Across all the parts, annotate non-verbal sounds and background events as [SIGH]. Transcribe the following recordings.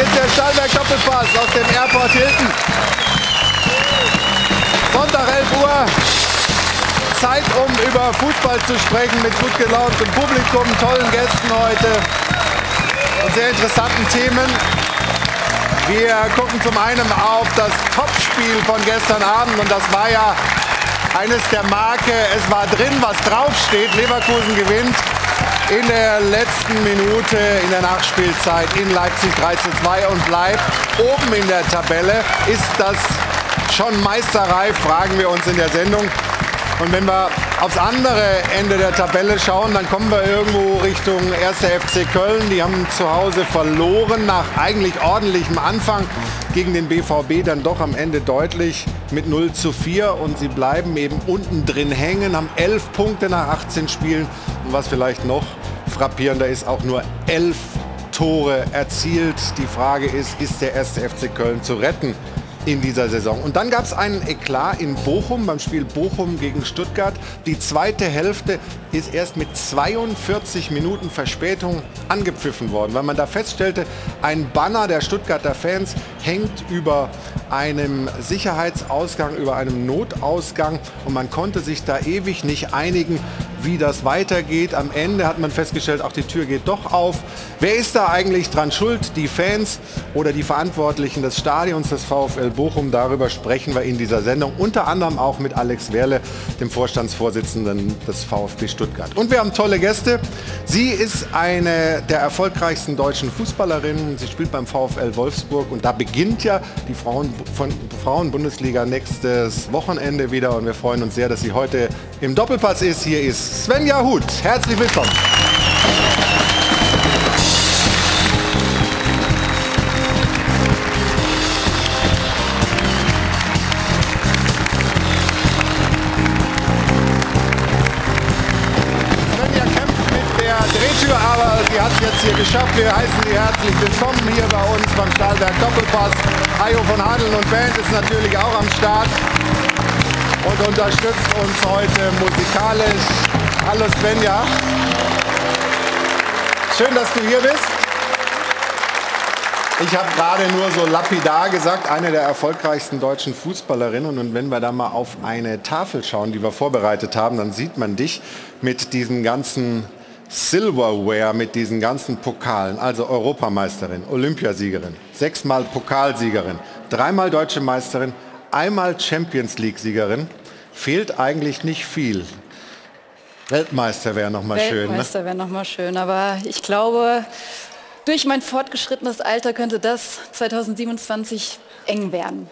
Ist der Stahlberg Doppelpass aus dem Airport Hilton. Sonntag 11 Uhr. Zeit, um über Fußball zu sprechen mit gut gelauntem Publikum, tollen Gästen heute und sehr interessanten Themen. Wir gucken zum einen auf das Topspiel von gestern Abend und das war ja eines der Marke. Es war drin, was draufsteht. Leverkusen gewinnt in der letzten Minute in der Nachspielzeit in Leipzig 3 zu 2 und bleibt oben in der Tabelle. Ist das schon Meisterei, fragen wir uns in der Sendung. Und wenn wir aufs andere Ende der Tabelle schauen, dann kommen wir irgendwo Richtung 1. FC Köln. Die haben zu Hause verloren nach eigentlich ordentlichem Anfang gegen den BVB dann doch am Ende deutlich mit 0 zu 4 und sie bleiben eben unten drin hängen, haben 11 Punkte nach 18 Spielen und was vielleicht noch frappierender ist, auch nur 11 Tore erzielt. Die Frage ist, ist der 1. FC Köln zu retten? In dieser Saison. Und dann gab es einen Eklat in Bochum beim Spiel Bochum gegen Stuttgart. Die zweite Hälfte ist erst mit 42 Minuten Verspätung angepfiffen worden, weil man da feststellte, ein Banner der Stuttgarter Fans hängt über einem Sicherheitsausgang, über einem Notausgang und man konnte sich da ewig nicht einigen, wie das weitergeht. Am Ende hat man festgestellt, auch die Tür geht doch auf. Wer ist da eigentlich dran schuld? Die Fans oder die Verantwortlichen des Stadions des VfL Bochum? Darüber sprechen wir in dieser Sendung. Unter anderem auch mit Alex Werle, dem Vorstandsvorsitzenden des VfB Stuttgart. Und wir haben tolle Gäste. Sie ist eine der erfolgreichsten deutschen Fußballerinnen. Sie spielt beim VfL Wolfsburg und da beginnt ja die Frauen von Frauenbundesliga nächstes Wochenende wieder und wir freuen uns sehr, dass sie heute im Doppelpass ist. Hier ist Svenja Huth. Herzlich willkommen. Uns beim Stahlberg Doppelpass. Hajo von Hadeln und Band ist natürlich auch am Start und unterstützt uns heute musikalisch. Hallo Svenja. Schön, dass du hier bist. Ich habe gerade nur so lapidar gesagt, eine der erfolgreichsten deutschen Fußballerinnen. Und wenn wir da mal auf eine Tafel schauen, die wir vorbereitet haben, dann sieht man dich mit diesen ganzen Silverware, mit diesen ganzen Pokalen. Also Europameisterin, Olympiasiegerin, sechsmal Pokalsiegerin, dreimal deutsche Meisterin, einmal Champions League-Siegerin. Fehlt eigentlich nicht viel. Weltmeister wäre noch mal schön. Ne? Weltmeister wäre noch mal schön, aber ich glaube, durch mein fortgeschrittenes Alter könnte das 2027 eng werden.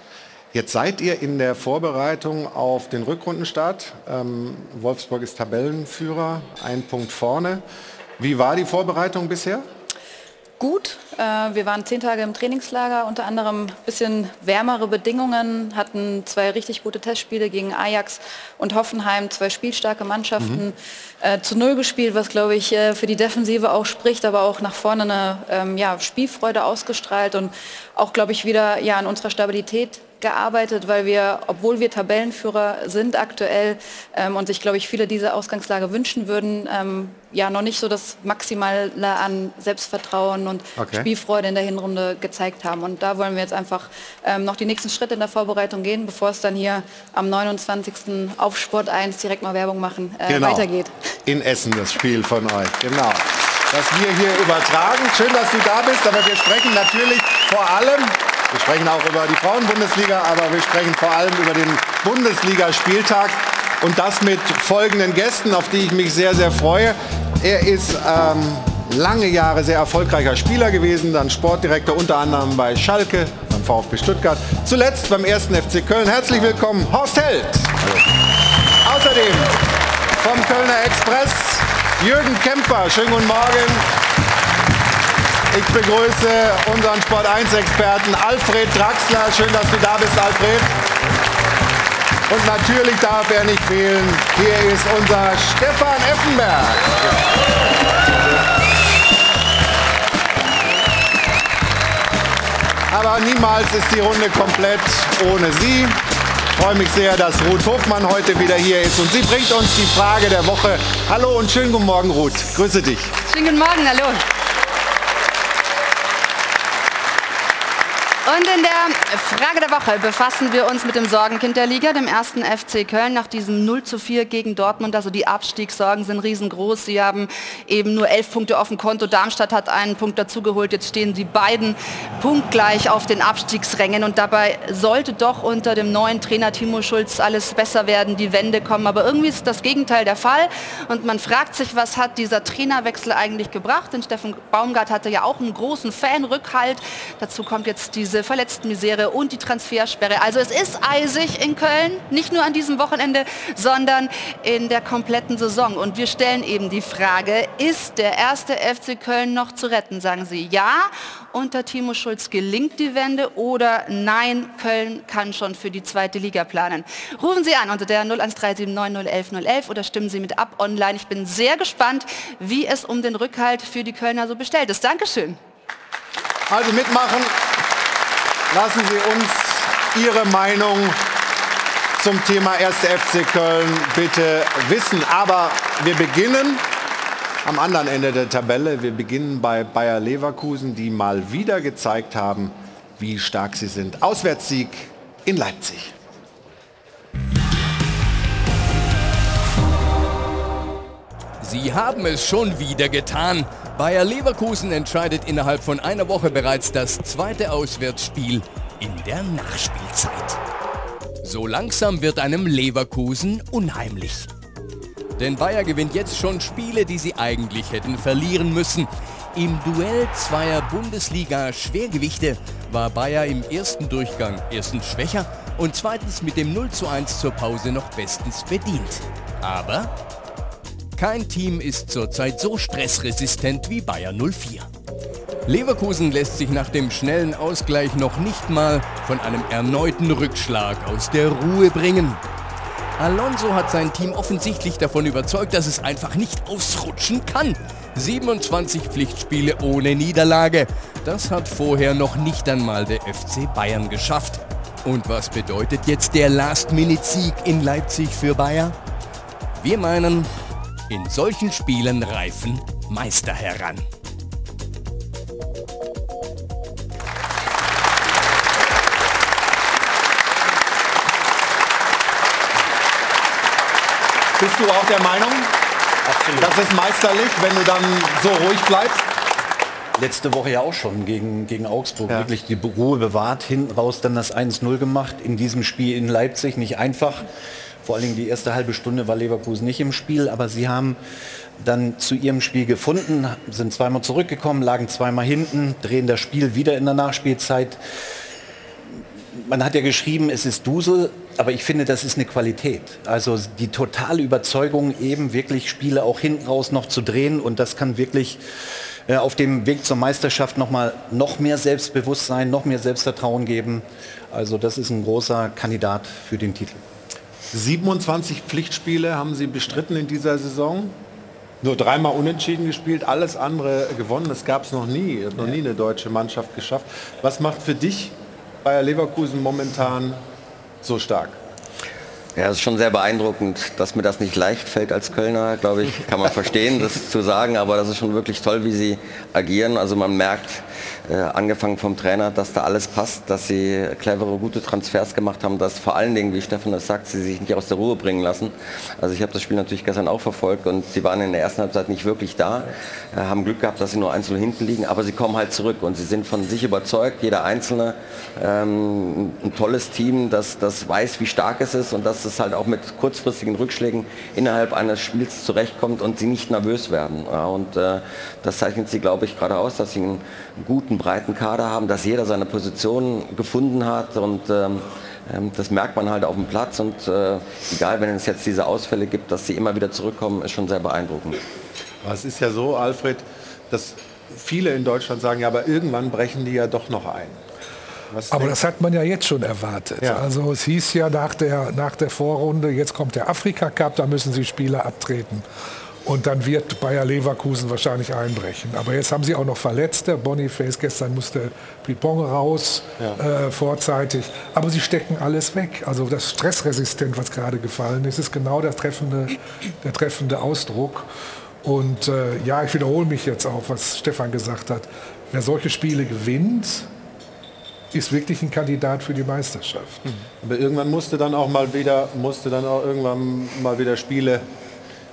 Jetzt seid ihr in der Vorbereitung auf den Rückrundenstart. Ähm, Wolfsburg ist Tabellenführer, ein Punkt vorne. Wie war die Vorbereitung bisher? Gut, äh, wir waren zehn Tage im Trainingslager, unter anderem ein bisschen wärmere Bedingungen, hatten zwei richtig gute Testspiele gegen Ajax und Hoffenheim, zwei spielstarke Mannschaften mhm. äh, zu Null gespielt, was glaube ich äh, für die Defensive auch spricht, aber auch nach vorne eine ähm, ja, Spielfreude ausgestrahlt und auch glaube ich wieder ja, an unserer Stabilität gearbeitet, weil wir, obwohl wir Tabellenführer sind aktuell ähm, und sich, glaube ich, viele diese Ausgangslage wünschen würden, ähm, ja noch nicht so das Maximale an Selbstvertrauen und okay. Spielfreude in der Hinrunde gezeigt haben. Und da wollen wir jetzt einfach ähm, noch die nächsten Schritte in der Vorbereitung gehen, bevor es dann hier am 29. auf Sport 1 direkt mal Werbung machen äh, genau. weitergeht. In Essen das Spiel von euch, genau. Das wir hier übertragen. Schön, dass du da bist, aber wir sprechen natürlich vor allem wir sprechen auch über die Frauenbundesliga, aber wir sprechen vor allem über den Bundesligaspieltag und das mit folgenden Gästen, auf die ich mich sehr, sehr freue. Er ist ähm, lange Jahre sehr erfolgreicher Spieler gewesen, dann Sportdirektor unter anderem bei Schalke, beim VfB Stuttgart, zuletzt beim 1. FC Köln. Herzlich willkommen, Horst Held. Hallo. Außerdem vom Kölner Express Jürgen Kemper. Schönen guten Morgen. Ich begrüße unseren Sport 1-Experten Alfred Draxler. Schön, dass du da bist, Alfred. Und natürlich darf er nicht fehlen. Hier ist unser Stefan Effenberg. Aber niemals ist die Runde komplett ohne sie. Ich freue mich sehr, dass Ruth Hofmann heute wieder hier ist und sie bringt uns die Frage der Woche. Hallo und schönen guten Morgen, Ruth. Grüße dich. Schönen guten Morgen, hallo. Und in der Frage der Woche befassen wir uns mit dem Sorgenkind der Liga, dem ersten FC Köln, nach diesem 0 zu 4 gegen Dortmund. Also die Abstiegssorgen sind riesengroß. Sie haben eben nur elf Punkte auf dem Konto. Darmstadt hat einen Punkt dazugeholt. Jetzt stehen die beiden punktgleich auf den Abstiegsrängen. Und dabei sollte doch unter dem neuen Trainer Timo Schulz alles besser werden, die Wende kommen. Aber irgendwie ist das Gegenteil der Fall. Und man fragt sich, was hat dieser Trainerwechsel eigentlich gebracht? Denn Steffen Baumgart hatte ja auch einen großen Fanrückhalt. Dazu kommt jetzt diese diese Verletztenmisere und die Transfersperre. Also es ist eisig in Köln, nicht nur an diesem Wochenende, sondern in der kompletten Saison. Und wir stellen eben die Frage, ist der erste FC Köln noch zu retten? Sagen Sie ja, unter Timo Schulz gelingt die Wende oder nein, Köln kann schon für die zweite Liga planen. Rufen Sie an unter der 01379011011 oder stimmen Sie mit ab online. Ich bin sehr gespannt, wie es um den Rückhalt für die Kölner so bestellt ist. Dankeschön. Also mitmachen Lassen Sie uns Ihre Meinung zum Thema 1. FC Köln bitte wissen. Aber wir beginnen am anderen Ende der Tabelle. Wir beginnen bei Bayer Leverkusen, die mal wieder gezeigt haben, wie stark sie sind. Auswärtssieg in Leipzig. Sie haben es schon wieder getan. Bayer Leverkusen entscheidet innerhalb von einer Woche bereits das zweite Auswärtsspiel in der Nachspielzeit. So langsam wird einem Leverkusen unheimlich. Denn Bayer gewinnt jetzt schon Spiele, die sie eigentlich hätten verlieren müssen. Im Duell zweier Bundesliga-Schwergewichte war Bayer im ersten Durchgang erstens schwächer und zweitens mit dem 0 zu 1 zur Pause noch bestens bedient. Aber kein Team ist zurzeit so stressresistent wie Bayer 04. Leverkusen lässt sich nach dem schnellen Ausgleich noch nicht mal von einem erneuten Rückschlag aus der Ruhe bringen. Alonso hat sein Team offensichtlich davon überzeugt, dass es einfach nicht ausrutschen kann. 27 Pflichtspiele ohne Niederlage. Das hat vorher noch nicht einmal der FC Bayern geschafft. Und was bedeutet jetzt der Last-Minute-Sieg in Leipzig für Bayern? Wir meinen, in solchen Spielen reifen Meister heran. Bist du auch der Meinung, Absolut. das ist meisterlich, wenn du dann so ruhig bleibst? Letzte Woche ja auch schon gegen, gegen Augsburg. Ja. Wirklich die Ruhe bewahrt, hinten raus dann das 1-0 gemacht. In diesem Spiel in Leipzig nicht einfach. Vor allen Dingen die erste halbe Stunde war Leverkusen nicht im Spiel, aber sie haben dann zu ihrem Spiel gefunden, sind zweimal zurückgekommen, lagen zweimal hinten, drehen das Spiel wieder in der Nachspielzeit. Man hat ja geschrieben, es ist Dusel, aber ich finde, das ist eine Qualität. Also die totale Überzeugung, eben wirklich Spiele auch hinten raus noch zu drehen und das kann wirklich äh, auf dem Weg zur Meisterschaft noch mal noch mehr Selbstbewusstsein, noch mehr Selbstvertrauen geben. Also das ist ein großer Kandidat für den Titel. 27 Pflichtspiele haben Sie bestritten in dieser Saison. Nur dreimal unentschieden gespielt, alles andere gewonnen. Das gab es noch nie. Hat noch nie eine deutsche Mannschaft geschafft. Was macht für dich Bayer Leverkusen momentan so stark? Ja, es ist schon sehr beeindruckend, dass mir das nicht leicht fällt als Kölner, glaube ich, kann man [LAUGHS] verstehen, das zu sagen, aber das ist schon wirklich toll, wie sie agieren. Also man merkt, äh, angefangen vom Trainer, dass da alles passt, dass sie clevere, gute Transfers gemacht haben, dass vor allen Dingen, wie Stefan das sagt, sie sich nicht aus der Ruhe bringen lassen. Also ich habe das Spiel natürlich gestern auch verfolgt und sie waren in der ersten Halbzeit nicht wirklich da, äh, haben Glück gehabt, dass sie nur einzeln hinten liegen, aber sie kommen halt zurück und sie sind von sich überzeugt, jeder Einzelne, ähm, ein tolles Team, das, das weiß, wie stark es ist und dass es halt auch mit kurzfristigen Rückschlägen innerhalb eines Spiels zurechtkommt und sie nicht nervös werden. Ja, und äh, das zeichnet sie, glaube ich, gerade aus, dass sie einen guten breiten Kader haben, dass jeder seine Position gefunden hat und ähm, ähm, das merkt man halt auf dem Platz und äh, egal, wenn es jetzt diese Ausfälle gibt, dass sie immer wieder zurückkommen, ist schon sehr beeindruckend. Aber es ist ja so, Alfred, dass viele in Deutschland sagen, ja, aber irgendwann brechen die ja doch noch ein. Was aber das hat man ja jetzt schon erwartet. Ja. Also es hieß ja nach der, nach der Vorrunde, jetzt kommt der Afrika Cup, da müssen sie Spieler abtreten. Und dann wird Bayer Leverkusen wahrscheinlich einbrechen. Aber jetzt haben sie auch noch Verletzte. Boniface, gestern musste Pipon raus, ja. äh, vorzeitig. Aber sie stecken alles weg. Also das stressresistent, was gerade gefallen ist, ist genau der treffende, der treffende Ausdruck. Und äh, ja, ich wiederhole mich jetzt auch, was Stefan gesagt hat. Wer solche Spiele gewinnt, ist wirklich ein Kandidat für die Meisterschaft. Mhm. Aber irgendwann musste dann auch mal wieder, musste dann auch irgendwann mal wieder Spiele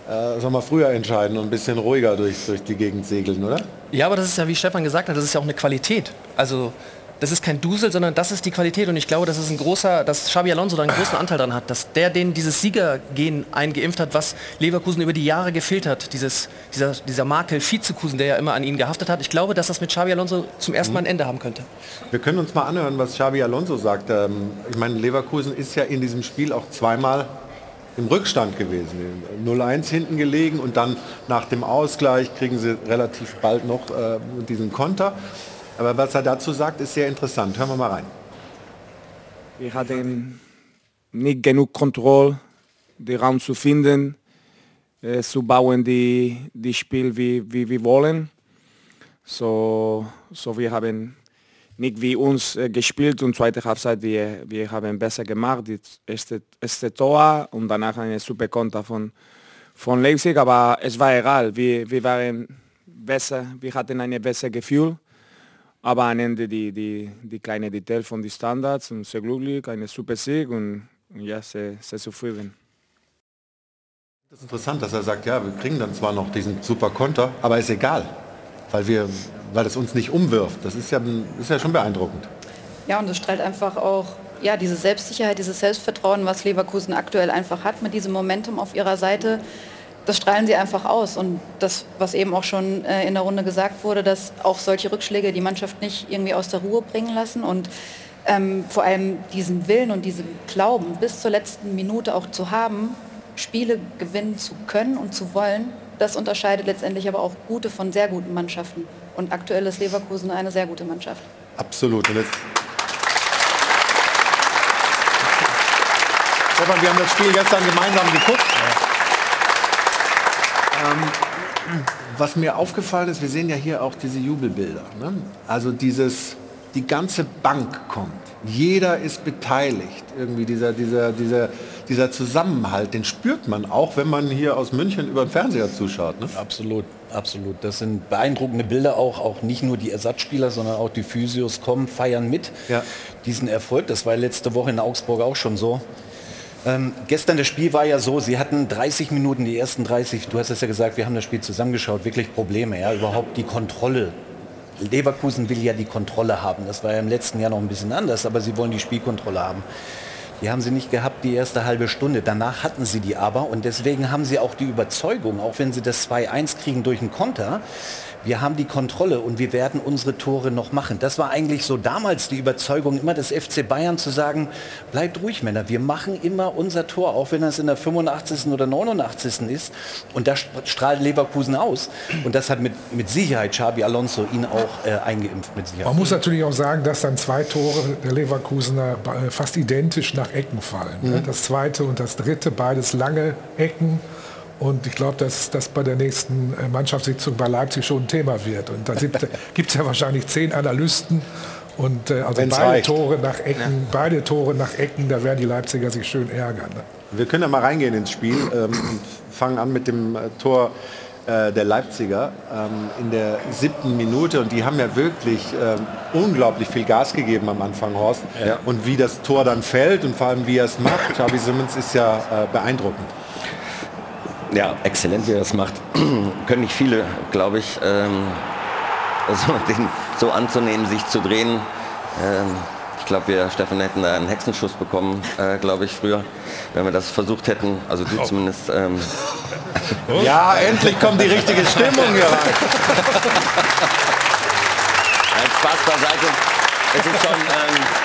äh, sagen wir, früher entscheiden und ein bisschen ruhiger durch, durch die Gegend segeln, oder? Ja, aber das ist ja, wie Stefan gesagt hat, das ist ja auch eine Qualität. Also das ist kein Dusel, sondern das ist die Qualität. Und ich glaube, dass es ein großer, dass Xabi Alonso da einen großen Anteil daran hat, dass der den dieses Siegergehen eingeimpft hat, was Leverkusen über die Jahre gefehlt hat. Dieses, dieser, dieser Makel Vizekusen, der ja immer an ihn gehaftet hat. Ich glaube, dass das mit Xabi Alonso zum ersten Mal ein Ende haben könnte. Wir können uns mal anhören, was Xabi Alonso sagt. Ähm, ich meine, Leverkusen ist ja in diesem Spiel auch zweimal im Rückstand gewesen. 0-1 hinten gelegen und dann nach dem Ausgleich kriegen sie relativ bald noch äh, diesen Konter. Aber was er dazu sagt, ist sehr interessant. Hören wir mal rein. Wir hatten nicht genug Kontrolle, den Raum zu finden, äh, zu bauen die, die Spiel wie, wie wir wollen. So, so wir haben nicht wie uns äh, gespielt und zweite Halbzeit wir, wir haben besser gemacht, das erste, erste Tor und danach eine super Konter von, von Leipzig, aber es war egal, wir, wir waren besser, wir hatten ein besseres Gefühl, aber am Ende die, die, die kleine Detail von den Standards und sehr glücklich, eine super Sieg und, und ja, sehr, sehr zufrieden. Das ist interessant, dass er sagt, ja, wir kriegen dann zwar noch diesen super Konter, aber ist egal weil, wir, weil es uns nicht umwirft. Das ist ja, ist ja schon beeindruckend. Ja, und es strahlt einfach auch ja, diese Selbstsicherheit, dieses Selbstvertrauen, was Leverkusen aktuell einfach hat, mit diesem Momentum auf ihrer Seite, das strahlen sie einfach aus. Und das, was eben auch schon äh, in der Runde gesagt wurde, dass auch solche Rückschläge die Mannschaft nicht irgendwie aus der Ruhe bringen lassen und ähm, vor allem diesen Willen und diesen Glauben bis zur letzten Minute auch zu haben, Spiele gewinnen zu können und zu wollen, das unterscheidet letztendlich aber auch gute von sehr guten Mannschaften. Und aktuell ist Leverkusen eine sehr gute Mannschaft. Absolut. Stefan, wir haben das Spiel gestern gemeinsam geguckt. Ähm, was mir aufgefallen ist, wir sehen ja hier auch diese Jubelbilder. Ne? Also dieses, die ganze Bank kommt. Jeder ist beteiligt. Irgendwie dieser, dieser, dieser, dieser Zusammenhalt, den spürt man auch, wenn man hier aus München über den Fernseher zuschaut. Ne? Absolut, absolut. Das sind beeindruckende Bilder auch, auch nicht nur die Ersatzspieler, sondern auch die Physios kommen, feiern mit ja. diesen Erfolg. Das war letzte Woche in Augsburg auch schon so. Ähm, gestern das Spiel war ja so, sie hatten 30 Minuten, die ersten 30, du hast es ja gesagt, wir haben das Spiel zusammengeschaut, wirklich Probleme, ja, überhaupt die Kontrolle. Leverkusen will ja die Kontrolle haben. Das war ja im letzten Jahr noch ein bisschen anders, aber sie wollen die Spielkontrolle haben. Die haben sie nicht gehabt die erste halbe Stunde. Danach hatten sie die aber und deswegen haben sie auch die Überzeugung, auch wenn sie das 2-1 kriegen durch einen Konter, wir haben die Kontrolle und wir werden unsere Tore noch machen. Das war eigentlich so damals die Überzeugung immer des FC Bayern zu sagen, bleibt ruhig Männer, wir machen immer unser Tor, auch wenn das in der 85. oder 89. ist. Und das strahlt Leverkusen aus. Und das hat mit, mit Sicherheit Xabi Alonso ihn auch äh, eingeimpft mit Sicherheit. Man muss natürlich auch sagen, dass dann zwei Tore der Leverkusener äh, fast identisch nach Ecken fallen. Mhm. Das zweite und das dritte, beides lange Ecken. Und ich glaube, dass das bei der nächsten äh, Mannschaftssitzung bei Leipzig schon ein Thema wird. Und da [LAUGHS] gibt es ja wahrscheinlich zehn Analysten. Und äh, also beide reicht. Tore nach Ecken, ja. beide Tore nach Ecken, da werden die Leipziger sich schön ärgern. Ne? Wir können ja mal reingehen ins Spiel ähm, und fangen an mit dem äh, Tor äh, der Leipziger ähm, in der siebten Minute. Und die haben ja wirklich ähm, unglaublich viel Gas gegeben am Anfang, Horst. Ja. Und wie das Tor dann fällt und vor allem wie er es macht, Xabi Simmons ist ja äh, beeindruckend. Ja, exzellent, wie er das macht. [CLEARS THROAT] Können nicht viele, glaube ich, ähm, also [LAUGHS] den so anzunehmen, sich zu drehen. Ähm, ich glaube, wir, Stefan, hätten da einen Hexenschuss bekommen, äh, glaube ich, früher, wenn wir das versucht hätten. Also du oh. zumindest. Ähm. [LAUGHS] Ja, endlich kommt die richtige Stimmung hier rein. [LAUGHS] Spaß beiseite. Es ist schon...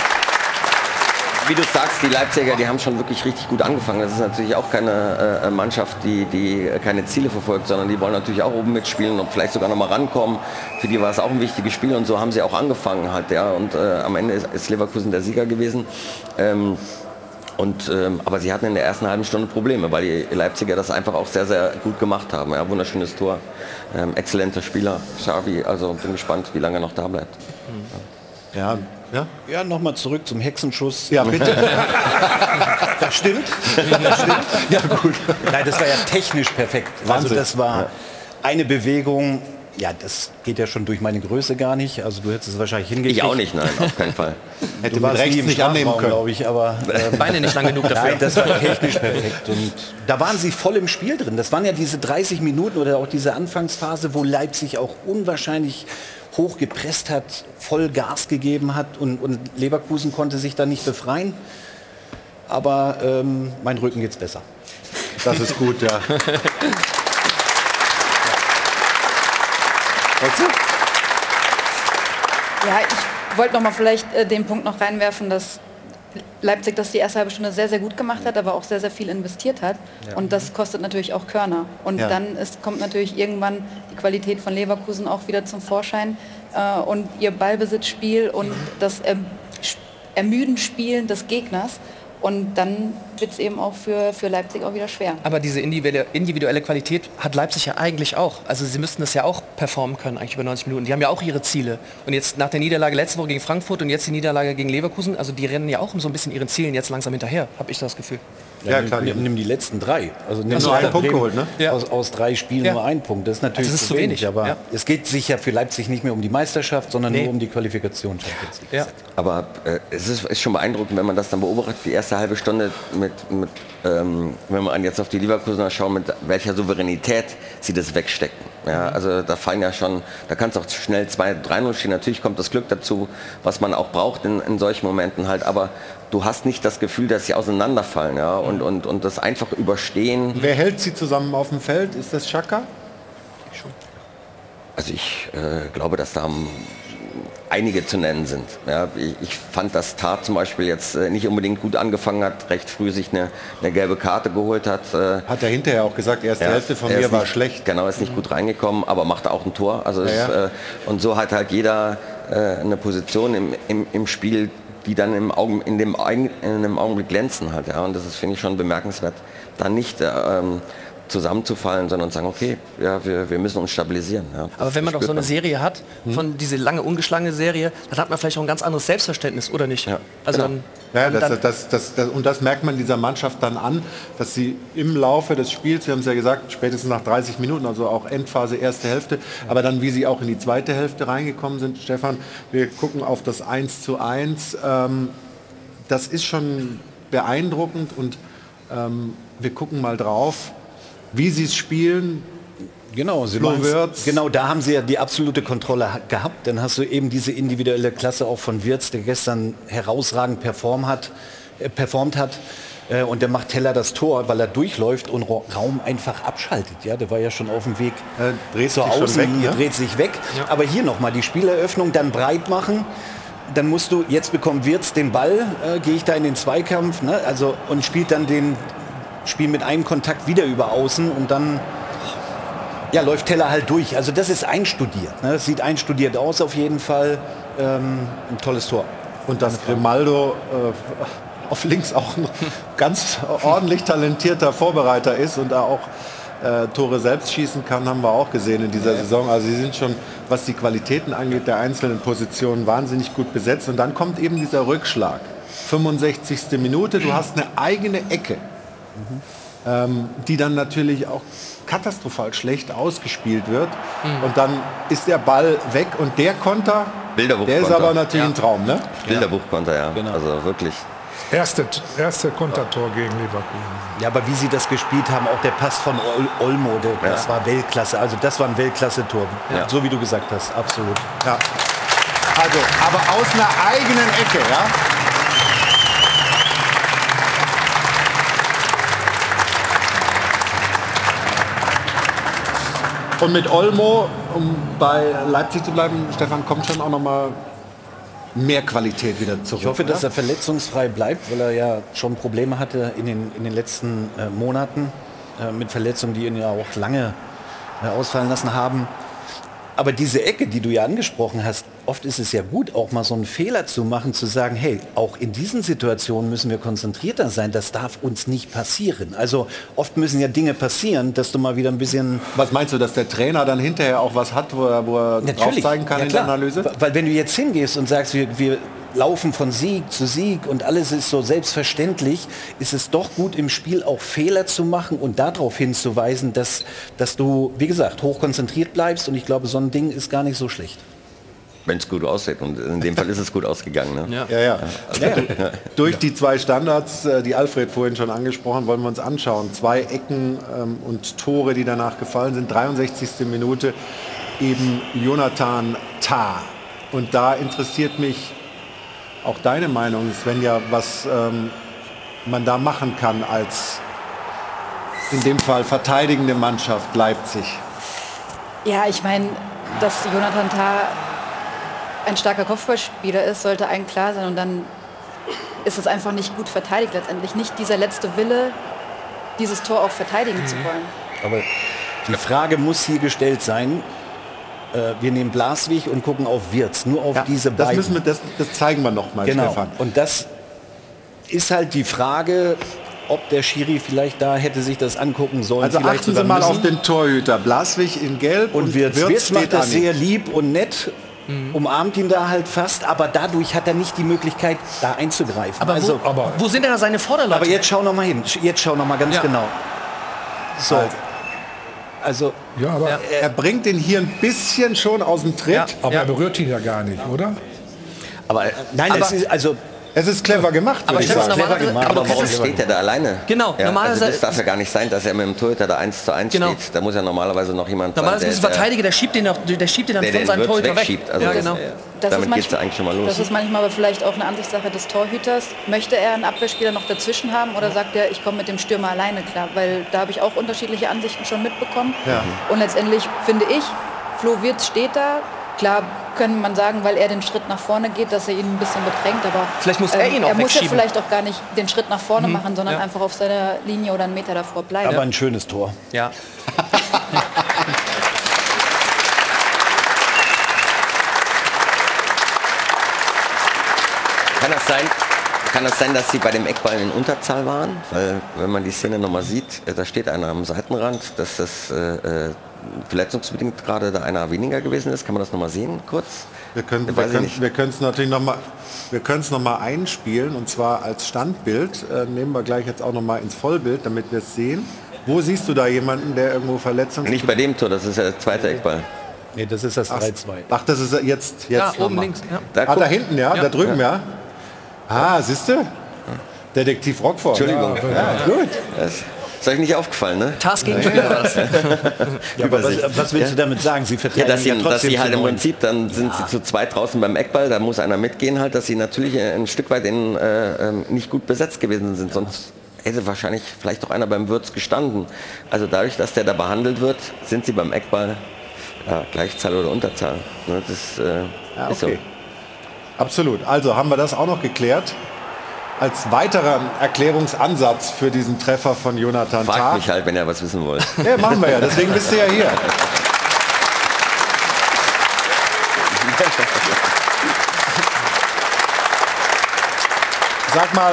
Wie du sagst, die Leipziger, die haben schon wirklich richtig gut angefangen. Das ist natürlich auch keine äh, Mannschaft, die, die keine Ziele verfolgt, sondern die wollen natürlich auch oben mitspielen und vielleicht sogar noch mal rankommen. Für die war es auch ein wichtiges Spiel und so haben sie auch angefangen halt, ja. Und äh, am Ende ist, ist, Leverkusen der Sieger gewesen. Ähm, und, ähm, aber sie hatten in der ersten halben Stunde Probleme, weil die Leipziger das einfach auch sehr, sehr gut gemacht haben. Ja, wunderschönes Tor, ähm, exzellenter Spieler, Xavi. Also bin gespannt, wie lange er noch da bleibt. Ja, ja, ja nochmal zurück zum Hexenschuss. Ja, bitte. [LAUGHS] das stimmt. Das stimmt. Ja, gut. Nein, das war ja technisch perfekt. Also Wahnsinn. Also das war eine Bewegung, ja, das geht ja schon durch meine Größe gar nicht. Also du hättest es wahrscheinlich hingekriegt. Ich auch nicht, nein, auf keinen Fall. [LAUGHS] Hätte Du man rechts nicht annehmen Strafraum, können. glaube ich, aber [LAUGHS] ähm, Beine nicht lang genug dafür. Nein, das war technisch perfekt. Und da waren sie voll im Spiel drin. Das waren ja diese 30 Minuten oder auch diese Anfangsphase, wo Leipzig auch unwahrscheinlich hoch gepresst hat, voll Gas gegeben hat und, und Leverkusen konnte sich da nicht befreien. Aber ähm, mein Rücken geht's besser. Das ist gut, ja. [LAUGHS] Ja, ich wollte noch mal vielleicht äh, den Punkt noch reinwerfen, dass Leipzig das die erste halbe Stunde sehr, sehr gut gemacht hat, aber auch sehr, sehr viel investiert hat. Und das kostet natürlich auch Körner. Und Ja. dann ist, kommt natürlich irgendwann die Qualität von Leverkusen auch wieder zum Vorschein. Äh, und ihr Ballbesitzspiel und das erm- Sch- ermüden Spielen des Gegners. Und dann wird es eben auch für, für Leipzig auch wieder schwer. Aber diese individuelle, Qualität hat Leipzig ja eigentlich auch. Also sie müssten das ja auch performen können, eigentlich über 90 Minuten. Die haben ja auch ihre Ziele. Und jetzt nach der Niederlage letzte Woche gegen Frankfurt und jetzt die Niederlage gegen Leverkusen, also die rennen ja auch so ein bisschen ihren Zielen jetzt langsam hinterher, habe ich das Gefühl. Ja, klar. Nimm, nimm die letzten drei. Also nimm Werder einen Punkt Bremen geholt, ne? Ja. Aus, aus drei Spielen Ja. nur einen Punkt. Das ist natürlich Das ist zu wenig, Aber ja. es geht sicher für Leipzig nicht mehr um die Meisterschaft, sondern Nee. nur um die Qualifikation. Ja. Aber äh, es ist, ist schon beeindruckend, wenn man das dann beobachtet, die erste halbe Stunde mit, mit ähm, wenn man jetzt auf die Leverkusener schaut, mit welcher Souveränität sie das wegstecken. Ja, also da fallen ja schon, da kann es auch schnell 2-3-0 stehen. Natürlich kommt das Glück dazu, was man auch braucht in, in solchen Momenten halt, aber du hast nicht das Gefühl, dass sie auseinanderfallen ja, und, und, und das einfach überstehen. Wer hält sie zusammen auf dem Feld? Ist das Schaka? Also ich äh, glaube, dass da einige zu nennen sind. Ja, ich, ich fand, dass Tat zum Beispiel jetzt äh, nicht unbedingt gut angefangen hat, recht früh sich eine, eine gelbe Karte geholt hat. Äh, Hat er hinterher auch gesagt, erste ja, Hälfte von er mir ist war nicht, schlecht. Genau, ist nicht gut reingekommen, aber machte auch ein Tor. Also Ja, ja. Äh, und so hat halt jeder äh, eine Position im, im, im Spiel, die dann im Augen, in, dem, in dem Augenblick glänzen halt. Ja. Und das ist, finde ich, schon bemerkenswert, da nicht äh, ähm, zusammenzufallen, sondern zu sagen, okay, ja, wir, wir müssen uns stabilisieren. Ja. Aber wenn man doch so eine Serie hat, von diese lange ungeschlagene Serie, dann hat man vielleicht auch ein ganz anderes Selbstverständnis, oder nicht? Ja, Also genau. dann, Ja, das, dann, das, das, das, und das merkt man dieser Mannschaft dann an, dass sie im Laufe des Spiels, wir haben es ja gesagt, spätestens nach 30 Minuten, also auch Endphase, erste Hälfte, aber dann wie sie auch in die zweite Hälfte reingekommen sind, Stefan, wir gucken auf das 1 zu 1, ähm, das ist schon beeindruckend und ähm, wir gucken mal drauf, wie sie es spielen. Genau, sie Wirtz. genau, da haben sie ja die absolute Kontrolle ha- gehabt. Dann hast du eben diese individuelle Klasse auch von Wirtz, der gestern herausragend perform hat, äh, performt hat. Äh, und der macht Teller das Tor, weil er durchläuft und Ra- Raum einfach abschaltet. Ja, der war ja schon auf dem Weg Äh, dreht zur Außen, weg, ne? dreht sich weg. Aber hier nochmal die Spieleröffnung, dann breit machen. Dann musst du, jetzt bekommt Wirtz den Ball, äh, gehe ich da in den Zweikampf, ne? also, und spielt dann den Spiel mit einem Kontakt wieder über Außen und dann ja, läuft Teller halt durch. Also das ist einstudiert. Ne? Das sieht einstudiert aus auf jeden Fall. Ähm, ein tolles Tor. Und dass Grimaldo äh, auf links auch ein ganz ordentlich talentierter Vorbereiter ist und da auch äh, Tore selbst schießen kann, haben wir auch gesehen in dieser Saison. Also sie sind schon, was die Qualitäten angeht, der einzelnen Positionen wahnsinnig gut besetzt. Und dann kommt eben dieser Rückschlag. 65. Minute, du hast eine eigene Ecke, ähm, die dann natürlich auch katastrophal schlecht ausgespielt wird. Und dann ist der Ball weg und der Konter, der ist aber natürlich ein Traum, ne? Bilderbuchkonter, ja. Also wirklich. Erste, erste Kontertor gegen Leverkusen. Ja, aber wie sie das gespielt haben, auch der Pass von Ol Olmo, der, das war Weltklasse. Also das war ein Weltklasse-Tor. Ja. So wie du gesagt hast, absolut. Ja. Also, aber aus einer eigenen Ecke, ja? Und mit Olmo, um bei Leipzig zu bleiben, Stefan, kommt schon auch noch mal mehr Qualität wieder zurück. Ich hoffe, dass oder? er verletzungsfrei bleibt, weil er ja schon Probleme hatte in den, in den letzten äh, Monaten äh, mit Verletzungen, die ihn ja auch lange äh, ausfallen lassen haben. Aber diese Ecke, die du ja angesprochen hast, oft ist es ja gut, auch mal so einen Fehler zu machen, zu sagen, hey, auch in diesen Situationen müssen wir konzentrierter sein, das darf uns nicht passieren. Also oft müssen ja Dinge passieren, dass du mal wieder ein bisschen Was meinst du, dass der Trainer dann hinterher auch was hat, wo er, wo er drauf zeigen kann ja in der. Analyse? Weil wenn du jetzt hingehst und sagst, wir, wir laufen von Sieg zu Sieg und alles ist so selbstverständlich, ist es doch gut im Spiel auch Fehler zu machen und darauf hinzuweisen, dass, dass du, wie gesagt, hochkonzentriert bleibst und ich glaube, so ein Ding ist gar nicht so schlecht. Wenn es gut aussieht. Und in dem Fall ist es gut ausgegangen. Ne? Ja. Ja, ja. Durch die zwei Standards, äh, die Alfred vorhin schon angesprochen, wollen wir uns anschauen. Zwei Ecken ähm, und Tore, die danach gefallen sind. 63. Minute eben Jonathan Tah. Und da interessiert mich auch deine Meinung, Svenja, was ähm, man da machen kann als in dem Fall verteidigende Mannschaft Leipzig. Ja, ich meine, dass Jonathan Tah ein starker Kopfballspieler ist, sollte allen klar sein. Und dann ist es einfach nicht gut verteidigt letztendlich. Nicht dieser letzte Wille, dieses Tor auch verteidigen zu wollen. Aber die Frage muss hier gestellt sein, äh, wir nehmen Blaswig und gucken auf Wirtz, nur auf Ja, diese das, beiden. müssen wir, das, das zeigen wir noch mal, Genau. Stefan. Und das ist halt die Frage, ob der Schiri vielleicht da hätte sich das angucken sollen. Also vielleicht achten Sie mal müssen. auf den Torhüter. Blaswig in Gelb und Wirtz, Wirtz steht macht das an sehr lieb und nett, Mhm. umarmt ihn da halt fast, aber dadurch hat er nicht die Möglichkeit, da einzugreifen. Aber, also, wo, aber- wo sind denn da seine Vorderleute? aber jetzt schau noch mal hin. Jetzt schau noch mal ganz Ja. genau. So. Also. Also Ja, aber, Ja. Er bringt ihn hier ein bisschen schon aus dem Tritt. Ja. aber er berührt ihn ja gar nicht, oder? aber nein, Aber- es ist also Es ist clever gemacht, Aber ich sagen. Clever gemacht, aber Aber warum steht er da alleine? Genau, ja, normalerweise- Also das darf ja gar nicht sein, dass er mit dem Torhüter da 1 zu 1 Genau. steht. Da muss ja normalerweise noch jemand Normalerweise sein, ist ein Verteidiger, der schiebt den, noch- der schiebt den dann der, von der seinem Torhüter weg. wegschiebt. Also ja, das, genau. Das damit ist geht es ja eigentlich schon mal los. Das ist manchmal aber vielleicht auch eine Ansichtssache des Torhüters. Möchte er einen Abwehrspieler noch dazwischen haben oder sagt er, ich komme mit dem Stürmer alleine klar? Weil da habe ich auch unterschiedliche Ansichten schon mitbekommen. Ja. Und letztendlich finde ich, Flo Wirtz steht da. Klar kann man sagen, weil er den Schritt nach vorne geht, dass er ihn ein bisschen bedrängt, aber ähm, Vielleicht muss er ihn auch er muss ja vielleicht auch gar nicht den Schritt nach vorne machen, sondern ja. einfach auf seiner Linie oder einen Meter davor bleiben. aber ein schönes Tor. Ja. [LAUGHS] Kann das sein? Kann das sein, dass sie bei dem Eckball in Unterzahl waren? Weil wenn man die Szene nochmal sieht, äh, da steht einer am Seitenrand, dass das äh, äh, verletzungsbedingt gerade da einer weniger gewesen ist. Kann man das nochmal sehen kurz? Wir können können es natürlich noch mal wir können es noch mal einspielen und zwar als Standbild äh, nehmen wir gleich jetzt auch noch mal ins Vollbild, damit wir es sehen. Wo siehst du da jemanden, der irgendwo Verletzungs Nicht bei dem Tor, das ist ja der zweite Eckball. Nee, das ist das 3-2. Ach, das ist jetzt jetzt Ja, noch oben mal. links. Ja. Da, Ah, da hinten, ja, da drüben, ja. Ah, siehst du? Detektiv Rockford. Entschuldigung. Ja, gut. das ist euch nicht aufgefallen, ne? War das. [LAUGHS] Ja, aber was, [LAUGHS] was willst du damit sagen? Sie Ja, verteidigen dass sie, ja dass trotzdem sie halt im. Prinzip, dann sind sie zu zweit draußen beim Eckball, da muss einer mitgehen halt, dass sie natürlich ein Stück weit in, äh, ähm, nicht gut besetzt gewesen sind, sonst hätte wahrscheinlich vielleicht auch einer beim Würz gestanden. Also dadurch, dass der da behandelt wird, sind sie beim Eckball ja, Gleichzahl oder Unterzahl. Ne, das äh, Ja, ist so. okay. Absolut. Also haben wir das auch noch geklärt. Als weiterer Erklärungsansatz für diesen Treffer von Jonathan Fragt Tah. mich halt, wenn ihr was wissen wollt. [LAUGHS] Ja, machen wir ja. Deswegen bist du ja hier. Sag mal,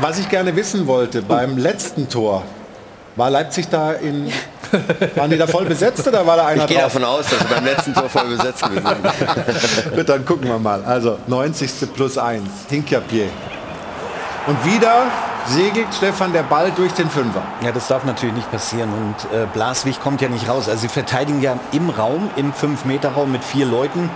was ich gerne wissen wollte, beim letzten Tor, war Leipzig da in... Waren die da voll besetzt oder war da einer Ich gehe drauf? davon aus, dass sie beim letzten Tor voll besetzt gewesen sind. [LAUGHS] Gut, dann gucken wir mal. Also 90. plus 1, Hinkapier. Und wieder segelt Stefan der Ball durch den Fünfer. Ja, das darf natürlich nicht passieren. Und äh, Blaswig kommt ja nicht raus. Also sie verteidigen ja im Raum, im 5-Meter-Raum mit vier Leuten.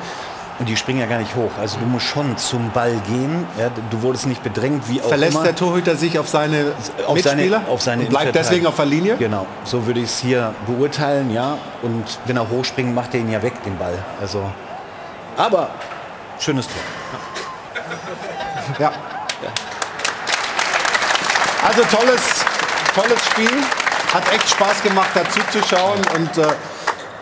Und die springen ja gar nicht hoch. Also du musst schon zum Ball gehen. Ja, du wurdest nicht bedrängt, wie auch Verlässt immer. der Torhüter sich auf seine auf Mitspieler seine, auf seine und bleibt deswegen auf der Linie? Genau, so würde ich es hier beurteilen, ja. Und wenn er hochspringt, macht er ihn ja weg, den Ball. Also, aber schönes Tor. Ja. Also tolles, tolles Spiel. Hat echt Spaß gemacht, dazu zu schauen. Und äh,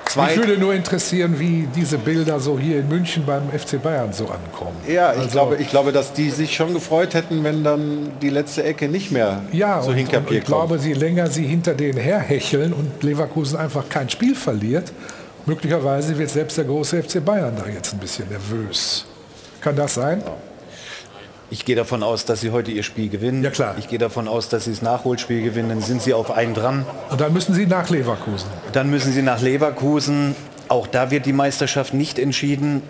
zwei, Mich würde nur interessieren, wie diese Bilder so hier in München beim FC Bayern so ankommen. ja, ich, Also- glaube, ich glaube, dass die sich schon gefreut hätten, wenn dann die letzte Ecke nicht mehr Ja, zu und, und Hinkapier ich kommt. glaube, je länger sie hinter denen herhecheln und Leverkusen einfach kein Spiel verliert, möglicherweise wird selbst der große FC Bayern da jetzt ein bisschen nervös. Kann das sein? Ich gehe davon aus, dass sie heute ihr Spiel gewinnen. Ja, klar. Ich gehe davon aus, dass sie das Nachholspiel gewinnen. Dann sind sie auf einen dran. Und dann müssen sie nach Leverkusen. Dann müssen sie nach Leverkusen. Auch da wird die Meisterschaft nicht entschieden.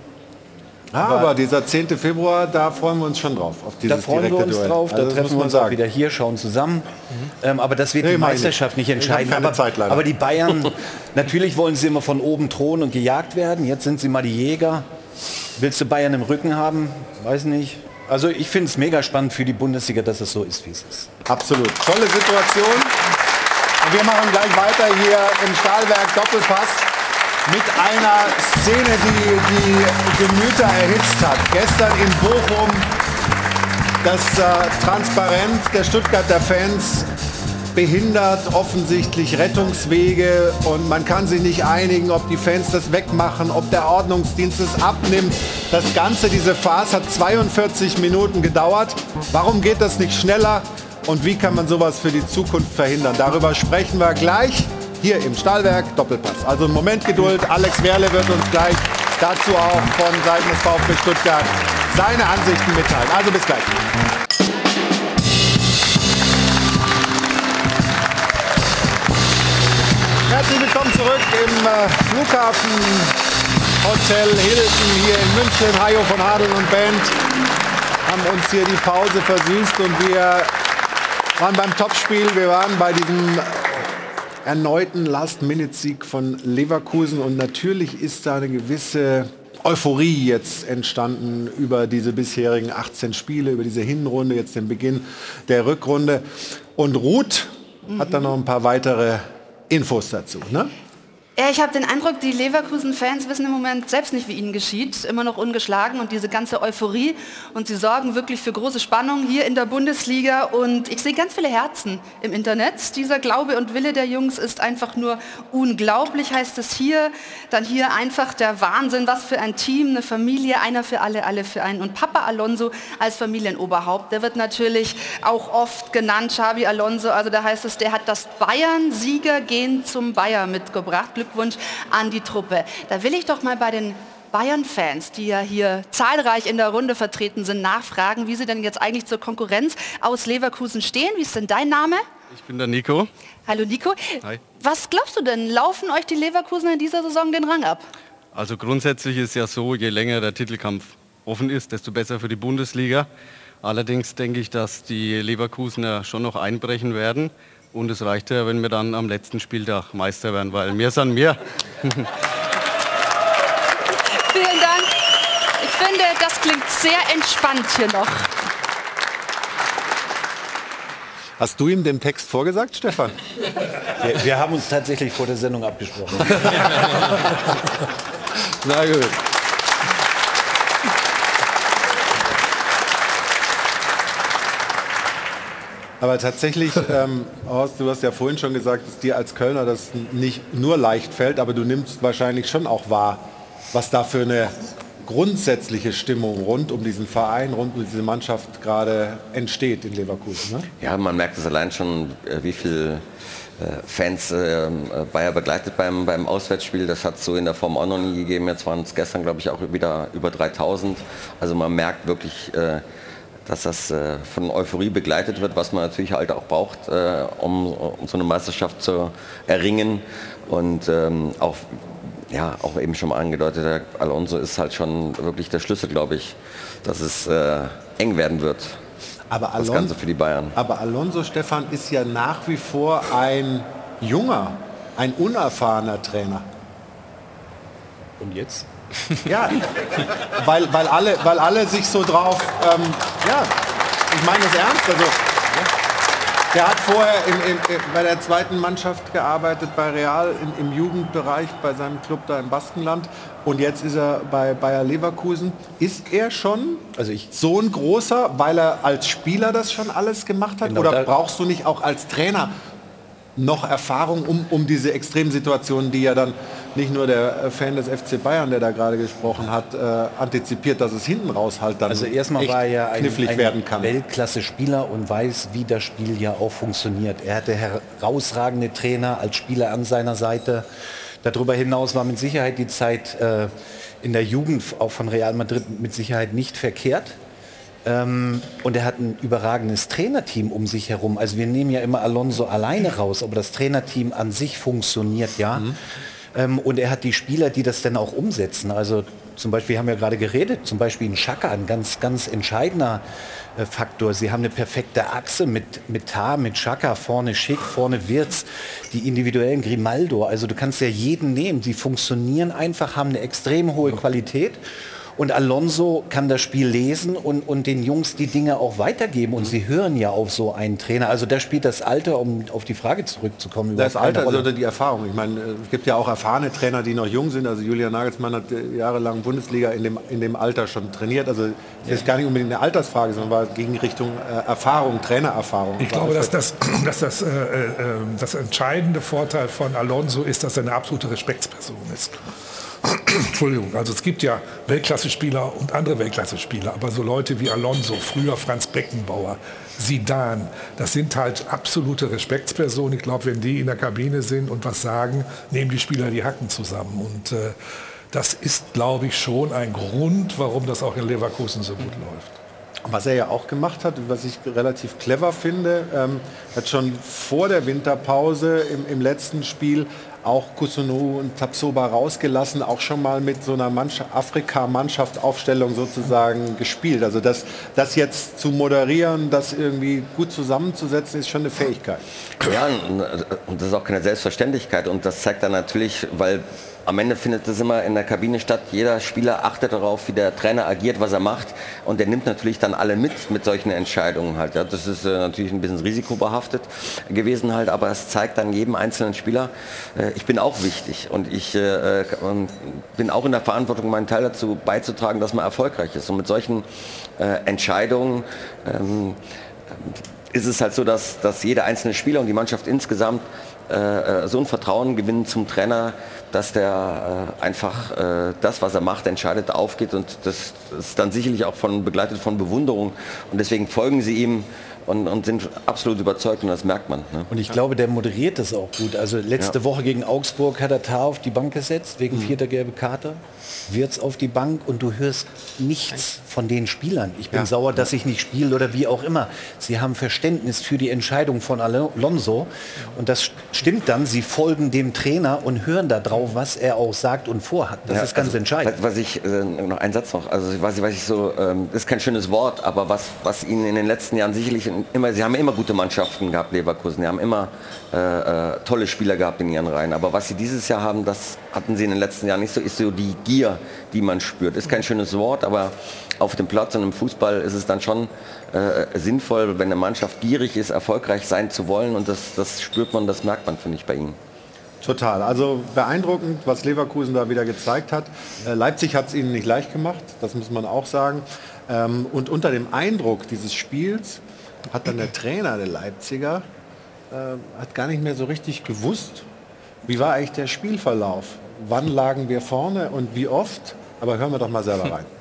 Ah, aber, dieser 10. Februar, da freuen wir uns schon drauf. Auf da freuen wir uns Duell. drauf, also da treffen wir uns auch wieder hier, schauen zusammen. Mhm. Ähm, aber das wird nee, die Meisterschaft nicht entscheiden. Aber, aber, die Bayern, [LAUGHS] natürlich wollen sie immer von oben thronen und gejagt werden. Jetzt sind sie mal die Jäger. Willst du Bayern im Rücken haben? Weiß nicht. Also ich finde es mega spannend für die Bundesliga, dass es so ist, wie es ist. Absolut. Tolle Situation. Und wir machen gleich weiter hier im Stahlwerk Doppelpass mit einer Szene, die die Gemüter erhitzt hat. Gestern in Bochum das äh, Transparent der Stuttgarter Fans behindert offensichtlich Rettungswege und man kann sich nicht einigen, ob die Fans das wegmachen, ob der Ordnungsdienst es abnimmt. Das Ganze, diese Farce hat 42 Minuten gedauert. Warum geht das nicht schneller und wie kann man sowas für die Zukunft verhindern? Darüber sprechen wir gleich hier im Stahlwerk Doppelpass. Also einen Moment Geduld. Alex Werle wird uns gleich dazu auch von Seiten des VfB Stuttgart seine Ansichten mitteilen. Also bis gleich. Herzlich willkommen zurück im äh, Flughafen Hotel Hilton hier in München. Hajo von Hadeln und Band haben uns hier die Pause versüßt und wir waren beim Topspiel. Wir waren bei diesem erneuten Last-Minute-Sieg von Leverkusen und natürlich ist da eine gewisse Euphorie jetzt entstanden über diese bisherigen 18 Spiele, über diese Hinrunde, jetzt den Beginn der Rückrunde. Und Ruth mhm. hat da noch ein paar weitere Infos dazu. Ne? Ja, ich habe den Eindruck, die Leverkusen-Fans wissen im Moment selbst nicht, wie ihnen geschieht. Immer noch ungeschlagen und diese ganze Euphorie. Und sie sorgen wirklich für große Spannung hier in der Bundesliga. Und ich sehe ganz viele Herzen im Internet. Dieser Glaube und Wille der Jungs ist einfach nur unglaublich, heißt es hier. Dann hier einfach der Wahnsinn. Was für ein Team, eine Familie, einer für alle, alle für einen. Und Papa Alonso als Familienoberhaupt, der wird natürlich auch oft genannt, Xavi Alonso. Also da heißt es, der hat das Bayern-Sieger gehen zum Bayer mitgebracht. Glückwunsch an die Truppe. Da will ich doch mal bei den Bayern-Fans, die ja hier zahlreich in der Runde vertreten sind, nachfragen, wie sie denn jetzt eigentlich zur Konkurrenz aus Leverkusen stehen. Wie ist denn dein Name? Ich bin der Nico. Hallo Nico. Hi. Was glaubst du denn? Laufen euch die Leverkusen in dieser Saison den Rang ab? Also grundsätzlich ist ja so, je länger der Titelkampf offen ist, desto besser für die Bundesliga. Allerdings denke ich, dass die Leverkusener schon noch einbrechen werden. Und es reicht ja, wenn wir dann am letzten Spieltag Meister werden, weil mir sind mir. [LAUGHS] Vielen Dank. Ich finde, das klingt sehr entspannt hier noch. Hast du ihm den Text vorgesagt, Stefan? [LAUGHS] Wir, wir haben uns tatsächlich vor der Sendung abgesprochen. [LAUGHS] Na gut. Aber tatsächlich, [LAUGHS] ähm, Horst, du hast ja vorhin schon gesagt, dass dir als Kölner das nicht nur leicht fällt, aber du nimmst wahrscheinlich schon auch wahr, was da für eine grundsätzliche Stimmung rund um diesen Verein, rund um diese Mannschaft gerade entsteht in Leverkusen. Ne? Ja, man merkt es allein schon, äh, wie viel äh, Fans äh, Bayer begleitet beim, beim Auswärtsspiel. Das hat es so in der Form auch noch nie gegeben. Jetzt waren es gestern, glaube ich, auch wieder über 3000. Also man merkt wirklich, äh, dass das äh, von Euphorie begleitet wird, was man natürlich halt auch braucht, äh, um, um, so eine Meisterschaft zu erringen. Und ähm, auch, ja, auch eben schon mal angedeutet, der Alonso ist halt schon wirklich der Schlüssel, glaube ich, dass es äh, eng werden wird. Aber Alonso, das Ganze für die Bayern. Aber Alonso, Stefan, ist ja nach wie vor ein junger, ein unerfahrener Trainer. Und jetzt? Ja, weil, weil, alle, weil alle sich so drauf, ähm, ja, ich meine es ernst. Also, der hat vorher in, in, bei der zweiten Mannschaft gearbeitet, bei Real in, im Jugendbereich, bei seinem Club da im Baskenland. Und jetzt ist er bei Bayer Leverkusen. Ist er schon also ich, so ein großer, weil er als Spieler das schon alles gemacht hat? Genau, Oder brauchst du nicht auch als Trainer noch Erfahrung, um, um diese Extremsituationen, die ja dann nicht nur der Fan des FC Bayern, der da gerade gesprochen hat, äh, antizipiert, dass es hinten raus halt dann also erstmal war er ja ein, knifflig ein werden kann. Weltklasse-Spieler und weiß, wie das Spiel ja auch funktioniert. Er hatte herausragende Trainer als Spieler an seiner Seite. Darüber hinaus war mit Sicherheit die Zeit äh, in der Jugend auch von Real Madrid mit Sicherheit nicht verkehrt. Ähm, und er hat ein überragendes Trainerteam um sich herum. Also wir nehmen ja immer Alonso alleine raus, aber das Trainerteam an sich funktioniert ja. Mhm. Ähm, und er hat die Spieler, die das dann auch umsetzen. Also zum Beispiel, wir haben ja gerade geredet, zum Beispiel in Schaka, ein ganz, ganz entscheidender äh, Faktor. Sie haben eine perfekte Achse mit, Tar, mit Schaka, vorne Schick, vorne Wirtz, die individuellen Grimaldo. Also du kannst ja jeden nehmen. Sie funktionieren einfach, haben eine extrem hohe Qualität. Und Alonso kann das Spiel lesen und, und den Jungs die Dinge auch weitergeben. Und sie hören ja auf so einen Trainer. Also da spielt das Alter, um auf die Frage zurückzukommen. Das Alter Rolle. oder die Erfahrung. Ich meine, es gibt ja auch erfahrene Trainer, die noch jung sind. Also Julian Nagelsmann hat äh, jahrelang Bundesliga in dem, in dem Alter schon trainiert. Also es ist gar nicht unbedingt eine Altersfrage, sondern war gegen Richtung äh, Erfahrung, Trainererfahrung. Ich glaube, dass das, dass das, [CLEARS THROAT] äh, äh, das entscheidende Vorteil von Alonso ist, dass er eine absolute Respektsperson ist. Entschuldigung, also es gibt ja Weltklasse-Spieler und andere Weltklasse-Spieler, aber so Leute wie Alonso, früher Franz Beckenbauer, Sidan, das sind halt absolute Respektspersonen. Ich glaube, wenn die in der Kabine sind und was sagen, nehmen die Spieler die Hacken zusammen. Und äh, das ist, glaube ich, schon ein Grund, warum das auch in Leverkusen so gut läuft. Was er ja auch gemacht hat, was ich relativ clever finde, ähm, hat schon vor der Winterpause im, im letzten Spiel auch Kusunu und Tapsoba rausgelassen, auch schon mal mit so einer Afrika-Mannschaft Aufstellung sozusagen gespielt. Also das, das jetzt zu moderieren, das irgendwie gut zusammenzusetzen, ist schon eine Fähigkeit. Ja, und und das ist auch keine Selbstverständlichkeit und das zeigt dann natürlich, weil am Ende findet das immer in der Kabine statt. Jeder Spieler achtet darauf, wie der Trainer agiert, was er macht und der nimmt natürlich dann alle mit mit solchen Entscheidungen halt. Ja, das ist äh, natürlich ein bisschen risikobehaftet gewesen halt, aber es zeigt dann jedem einzelnen Spieler, äh, ich bin auch wichtig und ich äh, äh, bin auch in der Verantwortung, meinen Teil dazu beizutragen, dass man erfolgreich ist. Und mit solchen äh, Entscheidungen ähm, ist es halt so, dass, dass jeder einzelne Spieler und die Mannschaft insgesamt äh, so ein Vertrauen gewinnen zum Trainer, dass der äh, einfach äh, das, was er macht, entscheidet, aufgeht und das ist dann sicherlich auch von, begleitet von Bewunderung. Und deswegen folgen sie ihm und, und sind absolut überzeugt und das merkt man. Ne? Und ich glaube, der moderiert das auch gut. Also letzte Ja. Woche gegen Augsburg hat er Tar auf die Bank gesetzt, wegen vierter gelbe Karte. Wirt's auf die Bank und du hörst nichts von den Spielern. Ich bin Ja. sauer, dass ich nicht spiele oder wie auch immer. Sie haben Verständnis für die Entscheidung von Alonso und das stimmt dann. Sie folgen dem Trainer und hören da drauf, was er auch sagt und vorhat. Das Ja, ist ganz also, entscheidend. Was ich, äh, noch ein Satz noch, also was, ich- was ich so, ähm, das ist kein schönes Wort, aber was, was ihnen in den letzten Jahren sicherlich in- immer, sie haben immer gute Mannschaften gehabt, Leverkusen, sie haben immer äh, äh, tolle Spieler gehabt in ihren Reihen, aber was sie dieses Jahr haben, das hatten sie in den letzten Jahren nicht so, ist so die Gier, die man spürt. Ist kein schönes Wort, aber auf dem Platz und im Fußball ist es dann schon äh, sinnvoll, wenn eine Mannschaft gierig ist, erfolgreich sein zu wollen und das, das spürt man, das merkt man, finde ich, bei ihnen. Total. Also beeindruckend, was Leverkusen da wieder gezeigt hat. Äh, Leipzig hat es ihnen nicht leicht gemacht, das muss man auch sagen. Ähm, Und unter dem Eindruck dieses Spiels hat dann der Trainer der Leipziger äh, hat gar nicht mehr so richtig gewusst, wie war eigentlich der Spielverlauf. Wann lagen wir vorne und wie oft? Aber hören wir doch mal selber rein. [LAUGHS]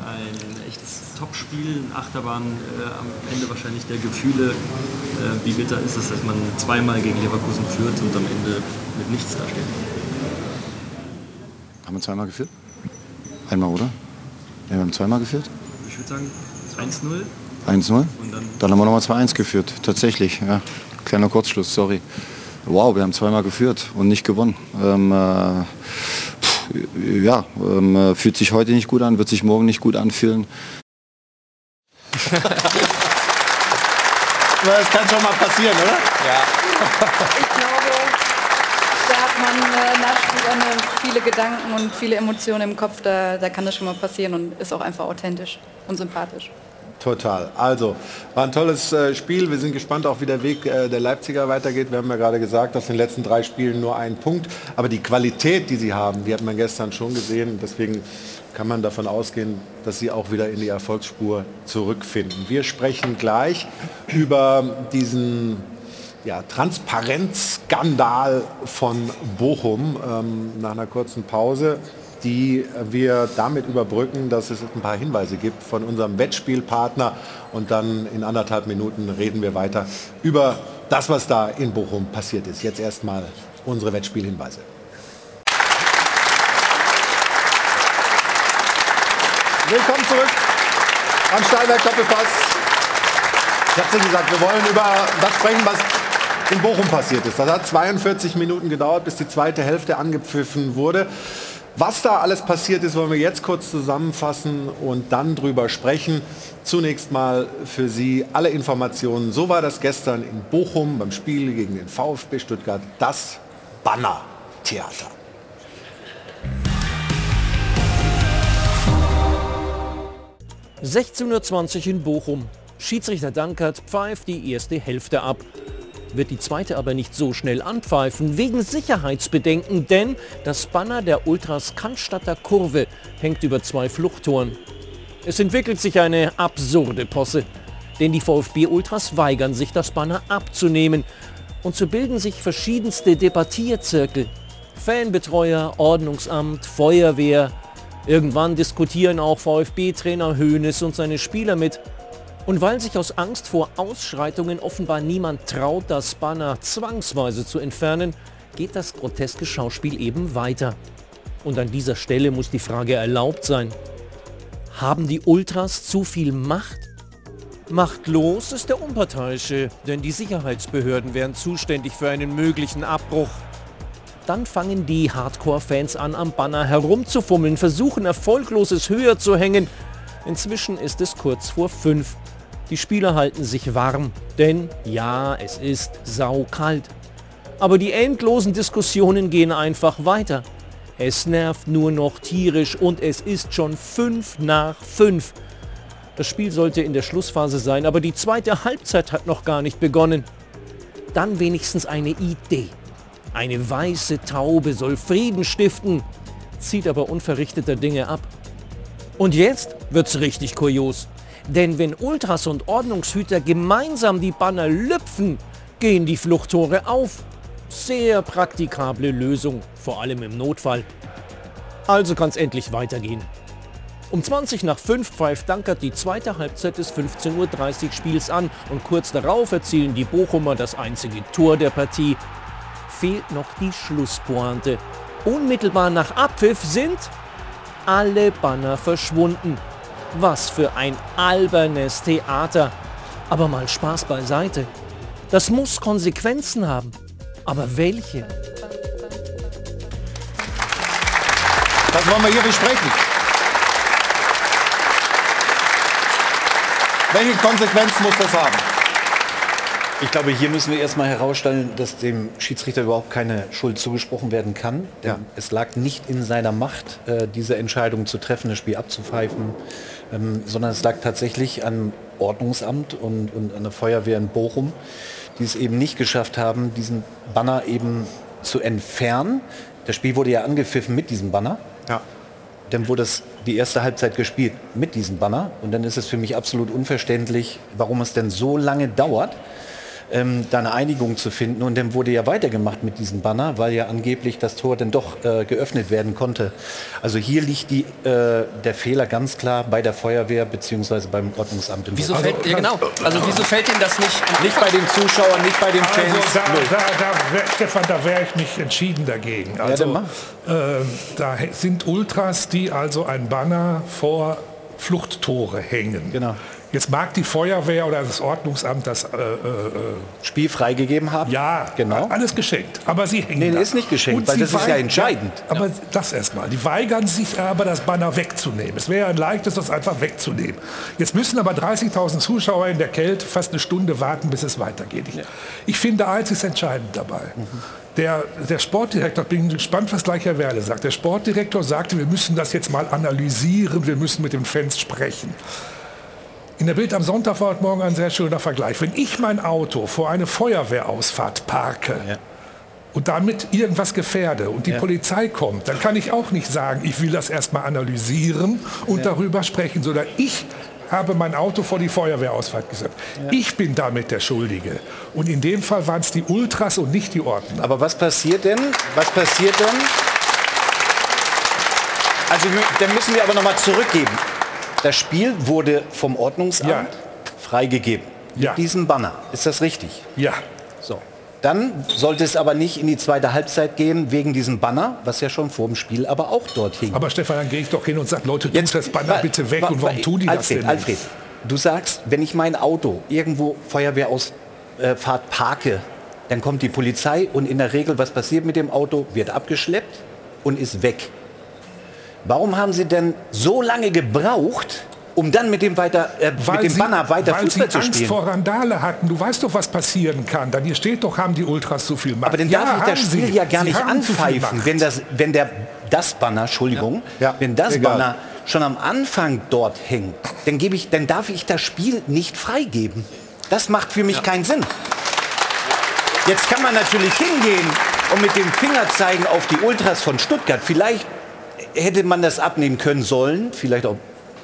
Ein echtes Topspiel, Achterbahn äh, am Ende wahrscheinlich der Gefühle. Äh, wie bitter ist es, dass man zweimal gegen Leverkusen führt und am Ende mit nichts dasteht? Haben wir zweimal geführt? Einmal, oder? Ja, wir haben zweimal geführt. Ich würde sagen 1-0. 1-0. Und dann haben wir nochmal 2-1 geführt. Tatsächlich, ja. Kleiner Kurzschluss, sorry. Wow, wir haben zweimal geführt und nicht gewonnen. Ähm, äh, pff, ja, ähm, äh, fühlt sich heute nicht gut an, wird sich morgen nicht gut anfühlen. [LAUGHS] Das kann schon mal passieren, oder? Ich glaube, da hat man äh, nach Spielende viele Gedanken und viele Emotionen im Kopf. Da, da kann das schon mal passieren und ist auch einfach authentisch und sympathisch. Total. Also, war ein tolles äh, Spiel. Wir sind gespannt auch, wie der Weg äh, der Leipziger weitergeht. Wir haben ja gerade gesagt, dass in den letzten drei Spielen nur ein Punkt. Aber die Qualität, die sie haben, die hat man gestern schon gesehen. Deswegen kann man davon ausgehen, dass sie auch wieder in die Erfolgsspur zurückfinden. Wir sprechen gleich über diesen ja, Transparenzskandal von Bochum ähm, nach einer kurzen Pause, die wir damit überbrücken, dass es ein paar Hinweise gibt von unserem Wettspielpartner und dann in anderthalb Minuten reden wir weiter über das, was da in Bochum passiert ist. Jetzt erstmal unsere Wettspielhinweise. Willkommen zurück am Steinberg Doppelpass. Ich habe ja gesagt, wir wollen über das sprechen, was in Bochum passiert ist. Das hat 42 Minuten gedauert, bis die zweite Hälfte angepfiffen wurde. Was da alles passiert ist, wollen wir jetzt kurz zusammenfassen und dann drüber sprechen. Zunächst mal für Sie alle Informationen. So war das gestern in Bochum beim Spiel gegen den VfB Stuttgart. Das Banner-Theater. Uhr 16.20 in Bochum. Schiedsrichter Dankert pfeift die erste Hälfte ab wird die zweite aber nicht so schnell anpfeifen, wegen Sicherheitsbedenken, denn das Banner der Ultras Cannstatter Kurve hängt über zwei Fluchttoren. Es entwickelt sich eine absurde Posse, denn die VfB-Ultras weigern sich, das Banner abzunehmen. Und so bilden sich verschiedenste Debattierzirkel. Fanbetreuer, Ordnungsamt, Feuerwehr. Irgendwann diskutieren auch VfB-Trainer Hoeneß und seine Spieler mit. Und weil sich aus Angst vor Ausschreitungen offenbar niemand traut, das Banner zwangsweise zu entfernen, geht das groteske Schauspiel eben weiter. Und an dieser Stelle muss die Frage erlaubt sein. Haben die Ultras zu viel Macht? Machtlos ist der Unparteiische, denn die Sicherheitsbehörden wären zuständig für einen möglichen Abbruch. Dann fangen die Hardcore-Fans an, am Banner herumzufummeln, versuchen erfolgloses höher zu hängen. Inzwischen ist es kurz vor fünf. Die Spieler halten sich warm, denn ja, es ist saukalt. Aber die endlosen Diskussionen gehen einfach weiter. Es nervt nur noch tierisch und es ist schon fünf nach fünf. Das Spiel sollte in der Schlussphase sein, aber die zweite Halbzeit hat noch gar nicht begonnen. Dann wenigstens eine Idee. Eine weiße Taube soll Frieden stiften, zieht aber unverrichteter Dinge ab. Und jetzt wird's richtig kurios. Denn wenn Ultras und Ordnungshüter gemeinsam die Banner lüpfen, gehen die Fluchttore auf. Sehr praktikable Lösung, vor allem im Notfall. Also kann es endlich weitergehen. Um 20 nach 5 pfeift Dankert die zweite Halbzeit des 15.30 Uhr Spiels an und kurz darauf erzielen die Bochumer das einzige Tor der Partie. Fehlt noch die Schlusspointe. Unmittelbar nach Abpfiff sind alle Banner verschwunden. Was für ein albernes Theater. Aber mal Spaß beiseite. Das muss Konsequenzen haben. Aber welche? Das wollen wir hier besprechen. Welche Konsequenzen muss das haben? Ich glaube, hier müssen wir erstmal herausstellen, dass dem Schiedsrichter überhaupt keine Schuld zugesprochen werden kann. Ja. Es lag nicht in seiner Macht, äh, diese Entscheidung zu treffen, das Spiel abzupfeifen, ähm, sondern es lag tatsächlich am Ordnungsamt und, und an der Feuerwehr in Bochum, die es eben nicht geschafft haben, diesen Banner eben zu entfernen. Das Spiel wurde ja angepfiffen mit diesem Banner. Ja. Dann wurde es die erste Halbzeit gespielt mit diesem Banner. Und dann ist es für mich absolut unverständlich, warum es denn so lange dauert, ähm, da eine Einigung zu finden. Und dann wurde ja weitergemacht mit diesem Banner, weil ja angeblich das Tor dann doch äh, geöffnet werden konnte. Also hier liegt die, äh, der Fehler ganz klar bei der Feuerwehr bzw. beim Ordnungsamt. Wieso fällt, also, ja, genau. also wieso fällt Ihnen das nicht? Nicht bei den Zuschauern, nicht bei den also Fans. Also da, da, da wär, Stefan, da wäre ich mich entschieden dagegen. Also, ja, äh, da sind Ultras, die also ein Banner vor Fluchttore hängen. Genau. Jetzt mag die Feuerwehr oder das Ordnungsamt das äh, äh, äh Spiel freigegeben haben. Ja, genau. Alles geschenkt. Aber sie hängen. Nee, da. ist nicht geschenkt, weil das ist ja entscheidend. Ja, aber ja. das erstmal. Die weigern sich aber, das Banner wegzunehmen. Es wäre ein leichtes, das einfach wegzunehmen. Jetzt müssen aber 30.000 Zuschauer in der Kälte fast eine Stunde warten, bis es weitergeht. Ich, ja. ich finde, eins ist entscheidend dabei. Mhm. Der, der, Sportdirektor, bin gespannt, was gleich Herr Werle sagt. Der Sportdirektor sagte, wir müssen das jetzt mal analysieren, wir müssen mit den Fans sprechen. In der Bild am Sonntag war heute Morgen ein sehr schöner Vergleich. Wenn ich mein Auto vor eine Feuerwehrausfahrt parke ja. und damit irgendwas gefährde und die ja. Polizei kommt, dann kann ich auch nicht sagen, ich will das erstmal analysieren und ja. darüber sprechen, sondern ich habe mein Auto vor die Feuerwehrausfahrt gesetzt. Ich bin damit der Schuldige. Und in dem Fall waren es die Ultras und nicht die Ordner. Aber was passiert denn? Was passiert denn? Also dann müssen wir aber noch mal zurückgeben. Das Spiel wurde vom Ordnungsamt ja. freigegeben. Ja. Mit diesem Banner. Ist das richtig? Ja. So. Dann sollte es aber nicht in die zweite Halbzeit gehen wegen diesem Banner, was ja schon vor dem Spiel aber auch dort hing. Aber Stefan, dann gehe ich doch hin und sage, Leute, tut das Banner bitte weg. und warum tun die Alfred, das denn Alfred, du sagst, wenn ich mein Auto irgendwo Feuerwehrausfahrt parke, dann kommt die Polizei und in der Regel, was passiert mit dem Auto, wird abgeschleppt und ist weg. Warum haben Sie denn so lange gebraucht, um dann mit dem, weiter, äh, mit dem sie, Banner weiter weil Fußball sie zu Angst spielen? vor Randale hatten. Du weißt doch, was passieren kann. Dann hier steht doch, haben die Ultras zu viel Macht. Aber dann ja, darf ich das Spiel sie. ja gar Sie nicht anpfeifen, wenn das, wenn der, das Banner, Entschuldigung, wenn das egal. Banner schon am Anfang dort hängt, dann, gebe ich, dann darf ich das Spiel nicht freigeben. Das macht für mich keinen Sinn. Jetzt kann man natürlich hingehen und mit dem Finger zeigen auf die Ultras von Stuttgart. Vielleicht hätte man das abnehmen können sollen, vielleicht auch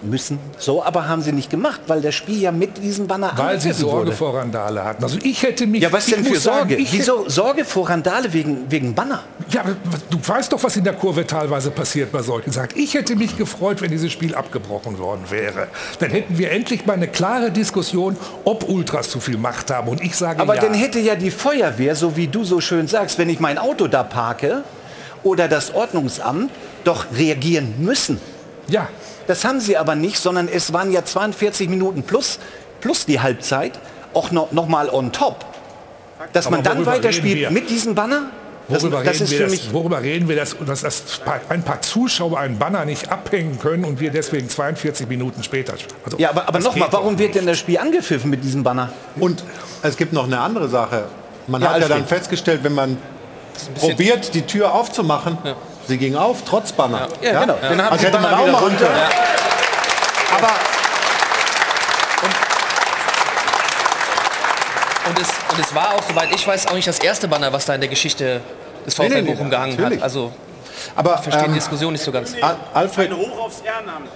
müssen. So, aber haben sie nicht gemacht, weil das Spiel ja mit diesem Banner Weil sie Sorge wurde. vor Randale hatten. Also ich hätte mich... Ja, was denn für sagen, Sorge? ich Wieso Sorge vor Randale wegen, wegen Banner? Ja, du weißt doch, was in der Kurve teilweise passiert bei solchen Sachen. Ich hätte mich gefreut, wenn dieses Spiel abgebrochen worden wäre. Dann hätten wir endlich mal eine klare Diskussion, ob Ultras zu viel Macht haben. Und ich sage Aber ja. dann hätte ja die Feuerwehr, so wie du so schön sagst, wenn ich mein Auto da parke oder das Ordnungsamt, doch reagieren müssen. Ja. Das haben sie aber nicht, sondern es waren ja 42 Minuten plus, plus die Halbzeit, auch noch, noch mal on top. Dass Aber man dann weiterspielt mit diesem Banner, das, Worüber, das reden das, mich... worüber reden wir, dass, dass, dass ein paar Zuschauer einen Banner nicht abhängen können und wir deswegen 42 Minuten später... Also, Ja, aber, aber das nochmal, warum wird denn das Spiel angepfiffen mit diesem Banner? Und es gibt noch eine andere Sache. Man Ja, hat ja Alfred. dann festgestellt, wenn man probiert, die Tür aufzumachen, sie ging auf, trotz Banner. Ja, genau. Dann haben also hätte man auch machen runter. können. Aber Und es, und es war auch, soweit ich weiß, auch nicht das erste Banner, was da in der Geschichte des VfL Nee, nee, nee, Bochum gehangen natürlich. hat. Also Aber ich verstehe ähm, die Diskussion nicht so ganz. Al- Alfred, Hoch aufs Ehrenamt.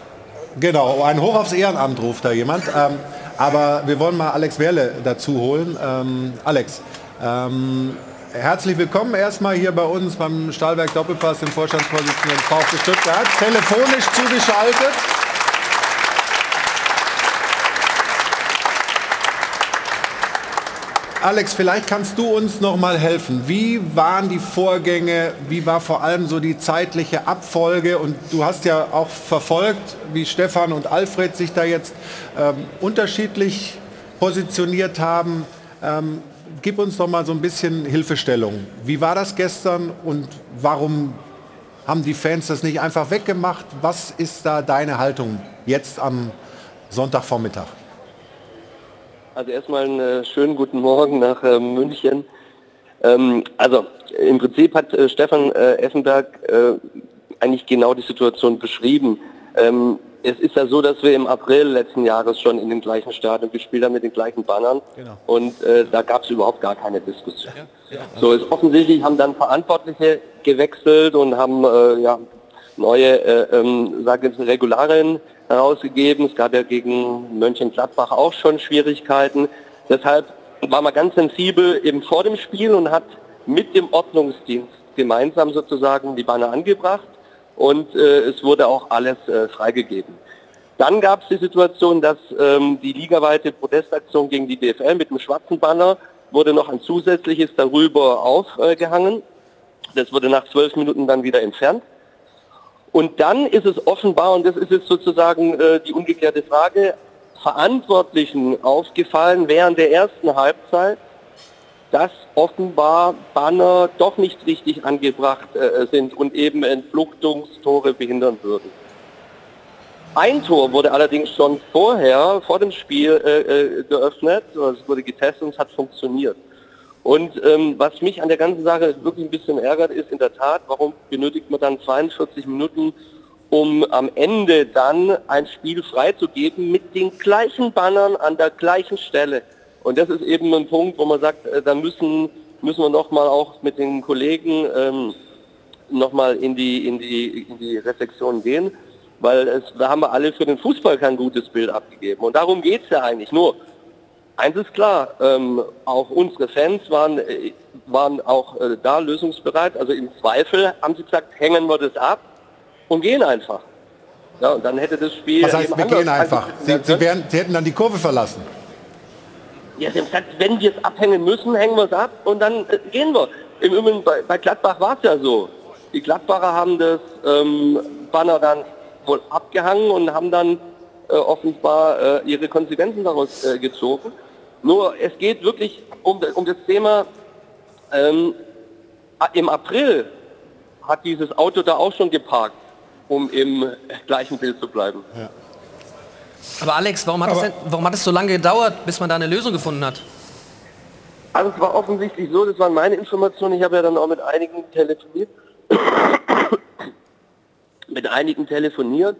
genau, ein Hoch aufs Ehrenamt ruft da jemand. Ähm, aber wir wollen mal Alex Werle dazu holen. Ähm, Alex, ähm, herzlich willkommen erstmal hier bei uns beim Stahlwerk Doppelpass, dem Vorstandsvorsitzenden VfB Stuttgart, telefonisch zugeschaltet. Alex, vielleicht kannst du uns noch mal helfen. Wie waren die Vorgänge? Wie war vor allem so die zeitliche Abfolge? Und du hast ja auch verfolgt, wie Stefan und Alfred sich da jetzt ähm, unterschiedlich positioniert haben. Ähm, gib uns doch mal so ein bisschen Hilfestellung. Wie war das gestern und warum haben die Fans das nicht einfach weggemacht? Was ist da deine Haltung jetzt am Sonntagvormittag? Also erstmal einen äh, schönen guten Morgen nach äh, München. Ähm, also im Prinzip hat äh, Stefan Effenberg eigentlich genau die Situation beschrieben. Es ist ja so, dass wir im April letzten Jahres schon in den gleichen Stadien gespielt haben mit den gleichen Bannern und äh, da gab es überhaupt gar keine Diskussion. So ist offensichtlich haben dann Verantwortliche gewechselt und haben äh, ja, neue äh, ähm, sag jetzt, Regularien herausgegeben. Es gab ja gegen Mönchengladbach auch schon Schwierigkeiten. Deshalb war man ganz sensibel eben vor dem Spiel und hat mit dem Ordnungsdienst gemeinsam sozusagen die Banner angebracht und äh, es wurde auch alles äh, freigegeben. Dann gab es die Situation, dass ähm, die ligaweite Protestaktion gegen die DFL mit dem schwarzen Banner wurde noch ein zusätzliches darüber aufgehangen. Das wurde nach zwölf Minuten dann wieder entfernt. Und dann ist es offenbar, und das ist jetzt sozusagen äh, die umgekehrte Frage, Verantwortlichen aufgefallen während der ersten Halbzeit, dass offenbar Banner doch nicht richtig angebracht äh, sind und eben Entfluchtungstore behindern würden. Ein Tor wurde allerdings schon vorher, vor dem Spiel äh, äh, geöffnet, also es wurde getestet und es hat funktioniert. Und ähm, was mich an der ganzen Sache wirklich ein bisschen ärgert, ist in der Tat, warum benötigt man dann 42 Minuten, um am Ende dann ein Spiel freizugeben mit den gleichen Bannern an der gleichen Stelle. Und das ist eben ein Punkt, wo man sagt, äh, da müssen, müssen wir nochmal auch mit den Kollegen ähm, nochmal in die, in, die, in die Reflexion gehen, weil es, da haben wir alle für den Fußball kein gutes Bild abgegeben. Und darum geht es ja eigentlich nur. Eins ist klar, ähm, auch unsere Fans waren, äh, waren auch äh, da lösungsbereit. Also im Zweifel haben sie gesagt, hängen wir das ab und gehen einfach. Ja, und dann hätte das Spiel... Was heißt, wir gehen einfach? Sie, sie, wären, sie hätten dann die Kurve verlassen. Ja, sie haben gesagt, wenn wir es abhängen müssen, hängen wir es ab und dann äh, gehen wir. Im Übrigen bei, bei Gladbach war es ja so. Die Gladbacher haben das ähm, Banner dann wohl abgehangen und haben dann äh, offenbar äh, ihre Konsequenzen daraus äh, gezogen. Nur es geht wirklich um, um das Thema, ähm, im April hat dieses Auto da auch schon geparkt. um im gleichen Bild zu bleiben. Ja. Aber Alex, warum hat, es denn, warum hat es so lange gedauert, bis man da eine Lösung gefunden hat? Also es war offensichtlich so, das waren meine Informationen, ich habe ja dann auch mit einigen telefoniert, [COUGHS] mit einigen telefoniert.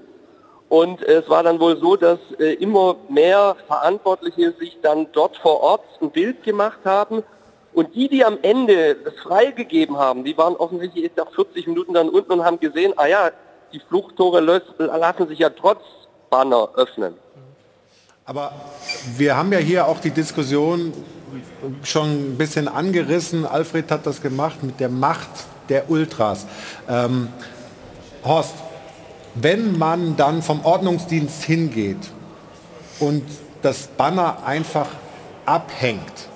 Und es war dann wohl so, dass äh, immer mehr Verantwortliche sich dann dort vor Ort ein Bild gemacht haben. Und die, die am Ende das freigegeben haben, die waren offensichtlich nach 40 Minuten dann unten und haben gesehen, ah ja, die Fluchttore lassen sich ja trotz Banner öffnen. Aber wir haben ja hier auch die Diskussion schon ein bisschen angerissen. Alfred hat das gemacht mit der Macht der Ultras. Ähm, Horst, wenn man dann vom Ordnungsdienst hingeht und das Banner einfach abhängt,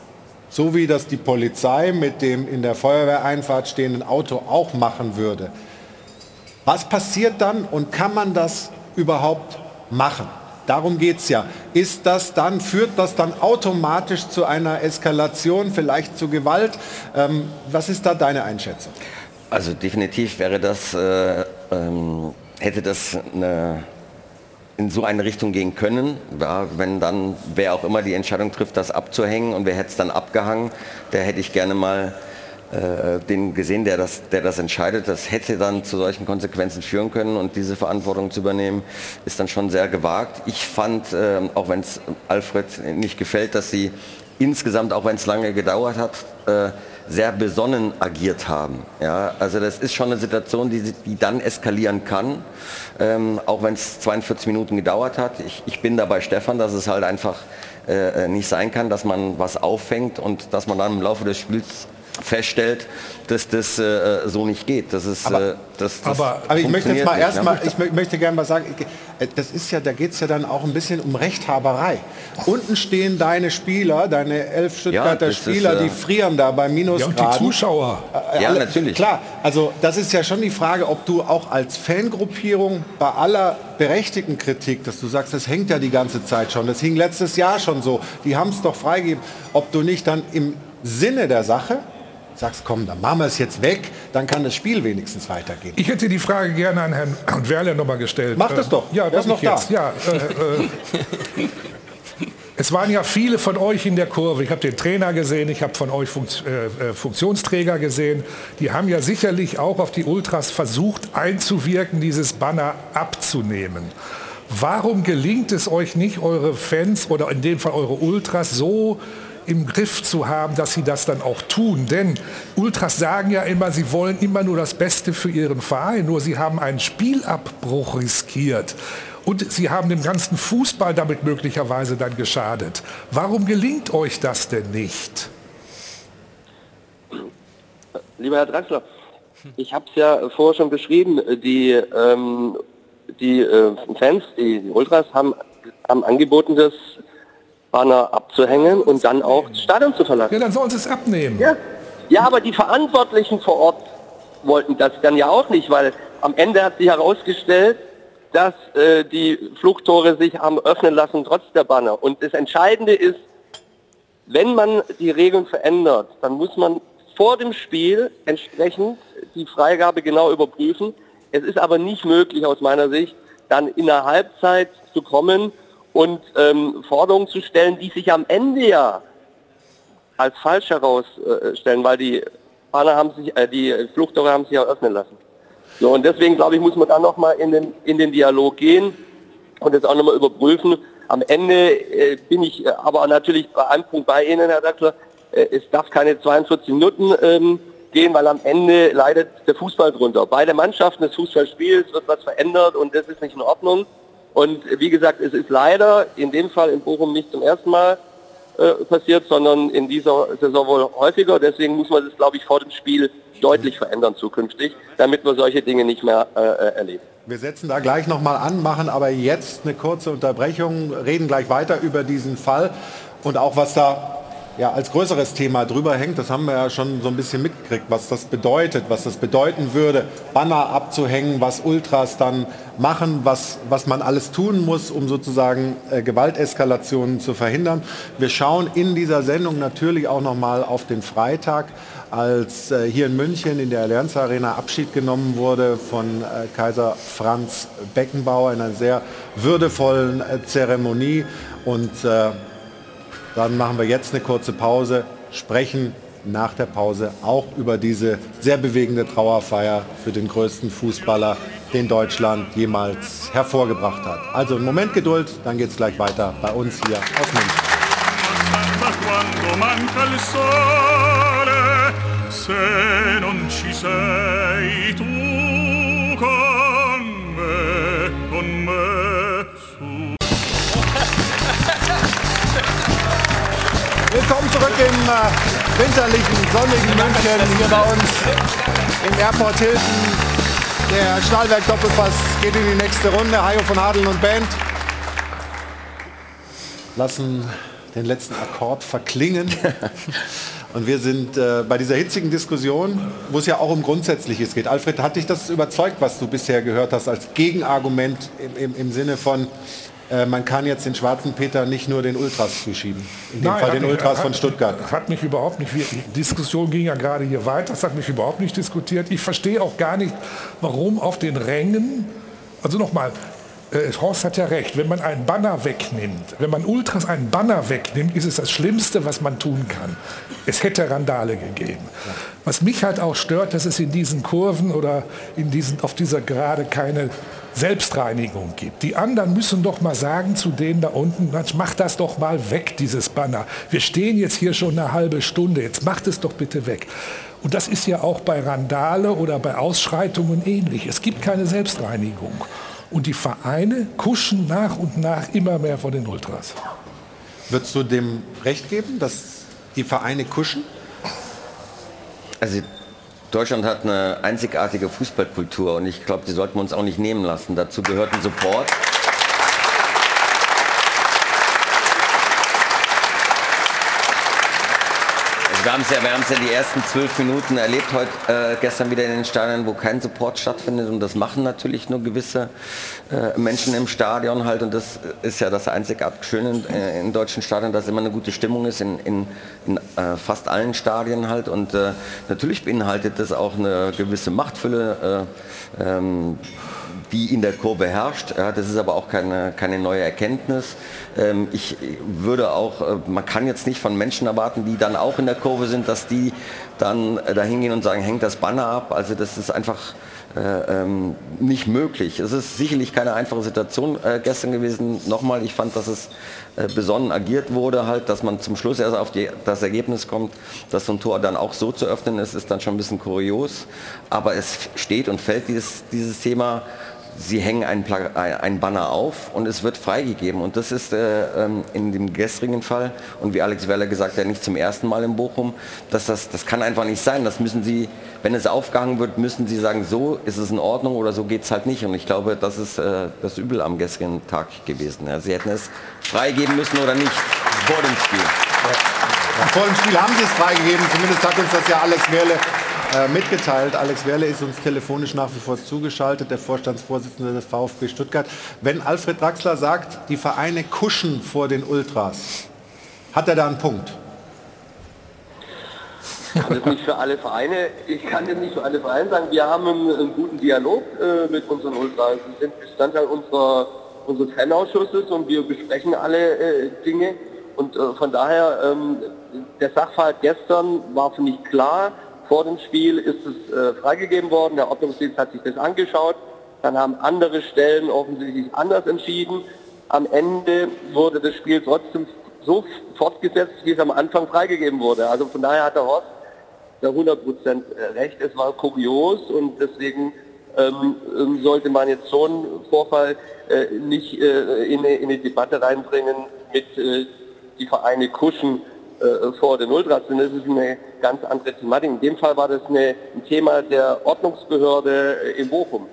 so wie das die Polizei mit dem in der Feuerwehreinfahrt stehenden Auto auch machen würde, was passiert dann und kann man das überhaupt machen? Darum geht es ja. Ist das dann, führt das dann automatisch zu einer Eskalation, vielleicht zu Gewalt? Ähm, was ist da deine Einschätzung? Also definitiv wäre das, äh, ähm, hätte das eine, in so eine Richtung gehen können. Ja, wenn dann, wer auch immer die Entscheidung trifft, das abzuhängen und wer hätte es dann abgehangen, der hätte ich gerne mal äh, den gesehen, der das, der das entscheidet. Das hätte dann zu solchen Konsequenzen führen können und diese Verantwortung zu übernehmen, ist dann schon sehr gewagt. Ich fand, äh, auch wenn es Alfred nicht gefällt, dass sie insgesamt, auch wenn es lange gedauert hat, äh, sehr besonnen agiert haben. Ja, also das ist schon eine Situation, die, die dann eskalieren kann, ähm, auch wenn es 42 Minuten gedauert hat. Ich, ich bin da bei Stefan, dass es halt einfach äh, nicht sein kann, dass man was auffängt und dass man dann im Laufe des Spiels feststellt, dass das äh, so nicht geht. Das ist, aber, äh, das, das aber, aber ich möchte jetzt mal erstmal, ich möchte gerne mal sagen, äh, das ist ja, da geht es ja dann auch ein bisschen um Rechthaberei. Unten stehen deine Spieler, deine elf Stuttgarter ja, Spieler, ist, äh, die frieren da bei Minusgraden. Ja, und die Zuschauer. Äh, ja, natürlich. Klar, also das ist ja schon die Frage, ob du auch als Fangruppierung bei aller berechtigten Kritik, dass du sagst, das hängt ja die ganze Zeit schon, das hing letztes Jahr schon so, die haben es doch freigegeben, ob du nicht dann im Sinne der Sache sagst, komm, dann machen wir es jetzt weg, dann kann das Spiel wenigstens weitergehen. Ich hätte die Frage gerne an Herrn Werle nochmal gestellt. Mach das doch. Ja, das noch jetzt. da. Ja, äh, äh, es waren ja viele von euch in der Kurve. Ich habe den Trainer gesehen, ich habe von euch Funkt, äh, äh, Funktionsträger gesehen. Die haben ja sicherlich auch auf die Ultras versucht einzuwirken, dieses Banner abzunehmen. Warum gelingt es euch nicht, eure Fans oder in dem Fall eure Ultras so im Griff zu haben, dass sie das dann auch tun. Denn Ultras sagen ja immer, sie wollen immer nur das Beste für ihren Verein, nur sie haben einen Spielabbruch riskiert. Und sie haben dem ganzen Fußball damit möglicherweise dann geschadet. Warum gelingt euch das denn nicht? Lieber Herr Draxler, ich habe es ja vorher schon beschrieben, die, ähm, die äh, Fans, die, die Ultras haben, haben angeboten, das Banner abzuhängen und dann auch das Stadion zu verlassen. Ja, dann sollen sie es abnehmen. Ja. ja, aber die Verantwortlichen vor Ort wollten das dann ja auch nicht, weil am Ende hat sich herausgestellt, dass äh, die Fluchttore sich haben öffnen lassen trotz der Banner. Und das Entscheidende ist, wenn man die Regeln verändert, dann muss man vor dem Spiel entsprechend die Freigabe genau überprüfen. Es ist aber nicht möglich aus meiner Sicht, dann in der Halbzeit zu kommen und ähm, Forderungen zu stellen, die sich am Ende ja als falsch herausstellen, weil die Fahner haben sich, äh, die Fluchttore haben sich eröffnen lassen. So, und deswegen glaube ich, muss man da nochmal in den, in den Dialog gehen und das auch nochmal überprüfen. Am Ende äh, bin ich äh, aber natürlich bei einem Punkt bei Ihnen, Herr Dackler, äh, es darf keine 42 Minuten ähm, gehen, weil am Ende leidet der Fußball drunter. Beide Mannschaften des Fußballspiels wird was verändert und das ist nicht in Ordnung. Und wie gesagt, es ist leider in dem Fall in Bochum nicht zum ersten Mal äh, passiert, sondern in dieser Saison wohl häufiger. Deswegen muss man das, glaube ich, vor dem Spiel deutlich verändern zukünftig, damit wir solche Dinge nicht mehr äh, äh erleben. Wir setzen da gleich nochmal an, machen aber jetzt eine kurze Unterbrechung, reden gleich weiter über diesen Fall und auch was da ja, als größeres Thema drüber hängt. Das haben wir ja schon so ein bisschen mitgekriegt, was das bedeutet, was das bedeuten würde, Banner abzuhängen, was Ultras dann machen, was, was man alles tun muss, um sozusagen äh, Gewalteskalationen zu verhindern. Wir schauen in dieser Sendung natürlich auch noch mal auf den Freitag, als äh, hier in München in der Allianz Arena Abschied genommen wurde von äh, Kaiser Franz Beckenbauer in einer sehr würdevollen äh, Zeremonie. Und äh, dann machen wir jetzt eine kurze Pause, sprechen nach der Pause auch über diese sehr bewegende Trauerfeier für den größten Fußballer, den Deutschland jemals hervorgebracht hat. Also einen Moment Geduld, dann geht es gleich weiter bei uns hier aus München. Willkommen zurück im äh, winterlichen, sonnigen München hier bei uns im Airport Hilton. Der Stahlwerk Doppelpass geht in die nächste Runde. Hajo von Hadeln und Band lassen den letzten Akkord verklingen. [LAUGHS] Und wir sind äh, bei dieser hitzigen Diskussion, wo es ja auch um Grundsätzliches geht. Alfred, hat dich das überzeugt, was du bisher gehört hast, als Gegenargument im, im, im Sinne von, äh, man kann jetzt den schwarzen Peter nicht nur den Ultras zuschieben. In dem Nein, Fall den mich- Ultras hat- von Stuttgart. Hat mich überhaupt nicht, die Diskussion ging ja gerade hier weiter, das hat mich überhaupt nicht diskutiert. Ich verstehe auch gar nicht, warum auf den Rängen, also nochmal, äh, Horst hat ja recht, wenn man einen Banner wegnimmt, wenn man Ultras einen Banner wegnimmt, ist es das Schlimmste, was man tun kann. Es hätte Randale gegeben. Was mich halt auch stört, dass es in diesen Kurven oder in diesen, auf dieser Gerade keine Selbstreinigung gibt. Die anderen müssen doch mal sagen zu denen da unten, mach das doch mal weg, dieses Banner. Wir stehen jetzt hier schon eine halbe Stunde, jetzt macht es doch bitte weg. Und das ist ja auch bei Randale oder bei Ausschreitungen ähnlich. Es gibt keine Selbstreinigung. Und die Vereine kuschen nach und nach immer mehr vor den Ultras. Würdest du dem recht geben, dass die Vereine kuschen? Also Deutschland hat eine einzigartige Fußballkultur und ich glaube, die sollten wir uns auch nicht nehmen lassen. Dazu gehört ein Support. Also wir haben es ja, wir haben's ja die ersten zwölf Minuten erlebt heute äh, gestern wieder in den Stadien, wo kein Support stattfindet und das machen natürlich nur gewisse äh, Menschen im Stadion halt und das ist ja das einzigartig Schöne in, äh, in deutschen Stadien, dass immer eine gute Stimmung ist in, in, in äh, fast allen Stadien halt und äh, natürlich beinhaltet das auch eine gewisse Machtfülle. Äh, ähm, die in der Kurve herrscht. Ja, das ist aber auch keine, keine neue Erkenntnis. Ähm, ich würde auch, äh, man kann jetzt nicht von Menschen erwarten, die dann auch in der Kurve sind, dass die dann äh, dahin gehen und sagen, hängt das Banner ab. Also das ist einfach äh, ähm, nicht möglich. Es ist sicherlich keine einfache Situation äh, gestern gewesen. Nochmal, ich fand, dass es äh, besonnen agiert wurde, halt, dass man zum Schluss erst auf die, das Ergebnis kommt, dass so ein Tor dann auch so zu öffnen ist, ist dann schon ein bisschen kurios. Aber es steht und fällt dieses, dieses Thema Sie hängen einen, Pla ein ein Banner auf und es wird freigegeben. Und das ist äh, ähm, in dem gestrigen Fall, und wie Alex Weller gesagt hat, nicht zum ersten Mal in Bochum, dass das, das kann einfach nicht sein. Das müssen Sie, wenn es aufgehangen wird, müssen Sie sagen, so ist es in Ordnung oder so geht es halt nicht. Und ich glaube, das ist äh, das Übel am gestrigen Tag gewesen. Ja, Sie hätten es freigeben müssen oder nicht vor dem Spiel. Vor dem Spiel haben sie es freigegeben, zumindest hat uns das ja Alex Werle äh, mitgeteilt. Alex Werle ist uns telefonisch nach wie vor zugeschaltet, der Vorstandsvorsitzende des VfB Stuttgart. Wenn Alfred Draxler sagt, die Vereine kuschen vor den Ultras, hat er da einen Punkt? Ich kann das nicht für alle Vereine, ich kann das nicht für alle Vereine sagen. Wir haben einen, einen guten Dialog äh, mit unseren Ultras. Sie sind Bestandteil unserer, unseres Fanausschusses und wir besprechen alle äh, Dinge. Und äh, von daher, ähm, der Sachverhalt gestern war für mich klar. Vor dem Spiel ist es äh, freigegeben worden. Der Ordnungsdienst hat sich das angeschaut. Dann haben andere Stellen offensichtlich anders entschieden. Am Ende wurde das Spiel trotzdem so fortgesetzt, wie es am Anfang freigegeben wurde. Also von daher hat der Horst da 100% recht. Es war kurios und deswegen ähm, ähm, sollte man jetzt so einen Vorfall äh, nicht äh, in, eine, in eine Debatte reinbringen mit äh, die Vereine kuschen äh, vor den Ultras, denn das ist eine ganz andere Thematik. In dem Fall war das eine, ein Thema der Ordnungsbehörde äh, in Bochum.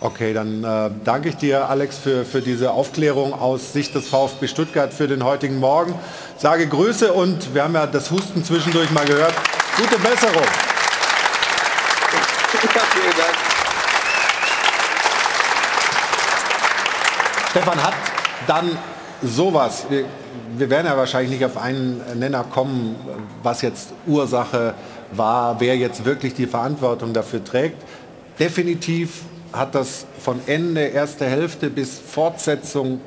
Okay, dann äh, danke ich dir, Alex, für, für diese Aufklärung aus Sicht des VfB Stuttgart für den heutigen Morgen. Sage Grüße und wir haben ja das Husten zwischendurch mal gehört. Gute Besserung. Stefan hat dann sowas. Wir, werden ja wahrscheinlich nicht auf einen Nenner kommen, was jetzt Ursache war, wer jetzt wirklich die Verantwortung dafür trägt. Definitiv hat das von Ende erste Hälfte bis Fortsetzung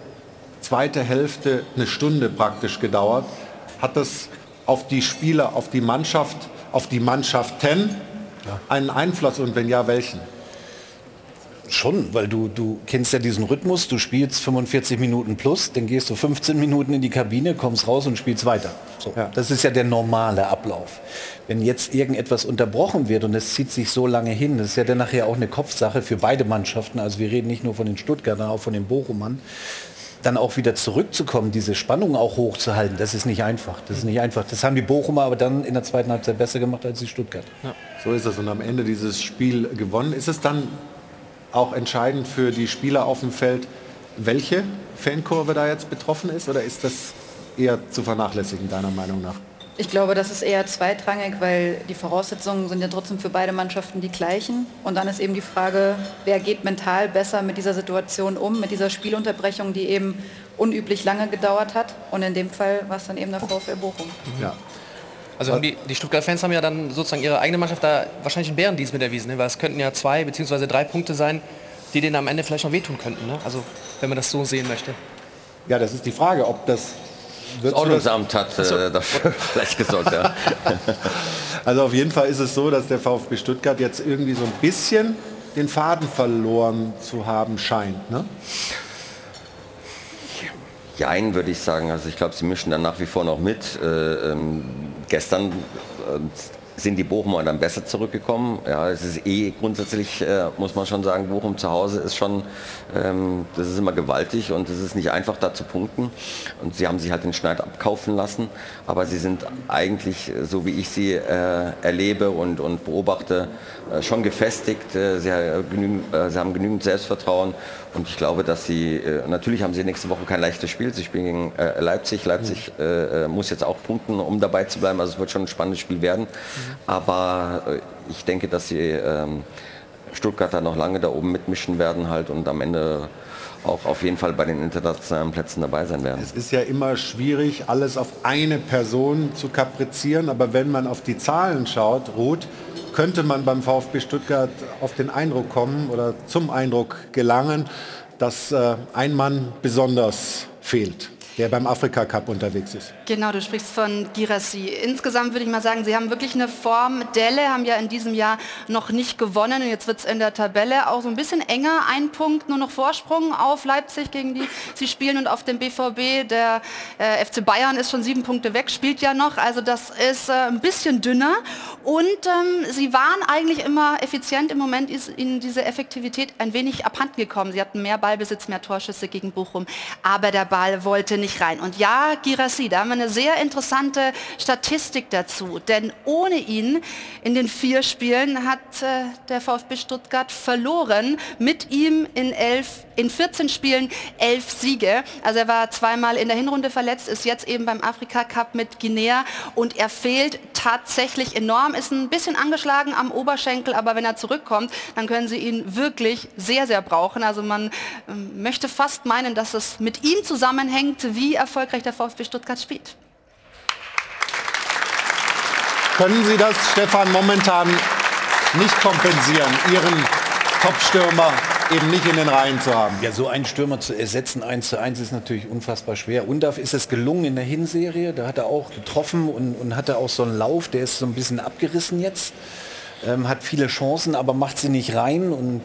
zweite Hälfte eine Stunde praktisch gedauert. Hat das auf die Spieler, auf die Mannschaft, auf die Mannschaften einen Einfluss und wenn ja, welchen? Schon, weil du, du kennst ja diesen Rhythmus, du spielst 45 Minuten plus, dann gehst du 15 Minuten in die Kabine, kommst raus und spielst weiter. So, ja. Das ist ja der normale Ablauf. Wenn jetzt irgendetwas unterbrochen wird und es zieht sich so lange hin, das ist ja dann nachher auch eine Kopfsache für beide Mannschaften, also wir reden nicht nur von den Stuttgartern, auch von den Bochumern, dann auch wieder zurückzukommen, diese Spannung auch hochzuhalten, das ist nicht einfach. Das ist nicht einfach. Das haben die Bochumer aber dann in der zweiten Halbzeit besser gemacht als die Stuttgart. Ja. So ist es und am Ende dieses Spiel gewonnen. Ist es dann auch entscheidend für die Spieler auf dem Feld, welche Fankurve da jetzt betroffen ist oder ist das eher zu vernachlässigen, deiner Meinung nach? Ich glaube, das ist eher zweitrangig, weil die Voraussetzungen sind ja trotzdem für beide Mannschaften die gleichen. Und dann ist eben die Frage, wer geht mental besser mit dieser Situation um, mit dieser Spielunterbrechung, die eben unüblich lange gedauert hat. Und in dem Fall war es dann eben der VfL Bochum. Ja. Also die, die Stuttgart-Fans haben ja dann sozusagen ihre eigene Mannschaft da wahrscheinlich einen Bärendienst mit erwiesen, ne? weil es könnten ja zwei bzw. drei Punkte sein, die denen am Ende vielleicht noch wehtun könnten. Ne? Also wenn man das so sehen möchte. Ja, das ist die Frage, ob das das Ordnungsamt hat äh, dafür [LAUGHS] vielleicht gesorgt, ja. [LAUGHS] Also auf jeden Fall ist es so, dass der VfB Stuttgart jetzt irgendwie so ein bisschen den Faden verloren zu haben scheint. Ne? Jein, würde ich sagen. Also ich glaube, sie mischen dann nach wie vor noch mit. Äh, ähm, gestern äh, sind die Bochumer dann besser zurückgekommen. Ja, es ist eh grundsätzlich, äh, muss man schon sagen, Bochum zu Hause ist schon, ähm, das ist immer gewaltig und es ist nicht einfach da zu punkten. Und sie haben sich halt den Schneid abkaufen lassen, aber sie sind eigentlich, so wie ich sie äh, erlebe und, und beobachte, äh, schon gefestigt. Äh, sie, genügend, sie haben genügend Selbstvertrauen und ich glaube, dass sie, äh, natürlich haben sie nächste Woche kein leichtes Spiel. Sie spielen gegen Leipzig. Leipzig mhm. muss jetzt auch punkten, um dabei zu bleiben. Also es wird schon ein spannendes Spiel werden. Mhm. Aber äh, ich denke, dass die ähm, Stuttgarter noch lange da oben mitmischen werden halt und am Ende auch auf jeden Fall bei den internationalen Plätzen dabei sein werden. Es ist ja immer schwierig, alles auf eine Person zu kaprizieren, aber wenn man auf die Zahlen schaut, Ruth, könnte man beim VfB Stuttgart auf den Eindruck kommen oder zum Eindruck gelangen, dass äh, ein Mann besonders fehlt der beim Afrika Cup unterwegs ist. Genau, du sprichst von Girassi. Insgesamt würde ich mal sagen, sie haben wirklich eine Form. Delle haben ja in diesem Jahr noch nicht gewonnen und jetzt wird es in der Tabelle auch so ein bisschen enger. Ein Punkt nur noch Vorsprung auf Leipzig, gegen die sie spielen und auf dem BVB. Der äh, FC Bayern ist schon sieben Punkte weg, spielt ja noch. Also das ist äh, ein bisschen dünner und ähm, sie waren eigentlich immer effizient. Im Moment ist ihnen diese Effektivität ein wenig abhanden gekommen. Sie hatten mehr Ballbesitz, mehr Torschüsse gegen Bochum, aber der Ball wollte nicht rein. Und ja, Girassi, da haben wir eine sehr interessante Statistik dazu. Denn ohne ihn in den vier Spielen hat äh, der VfB Stuttgart verloren. Mit ihm in, elf, in 14 Spielen elf Siege. Also er war zweimal in der Hinrunde verletzt, ist jetzt eben beim Afrika Cup mit Guinea und er fehlt tatsächlich enorm, ist ein bisschen angeschlagen am Oberschenkel, aber wenn er zurückkommt, dann können sie ihn wirklich sehr, sehr brauchen. Also man ähm, möchte fast meinen, dass es mit ihm zusammenhängt, wie erfolgreich der VfB Stuttgart spielt. Können Sie das, Stefan, momentan nicht kompensieren, Ihren Top-Stürmer eben nicht in den Reihen zu haben? Ja, so einen Stürmer zu ersetzen, 1 zu 1, ist natürlich unfassbar schwer. Undaf ist es gelungen in der Hinserie, da hat er auch getroffen und, und hatte auch so einen Lauf, der ist so ein bisschen abgerissen jetzt. Ähm, hat viele Chancen, aber macht sie nicht rein und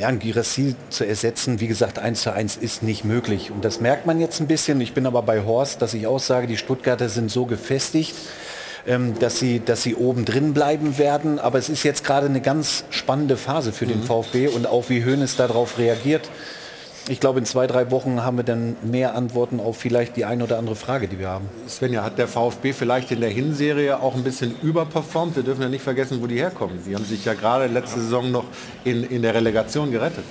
ja, ein Girassi zu ersetzen, wie gesagt, eins zu eins ist nicht möglich. Und das merkt man jetzt ein bisschen. Ich bin aber bei Horst, dass ich auch sage, die Stuttgarter sind so gefestigt, ähm, dass, sie, dass sie oben drin bleiben werden. Aber es ist jetzt gerade eine ganz spannende Phase für mhm. den VfB und auch wie Hoeneß darauf reagiert ich glaube, in zwei, drei Wochen haben wir dann mehr Antworten auf vielleicht die eine oder andere Frage, die wir haben. Svenja, hat der VfB vielleicht in der Hinserie auch ein bisschen überperformt? Wir dürfen ja nicht vergessen, wo die herkommen. Sie haben sich ja gerade letzte Saison noch in, in der Relegation gerettet.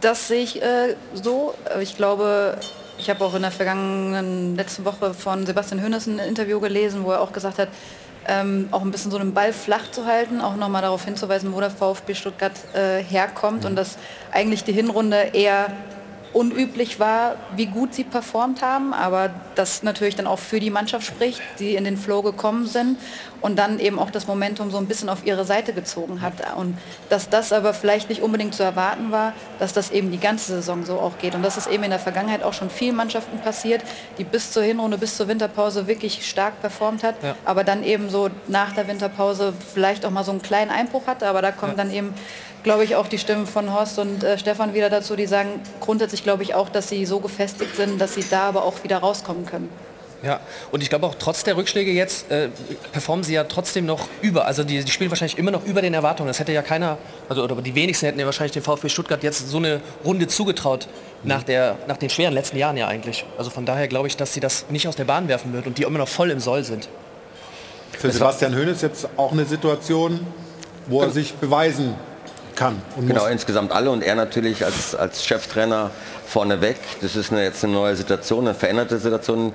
Das sehe ich äh, so. Ich glaube, ich habe auch in der vergangenen letzten Woche von Sebastian Hönes ein Interview gelesen, wo er auch gesagt hat, ähm, auch ein bisschen so einen Ball flach zu halten, auch nochmal darauf hinzuweisen, wo der VfB Stuttgart äh, herkommt mhm. und dass eigentlich die Hinrunde eher unüblich war, wie gut sie performt haben, aber das natürlich dann auch für die Mannschaft spricht, die in den Flow gekommen sind und dann eben auch das Momentum so ein bisschen auf ihre Seite gezogen hat. Und dass das aber vielleicht nicht unbedingt zu erwarten war, dass das eben die ganze Saison so auch geht. Und das ist eben in der Vergangenheit auch schon vielen Mannschaften passiert, die bis zur Hinrunde, bis zur Winterpause wirklich stark performt hat, ja. aber dann eben so nach der Winterpause vielleicht auch mal so einen kleinen Einbruch hatte, aber da kommt ja. dann eben glaube ich, auch die Stimmen von Horst und äh, Stefan wieder dazu, die sagen grundsätzlich, glaube ich, auch, dass sie so gefestigt sind, dass sie da aber auch wieder rauskommen können. Ja, und ich glaube auch trotz der Rückschläge jetzt äh, performen sie ja trotzdem noch über. Also die, die, spielen wahrscheinlich immer noch über den Erwartungen. Das hätte ja keiner, also oder die wenigsten hätten ja wahrscheinlich dem VfB Stuttgart jetzt so eine Runde zugetraut nach, der, nach den schweren letzten Jahren ja eigentlich. Also von daher glaube ich, dass sie das nicht aus der Bahn werfen wird und die immer noch voll im Soll sind. Für Sebastian Höhnes jetzt auch eine Situation, wo er sich beweisen kann. genau, muss. insgesamt alle und er natürlich als, als Cheftrainer vorneweg. Das ist eine, jetzt eine neue Situation, eine veränderte Situation.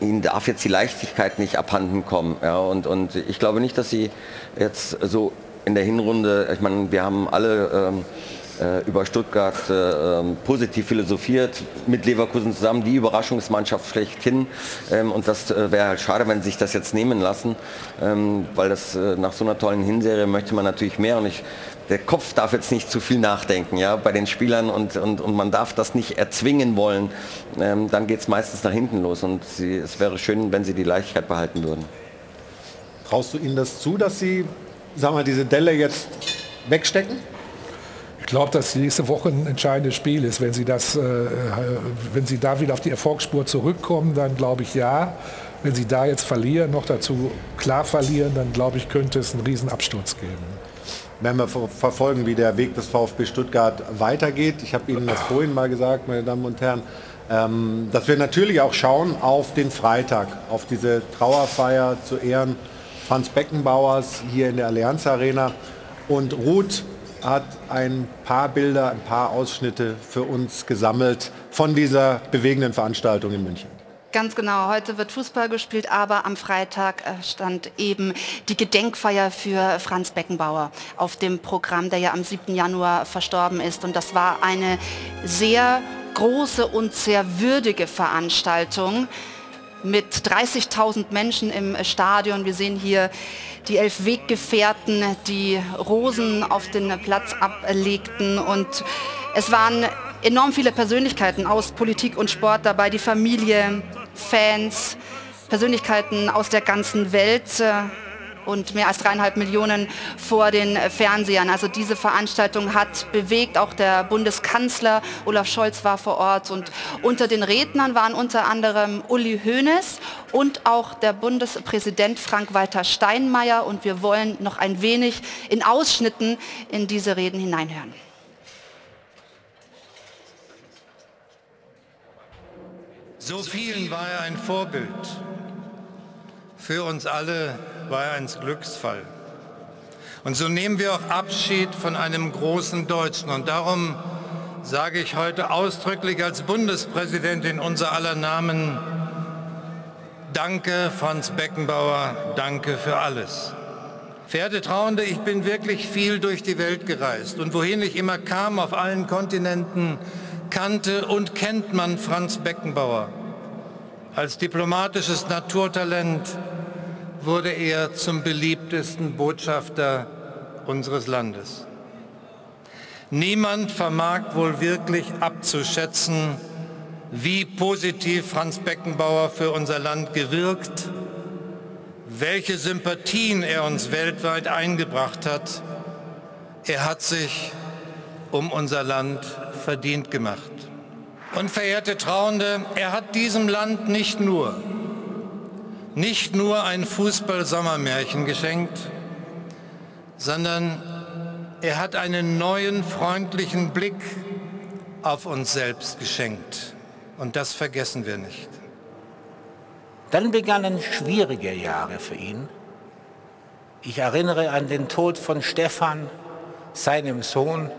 Ihnen darf jetzt die Leichtigkeit nicht abhanden kommen. Ja, und, und ich glaube nicht, dass sie jetzt so in der Hinrunde, ich meine, wir haben alle ähm, äh, über Stuttgart äh, ähm, positiv philosophiert, mit Leverkusen zusammen, die Überraschungsmannschaft schlechthin. Ähm, und das äh, wäre halt schade, wenn sie sich das jetzt nehmen lassen, ähm, weil das äh, nach so einer tollen Hinserie möchte man natürlich mehr. Und ich der Kopf darf jetzt nicht zu viel nachdenken ja, bei den Spielern und, und, und man darf das nicht erzwingen wollen. Ähm, dann geht es meistens nach hinten los und sie, es wäre schön, wenn sie die Leichtigkeit behalten würden. Traust du ihnen das zu, dass sie sagen wir, diese Delle jetzt wegstecken? Ich glaube, dass nächste Woche ein entscheidendes Spiel ist. Wenn sie, das, äh, wenn sie da wieder auf die Erfolgsspur zurückkommen, dann glaube ich ja. Wenn sie da jetzt verlieren, noch dazu klar verlieren, dann glaube ich, könnte es einen Riesenabsturz geben werden wir verfolgen, wie der Weg des VfB Stuttgart weitergeht. Ich habe Ihnen das vorhin mal gesagt, meine Damen und Herren, ähm, dass wir natürlich auch schauen auf den Freitag, auf diese Trauerfeier zu Ehren Franz Beckenbauers hier in der Allianz Arena. Und Ruth hat ein paar Bilder, ein paar Ausschnitte für uns gesammelt von dieser bewegenden Veranstaltung in München. Ganz genau, heute wird Fußball gespielt, aber am Freitag äh, stand eben die Gedenkfeier für Franz Beckenbauer auf dem Programm, der ja am 7. Januar verstorben ist. Und das war eine sehr große und sehr würdige Veranstaltung mit 30.000 Menschen im Stadion. Wir sehen hier die elf Weggefährten, die Rosen auf den Platz ablegten und es waren enorm viele Persönlichkeiten aus Politik und Sport dabei, die Familie, Fans, Persönlichkeiten aus der ganzen Welt äh, und mehr als dreieinhalb Millionen vor den Fernsehern. Also diese Veranstaltung hat bewegt. Auch der Bundeskanzler Olaf Scholz war vor Ort und unter den Rednern waren unter anderem Uli Hoeneß und auch der Bundespräsident Frank-Walter Steinmeier. Und wir wollen noch ein wenig in Ausschnitten in diese Reden hineinhören. So vielen war er ein Vorbild. Für uns alle war er ein Glücksfall. Und so nehmen wir auch Abschied von einem großen Deutschen. Und darum sage ich heute ausdrücklich als Bundespräsident in unser aller Namen, danke Franz Beckenbauer, danke für alles. Verehrte Trauende, ich bin wirklich viel durch die Welt gereist und wohin ich immer kam, auf allen Kontinenten, kannte und kennt man Franz Beckenbauer. Als diplomatisches Naturtalent wurde er zum beliebtesten Botschafter unseres Landes. Niemand vermag wohl wirklich abzuschätzen, wie positiv Franz Beckenbauer für unser Land gewirkt, welche Sympathien er uns weltweit eingebracht hat. Er hat sich um unser Land verdient gemacht. Und verehrte Trauende, er hat diesem Land nicht nur, nicht nur ein Fußball-Sommermärchen geschenkt, sondern er hat einen neuen freundlichen Blick auf uns selbst geschenkt. Und das vergessen wir nicht. Dann begannen schwierige Jahre für ihn. Ich erinnere an den Tod von Stefan, seinem Sohn,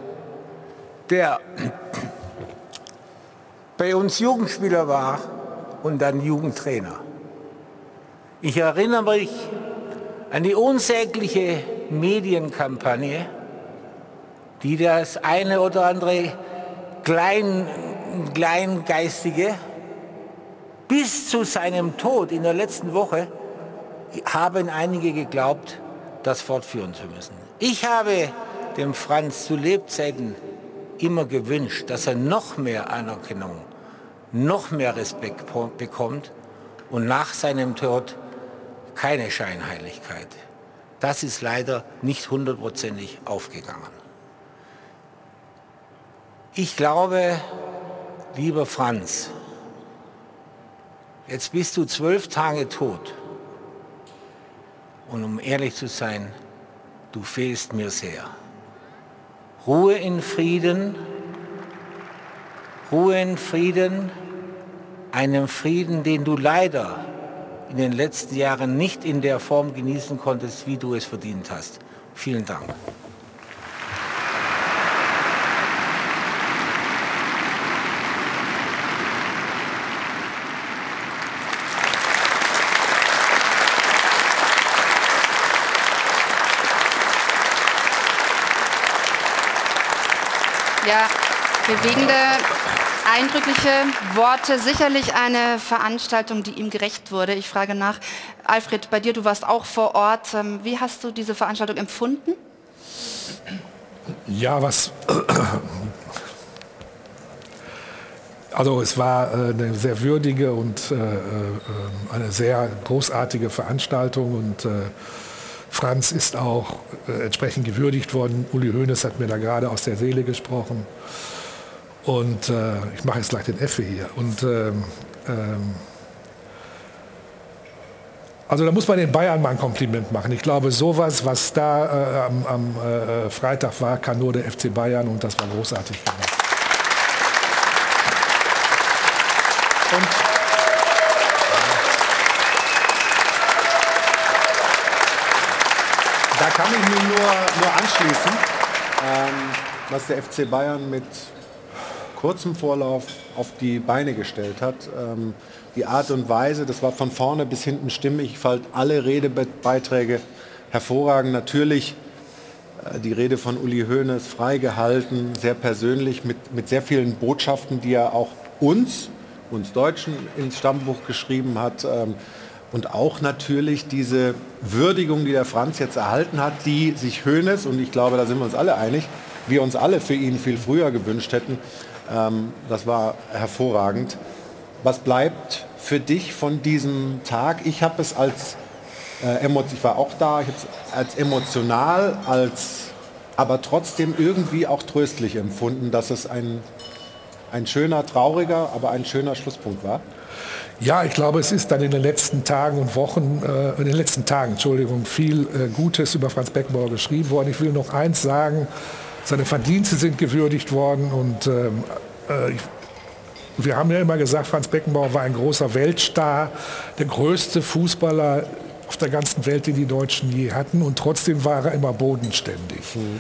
der bei uns Jugendspieler war und dann Jugendtrainer. Ich erinnere mich an die unsägliche Medienkampagne, die das eine oder andere Klein, Kleingeistige bis zu seinem Tod in der letzten Woche haben einige geglaubt, das fortführen zu müssen. Ich habe dem Franz zu Lebzeiten immer gewünscht, dass er noch mehr Anerkennung, noch mehr Respekt bekommt und nach seinem Tod keine Scheinheiligkeit. Das ist leider nicht hundertprozentig aufgegangen. Ich glaube, lieber Franz, jetzt bist du zwölf Tage tot. Und um ehrlich zu sein, du fehlst mir sehr. Ruhe in Frieden, Ruhe in Frieden, einem Frieden, den du leider in den letzten Jahren nicht in der Form genießen konntest, wie du es verdient hast. Vielen Dank. Ja, bewegende, eindrückliche Worte. Sicherlich eine Veranstaltung, die ihm gerecht wurde. Ich frage nach, Alfred, bei dir, du warst auch vor Ort. Ähm, wie hast du diese Veranstaltung empfunden? Ja, was... Also es war äh, eine sehr würdige und äh, äh, eine sehr großartige Veranstaltung und Franz ist auch entsprechend gewürdigt worden. Uli Hoeneß hat mir da gerade aus der Seele gesprochen. Und äh, ich mache jetzt gleich den Effe hier. Und ähm, ähm, also da muss man den Bayern mal ein Kompliment machen. Ich glaube, sowas, was da äh, am, am äh, Freitag war, kann nur der FC Bayern und das war großartig gemacht. Und Da kann ich mich nur, nur anschließen, ähm, was der FC Bayern mit kurzem Vorlauf auf die Beine gestellt hat. Ähm, die Art und Weise, das war von vorne bis hinten stimmig. Ich fand alle Redebeiträge hervorragend. Natürlich äh, die Rede von Uli Hoeneß frei gehalten, sehr persönlich, mit, mit sehr vielen Botschaften, die er auch uns, uns Deutschen ins Stammbuch geschrieben hat. Ähm, und auch natürlich diese Würdigung, die der Franz jetzt erhalten hat, die sich Hoeneß, und ich glaube, da sind wir uns alle einig, wir uns alle für ihn viel früher gewünscht hätten. Ähm, das war hervorragend. Was bleibt für dich von diesem Tag? Ich habe es als, äh, ich war auch da, ich als emotional, als aber trotzdem irgendwie auch tröstlich empfunden, dass es ein, ein schöner, trauriger, aber ein schöner Schlusspunkt war. Ja, ich glaube, es ist dann in den letzten Tagen und Wochen, äh, in den letzten Tagen, Entschuldigung, viel äh, Gutes über Franz Beckenbauer geschrieben worden. Ich will noch eins sagen, seine Verdienste sind gewürdigt worden und ähm, äh, wir haben ja immer gesagt, Franz Beckenbauer war ein großer Weltstar, der größte Fußballer auf der ganzen Welt, den die Deutschen je hatten und trotzdem war er immer bodenständig. Mhm.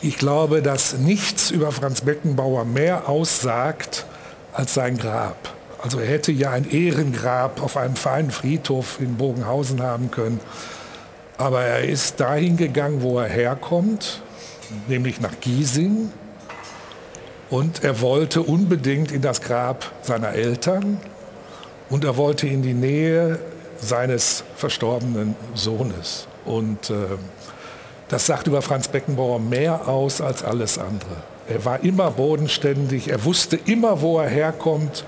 Ich glaube, dass nichts über Franz Beckenbauer mehr aussagt als sein Grab. Also er hätte ja ein Ehrengrab auf einem feinen Friedhof in Bogenhausen haben können. Aber er ist dahin gegangen, wo er herkommt, nämlich nach Giesing. Und er wollte unbedingt in das Grab seiner Eltern und er wollte in die Nähe seines verstorbenen Sohnes. Und äh, das sagt über Franz Beckenbauer mehr aus als alles andere. Er war immer bodenständig, er wusste immer, wo er herkommt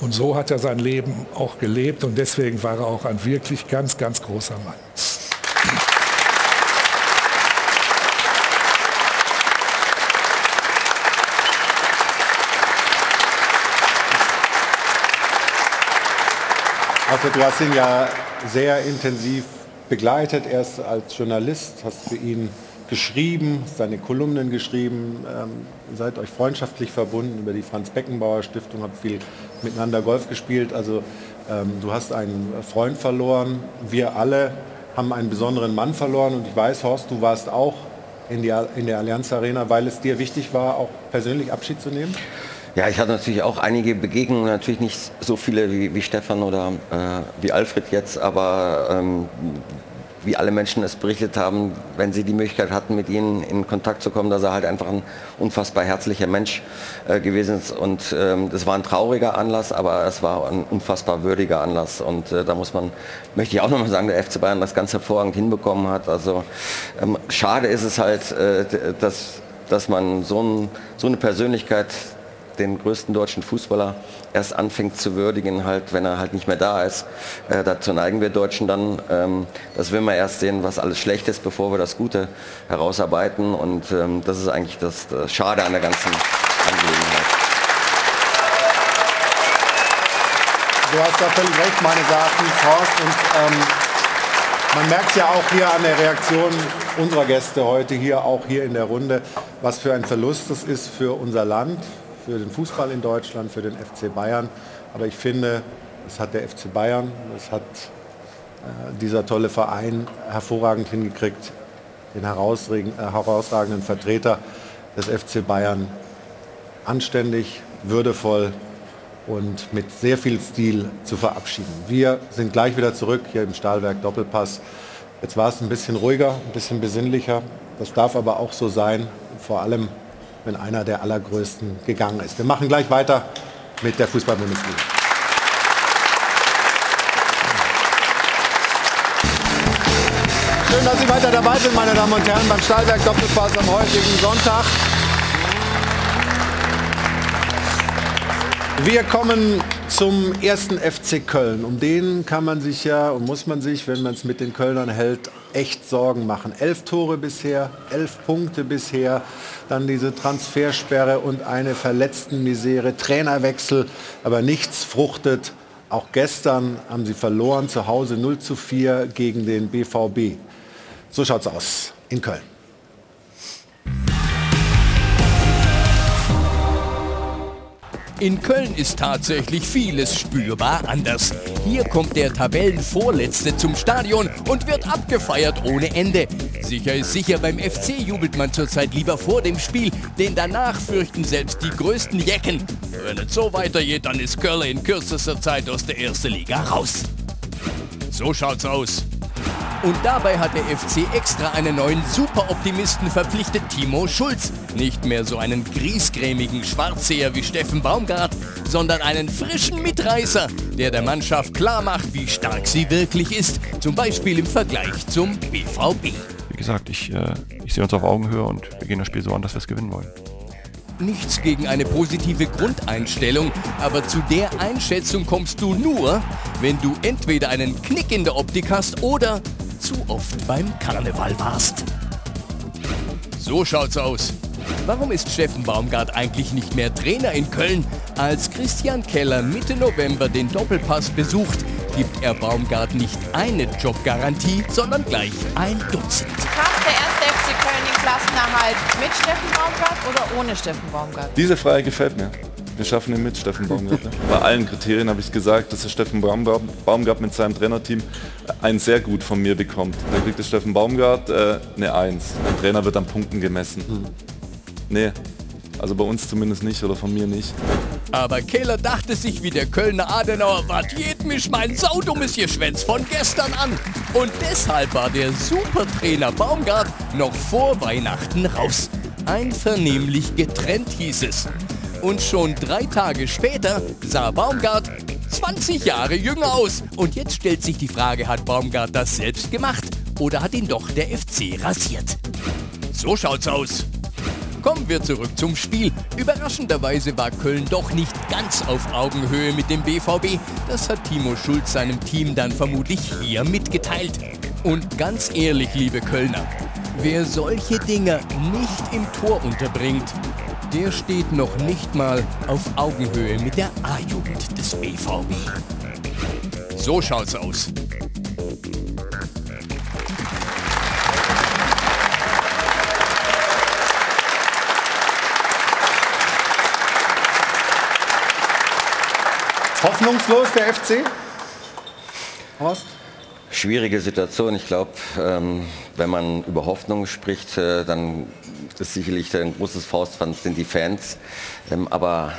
und so hat er sein Leben auch gelebt und deswegen war er auch ein wirklich ganz, ganz großer Mann. Also du hast ihn ja sehr intensiv begleitet, erst als Journalist, hast für ihn geschrieben, seine Kolumnen geschrieben, ähm, seid euch freundschaftlich verbunden über die Franz Beckenbauer Stiftung, habt viel miteinander Golf gespielt. Also ähm, du hast einen Freund verloren, wir alle haben einen besonderen Mann verloren und ich weiß, Horst, du warst auch in, die, in der Allianz Arena, weil es dir wichtig war, auch persönlich Abschied zu nehmen? Ja, ich hatte natürlich auch einige Begegnungen, natürlich nicht so viele wie, wie Stefan oder äh, wie Alfred jetzt, aber ähm, wie alle Menschen es berichtet haben, wenn sie die Möglichkeit hatten, mit ihnen in Kontakt zu kommen, dass er halt einfach ein unfassbar herzlicher Mensch äh, gewesen ist. Und ähm, das war ein trauriger Anlass, aber es war ein unfassbar würdiger Anlass. Und äh, da muss man, möchte ich auch nochmal sagen, der FC Bayern das ganz hervorragend hinbekommen hat. Also ähm, schade ist es halt, äh, dass, dass man so, ein, so eine Persönlichkeit den größten deutschen Fußballer erst anfängt zu würdigen, halt, wenn er halt nicht mehr da ist. Äh, dazu neigen wir Deutschen dann. Ähm, das will man erst sehen, was alles schlecht ist, bevor wir das Gute herausarbeiten. Und ähm, das ist eigentlich das, das Schade an der ganzen Angelegenheit. Du hast da völlig recht, meine Daten, Horst. Und ähm, man merkt ja auch hier an der Reaktion unserer Gäste heute hier, auch hier in der Runde, was für ein Verlust das ist für unser Land, für den Fußball in Deutschland, für den FC Bayern. Aber ich finde, es hat der FC Bayern, es hat äh, dieser tolle Verein hervorragend hingekriegt, den äh, herausragenden Vertreter des FC Bayern anständig, würdevoll und mit sehr viel Stil zu verabschieden. Wir sind gleich wieder zurück hier im Stahlwerk Doppelpass. Jetzt war es ein bisschen ruhiger, ein bisschen besinnlicher. Das darf aber auch so sein, vor allem wenn einer der allergrößten gegangen ist. Wir machen gleich weiter mit der Fußball-Bundesliga. Schön, dass Sie weiter dabei sind, meine Damen und Herren, beim Stahlwerk Doppelpass am heutigen Sonntag. Wir kommen zum ersten FC Köln. Um den kann man sich ja und muss man sich, wenn man es mit den Kölnern hält, echt Sorgen machen. Elf Tore bisher, elf Punkte bisher, dann diese Transfersperre und eine Verletztenmisere, Trainerwechsel, aber nichts fruchtet. Auch gestern haben sie verloren zu Hause 0 zu 4 gegen den BVB. So schaut's aus in Köln. In Köln ist tatsächlich vieles spürbar anders. Hier kommt der Tabellenvorletzte zum Stadion und wird abgefeiert ohne Ende. Sicher ist sicher, beim FC jubelt man zurzeit lieber vor dem Spiel, denn danach fürchten selbst die größten Jecken. Wenn es so weitergeht, dann ist Köln in kürzester Zeit aus der ersten Liga raus. So schaut's aus. Und dabei hat der FC extra einen neuen Superoptimisten verpflichtet, Timo Schulz. Nicht mehr so einen griesgrämigen Schwarzseher wie Steffen Baumgart, sondern einen frischen Mitreißer, der der Mannschaft klar macht, wie stark sie wirklich ist. Zum Beispiel im Vergleich zum BVB. Wie gesagt, ich, äh, ich sehe uns auf Augenhöhe und wir gehen das Spiel so an, dass wir es gewinnen wollen. Nichts gegen eine positive Grundeinstellung, aber zu der Einschätzung kommst du nur, wenn du entweder einen Knick in der Optik hast oder zu oft beim Karneval warst. So schaut's aus. Warum ist Steffen Baumgart eigentlich nicht mehr Trainer in Köln? Als Christian Keller Mitte November den Doppelpass besucht, gibt er Baumgart nicht eine Jobgarantie, sondern gleich ein Dutzend. Schafft der erste FC Köln den Klassenerhalt mit Steffen Baumgart oder ohne Steffen Baumgart? Diese Frage gefällt mir. Wir schaffen ihn mit Steffen Baumgart. Bei allen Kriterien habe ich gesagt, dass der Steffen Baumgart, mit seinem Trainerteam ein sehr gut von mir bekommt. Da kriegt der Steffen Baumgart äh, eine Eins. Der Trainer wird an Punkten gemessen. Hm. Nee, also bei uns zumindest nicht oder von mir nicht. Aber Keller dachte sich wie der Kölner Adenauer, was geht mich mein saudummes Geschwänz von gestern an? Und deshalb war der Supertrainer Baumgart noch vor Weihnachten raus. Einvernehmlich getrennt hieß es. Und schon drei Tage später sah Baumgart 20 Jahre jünger aus. Und jetzt stellt sich die Frage, hat Baumgart das selbst gemacht oder hat ihn doch der FC rasiert? So schaut's aus. Kommen wir zurück zum Spiel. Überraschenderweise war Köln doch nicht ganz auf Augenhöhe mit dem BVB. Das hat Timo Schulz seinem Team dann vermutlich hier mitgeteilt. Und ganz ehrlich, liebe Kölner, wer solche Dinger nicht im Tor unterbringt, der steht noch nicht mal auf Augenhöhe mit der A-Jugend des BVB. So schaut's aus. Hoffnungslos der FC? Horst? Schwierige Situation. Ich glaube, ähm, wenn man über Hoffnung spricht, äh, dann ist sicherlich ein großes Faustpfand sind die Fans. Ähm, aber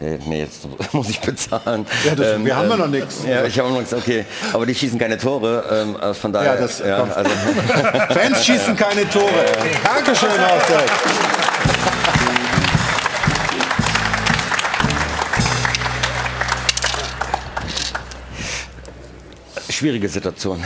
Nee, nee, jetzt [LAUGHS] muss ich bezahlen. Ja, das- wir haben ja noch nichts. Ja, ich habe noch nichts, okay. Aber die schießen keine Tore, ähm, also von daher. Ja, das- ja, also, [LAUGHS] [LAUGHS] Fans schießen keine Tore. Dankeschön, Horst. Schwierige Situation.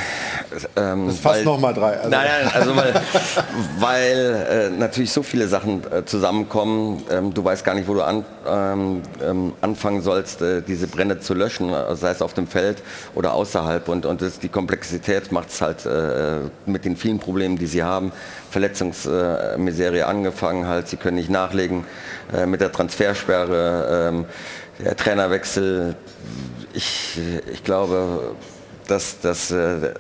Ähm, Das fast weil- noch mal drei. Also- Nein, nein, also weil, [LAUGHS] weil äh, natürlich so viele Sachen äh, zusammenkommen. Ähm, du weißt gar nicht, wo du an, ähm, ähm, anfangen sollst, äh, diese Brände zu löschen, äh, sei es auf dem Feld oder außerhalb. Und, und das, die Komplexität macht es halt äh, mit den vielen Problemen, die sie haben. Verletzungsmiserie angefangen halt, sie können nicht nachlegen äh, mit der Transfersperre, ähm, der Trainerwechsel. Ich, ich glaube, dass, dass äh,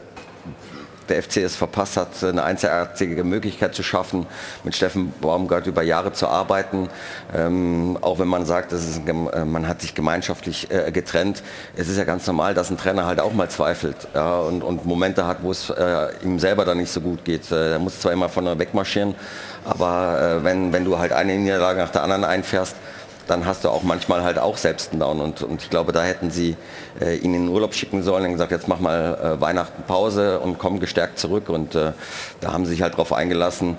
der FC es verpasst hat, eine einzigartige Möglichkeit zu schaffen, mit Steffen Baumgart über Jahre zu arbeiten. Ähm, auch wenn man sagt, das ist äh, man hat sich gemeinschaftlich äh, getrennt. Es ist ja ganz normal, dass ein Trainer halt auch mal zweifelt ja, und, und Momente hat, wo es äh, ihm selber dann nicht so gut geht. Äh, er muss zwar immer von der wegmarschieren, aber wenn, wenn du halt eine Niederlage nach der anderen einfährst, dann hast du auch manchmal halt auch selbst einen Down. Und, und ich glaube, da hätten sie äh, ihn in den Urlaub schicken sollen und gesagt, jetzt mach mal äh, Weihnachten Pause und komm gestärkt zurück. Und äh, da haben sie sich halt darauf eingelassen,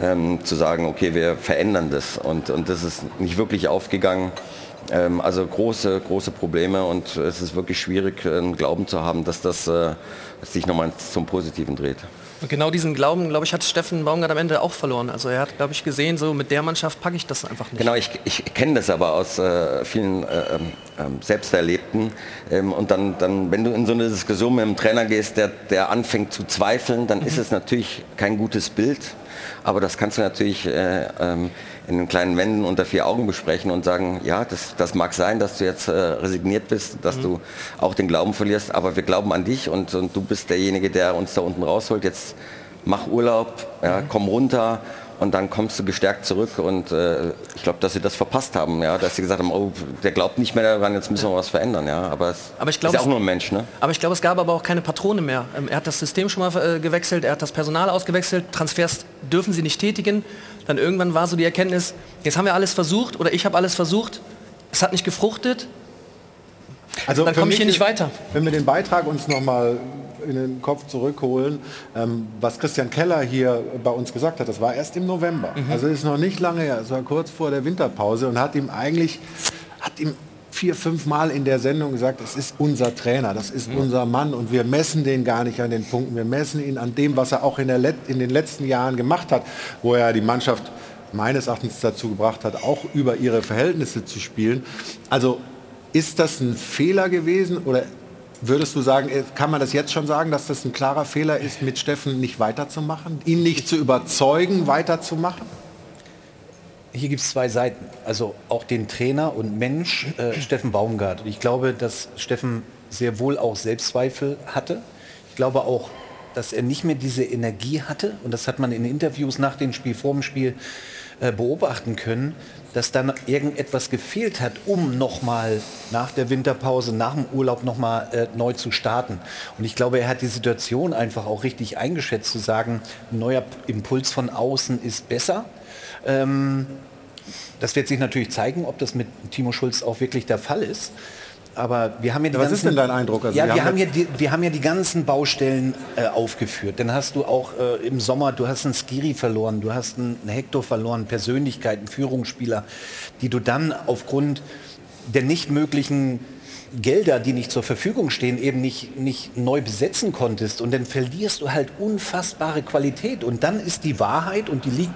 ähm, zu sagen, okay, wir verändern das. Und, und das ist nicht wirklich aufgegangen. Ähm, also große, große Probleme und es ist wirklich schwierig, äh, einen Glauben zu haben, dass das äh, sich nochmal zum Positiven dreht. Und genau diesen Glauben, glaube ich, hat Steffen Baumgart am Ende auch verloren. Also er hat, glaube ich, gesehen, so mit der Mannschaft packe ich das einfach nicht. Genau, ich, ich kenne das aber aus äh, vielen äh, ähm, Selbsterlebten. Ähm, und dann, dann, wenn du in so eine Diskussion mit einem Trainer gehst, der, der anfängt zu zweifeln, dann ist es natürlich kein gutes Bild. Aber das kannst du natürlich äh, ähm, in den kleinen Wänden unter vier Augen besprechen und sagen, ja, das, das mag sein, dass du jetzt äh, resigniert bist, dass du auch den Glauben verlierst, aber wir glauben an dich und, und du bist derjenige, der uns da unten rausholt. Jetzt mach Urlaub, ja, komm runter und dann kommst du gestärkt zurück und äh, ich glaube, dass sie das verpasst haben, ja, dass sie gesagt haben, oh, der glaubt nicht mehr daran, jetzt müssen wir was verändern, ja, aber es Aber ich glaube, ist ja auch es- nur ein Mensch, ne? Aber ich glaube, es gab aber auch keine Patrone mehr. Ähm, Er hat das System schon mal äh, gewechselt, er hat das Personal ausgewechselt, Transfers dürfen sie nicht tätigen. Dann irgendwann war so die Erkenntnis, jetzt haben wir alles versucht oder ich habe alles versucht, es hat nicht gefruchtet, Also dann komme ich hier nicht weiter. Wenn wir den Beitrag uns noch mal in den Kopf zurückholen, ähm, was Christian Keller hier bei uns gesagt hat, das war erst im November. Mhm. Also ist noch nicht lange her, es war kurz vor der Winterpause und hat ihm eigentlich, hat ihm vier, fünf Mal in der Sendung gesagt, es ist unser Trainer, das ist Mhm. unser Mann und wir messen den gar nicht an den Punkten, wir messen ihn an dem, was er auch in, der in den letzten Jahren gemacht hat, wo er die Mannschaft meines Erachtens dazu gebracht hat, auch über ihre Verhältnisse zu spielen. Also ist das ein Fehler gewesen oder würdest du sagen, äh, kann man das jetzt schon sagen, dass das ein klarer Fehler ist, mit Steffen nicht weiterzumachen, ihn nicht zu überzeugen, weiterzumachen? Hier gibt es zwei Seiten. Also auch den Trainer und Mensch äh, Steffen Baumgart. Ich glaube, dass Steffen sehr wohl auch Selbstzweifel hatte. Ich glaube auch, dass er nicht mehr diese Energie hatte. Und das hat man in Interviews nach dem Spiel, vor dem Spiel beobachten können, dass dann irgendetwas gefehlt hat, um nochmal nach der Winterpause, nach dem Urlaub nochmal äh, neu zu starten. Und ich glaube, er hat die Situation einfach auch richtig eingeschätzt, zu sagen, ein neuer Impuls von außen ist besser. Ähm, das wird sich natürlich zeigen, ob das mit Timo Schulz auch wirklich der Fall ist. Aber wir haben ja die Ja, was ganzen, ist denn dein Eindruck? Also ja, wir wir haben ja die, wir haben ja die ganzen Baustellen äh, aufgeführt. Dann hast du auch äh, im Sommer, du hast einen Skiri verloren, du hast einen Hector verloren, Persönlichkeiten, Führungsspieler, die du dann aufgrund der nicht möglichen Gelder, die nicht zur Verfügung stehen, eben nicht, nicht neu besetzen konntest. Und dann verlierst du halt unfassbare Qualität. Und dann ist die Wahrheit, und die liegt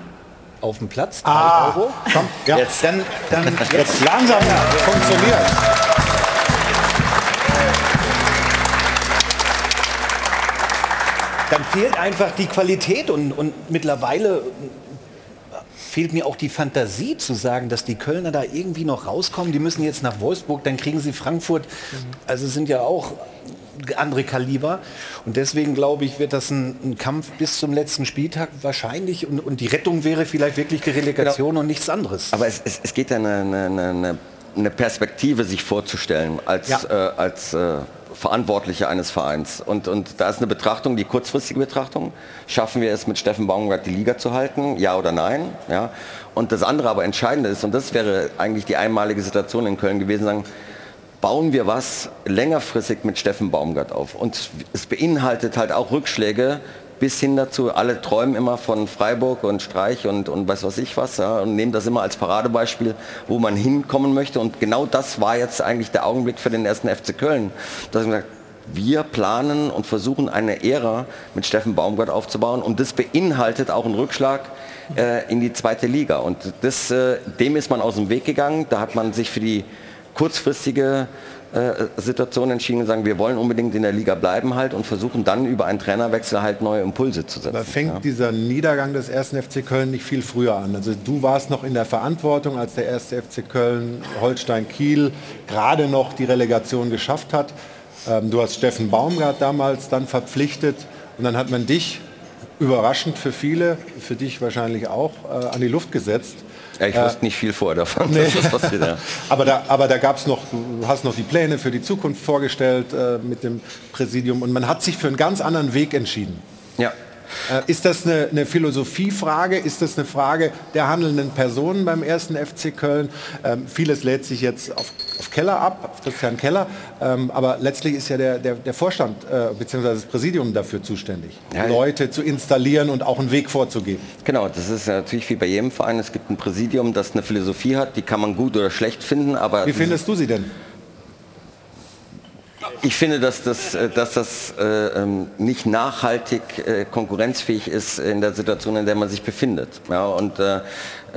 auf dem Platz, drei Ah, Euro. komm, ja. Jetzt, dann, dann, Jetzt langsam [LAUGHS] funktioniert. Dann fehlt einfach die Qualität und, und mittlerweile fehlt mir auch die Fantasie zu sagen, dass die Kölner da irgendwie noch rauskommen. Die müssen jetzt nach Wolfsburg, dann kriegen sie Frankfurt. Also sind ja auch andere Kaliber. Und deswegen glaube ich, wird das ein, ein Kampf bis zum letzten Spieltag wahrscheinlich. Und, und die Rettung wäre vielleicht wirklich die Relegation und nichts anderes. Aber es, es, es geht ja eine, eine, eine, eine Perspektive sich vorzustellen als, Ja. äh, als äh, Verantwortlicher eines Vereins. Und, und da ist eine Betrachtung, die kurzfristige Betrachtung. Schaffen wir es mit Steffen Baumgart die Liga zu halten? Ja oder nein? Ja. Und das andere aber Entscheidende ist, und das wäre eigentlich die einmalige Situation in Köln gewesen, sagen, bauen wir was längerfristig mit Steffen Baumgart auf. Und es beinhaltet halt auch Rückschläge bis hin dazu, alle träumen immer von Freiburg und Streich und, und weiß was ich was ja, und nehmen das immer als Paradebeispiel, wo man hinkommen möchte. Und genau das war jetzt eigentlich der Augenblick für den ersten FC Köln. Dass man sagt, wir planen und versuchen eine Ära mit Steffen Baumgart aufzubauen und das beinhaltet auch einen Rückschlag äh, in die zweite Liga. Und das, äh, dem ist man aus dem Weg gegangen. Da hat man sich für die kurzfristige Situation entschieden und sagen, wir wollen unbedingt in der Liga bleiben halt und versuchen dann über einen Trainerwechsel halt neue Impulse zu setzen. Aber fängt ja. dieser Niedergang des ersten FC Köln nicht viel früher an? Also du warst noch in der Verantwortung, als der erste FC Köln Holstein Kiel gerade noch die Relegation geschafft hat. Ähm, du hast Steffen Baumgart damals dann verpflichtet und dann hat man dich überraschend für viele, für dich wahrscheinlich auch, äh, an die Luft gesetzt. Ja, ich wusste nicht viel vor davon. Nee. passiert, ja. [LAUGHS] aber da, aber da gab es noch, du hast noch die Pläne für die Zukunft vorgestellt äh, mit dem Präsidium und man hat sich für einen ganz anderen Weg entschieden. Ja. Äh, ist das eine, eine Philosophiefrage? Ist das eine Frage der handelnden Personen beim ersten FC Köln? Ähm, vieles lädt sich jetzt auf, auf Keller ab, auf Christian Keller, ähm, aber letztlich ist ja der, der, der Vorstand äh, bzw. das Präsidium dafür zuständig, Ja. Leute zu installieren und auch einen Weg vorzugeben. Genau, das ist natürlich wie bei jedem Verein. Es gibt ein Präsidium, das eine Philosophie hat, die kann man gut oder schlecht finden, aber Wie findest du sie denn? Ich finde, dass das, äh, dass das äh, ähm, nicht nachhaltig äh, konkurrenzfähig ist in der Situation, in der man sich befindet. Ja, und äh,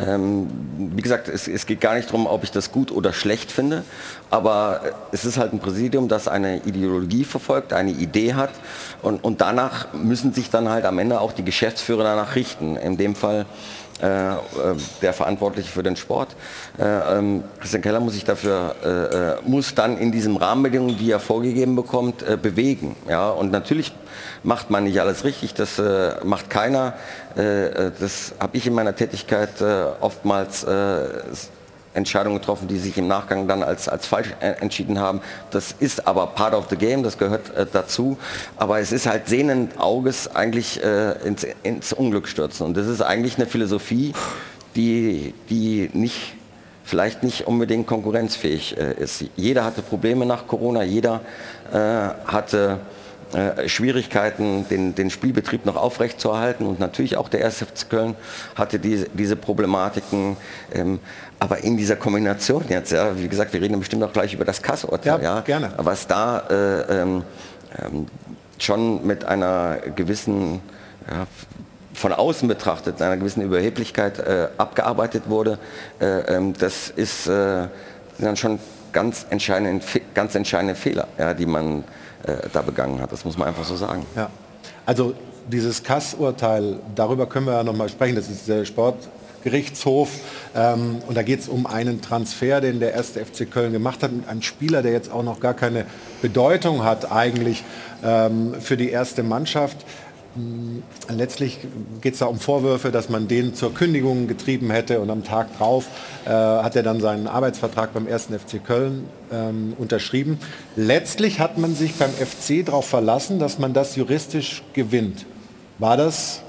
ähm, wie gesagt, es, es geht gar nicht darum, ob ich das gut oder schlecht finde, aber es ist halt ein Präsidium, das eine Ideologie verfolgt, eine Idee hat und, und danach müssen sich dann halt am Ende auch die Geschäftsführer danach richten. In dem Fall äh, äh, der Verantwortliche für den Sport. Äh, ähm, Christian Keller muss sich dafür, äh, äh, muss dann in diesen Rahmenbedingungen, die er vorgegeben bekommt, äh, bewegen. Ja? Und natürlich macht man nicht alles richtig, das äh, macht keiner. Äh, äh, das habe ich in meiner Tätigkeit äh, oftmals äh, Entscheidungen getroffen, die sich im Nachgang dann als, als falsch entschieden haben. Das ist aber part of the game, das gehört äh, dazu. Aber es ist halt sehenden Auges eigentlich äh, ins, ins Unglück stürzen. Und das ist eigentlich eine Philosophie, die, die nicht, vielleicht nicht unbedingt konkurrenzfähig äh, ist. Jeder hatte Probleme nach Corona, jeder äh, hatte äh, Schwierigkeiten, den, den Spielbetrieb noch aufrechtzuerhalten und natürlich auch der 1. FC Köln hatte diese, diese Problematiken. Ähm, aber in dieser Kombination jetzt, ja, wie gesagt, wir reden bestimmt auch gleich über das Kassurteil, ja, gerne. was da äh, ähm, ähm, schon mit einer gewissen, ja, von außen betrachtet, einer gewissen Überheblichkeit äh, abgearbeitet wurde, äh, ähm, das ist äh, sind dann schon ganz entscheidende, ganz entscheidende Fehler, ja, die man äh, da begangen hat. Das muss man einfach so sagen. Ja. Also dieses Kass-Urteil, darüber können wir ja noch mal sprechen. Das ist der Sportgerichtshof. Ähm, und da geht es um einen Transfer, den der erste FC Köln gemacht hat. Ein Spieler, der jetzt auch noch gar keine Bedeutung hat eigentlich ähm, für die erste Mannschaft. Mm, Letztlich geht es da um Vorwürfe, dass man den zur Kündigung getrieben hätte und am Tag drauf äh, hat er dann seinen Arbeitsvertrag beim 1. FC Köln ähm, unterschrieben. Letztlich hat man sich beim FC darauf verlassen, dass man das juristisch gewinnt. War das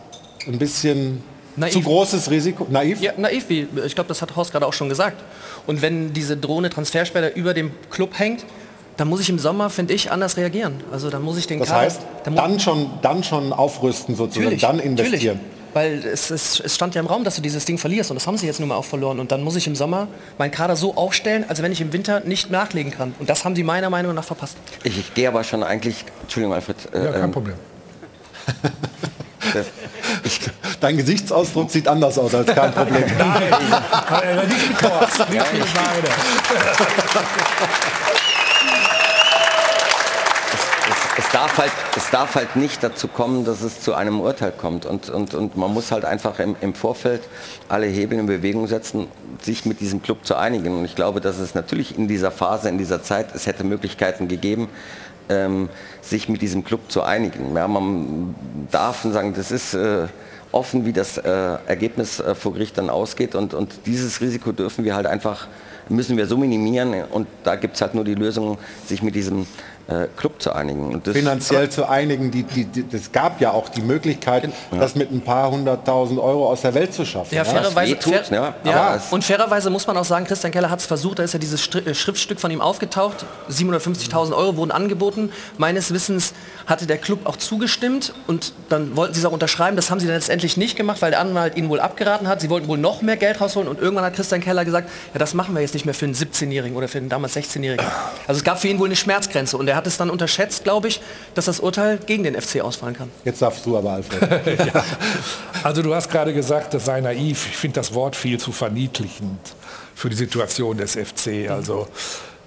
ein bisschen Naiv. zu großes Risiko? Naiv? Ja, naiv, wie ich glaube, das hat Horst gerade auch schon gesagt. Und wenn diese drohende Transfersperre über dem Club hängt, dann muss ich im Sommer, finde ich, anders reagieren. Also dann muss ich den Das Kader- heißt, dann dann schon, dann schon aufrüsten sozusagen, Natürlich, dann investieren. Weil es, es, es stand ja im Raum, dass du dieses Ding verlierst und das haben sie jetzt nun mal auch verloren. Und dann muss ich im Sommer meinen Kader so aufstellen, als wenn ich im Winter nicht nachlegen kann. Und das haben sie meiner Meinung nach verpasst. Ich, ich gehe aber schon eigentlich, Entschuldigung Alfred, äh, Ja, kein ähm, Problem. ich, Dein Gesichtsausdruck sieht anders aus als kein Problem. Nein, nicht mit nicht mit ich- darf halt, es darf halt nicht dazu kommen, dass es zu einem Urteil kommt. Und, und, und man muss halt einfach im, im Vorfeld alle Hebel in Bewegung setzen, sich mit diesem Club zu einigen. Und ich glaube, dass es natürlich in dieser Phase, in dieser Zeit, es hätte Möglichkeiten gegeben, ähm, sich mit diesem Club zu einigen. Ja, man darf sagen, das ist äh, offen, wie das äh, Ergebnis äh, vor Gericht dann ausgeht und, und dieses Risiko dürfen wir halt einfach, müssen wir so minimieren und da gibt es halt nur die Lösung, sich mit diesem Club zu einigen. Und das, finanziell zu einigen. Die, die, die, das gab ja auch die Möglichkeit, Ja. das mit ein paar hunderttausend Euro aus der Welt zu schaffen. Ja, fairerweise, fair, ja, ja, und fairerweise muss man auch sagen, Christian Keller hat es versucht, da ist ja dieses Stri- äh, Schriftstück von ihm aufgetaucht, 750.000 Euro wurden angeboten. Meines Wissens hatte der Club auch zugestimmt und dann wollten sie es auch unterschreiben. Das haben sie dann letztendlich nicht gemacht, weil der Anwalt ihnen wohl abgeraten hat. Sie wollten wohl noch mehr Geld rausholen und irgendwann hat Christian Keller gesagt, ja, das machen wir jetzt nicht mehr für einen 17-Jährigen oder für einen damals 16-Jährigen. Also es gab für ihn wohl eine Schmerzgrenze und er hat es dann unterschätzt, glaube ich, dass das Urteil gegen den FC ausfallen kann. Jetzt darfst du aber, Alfred. [LAUGHS] ja. Also du hast gerade gesagt, das sei naiv. Ich finde das Wort viel zu verniedlichend für die Situation des FC. Also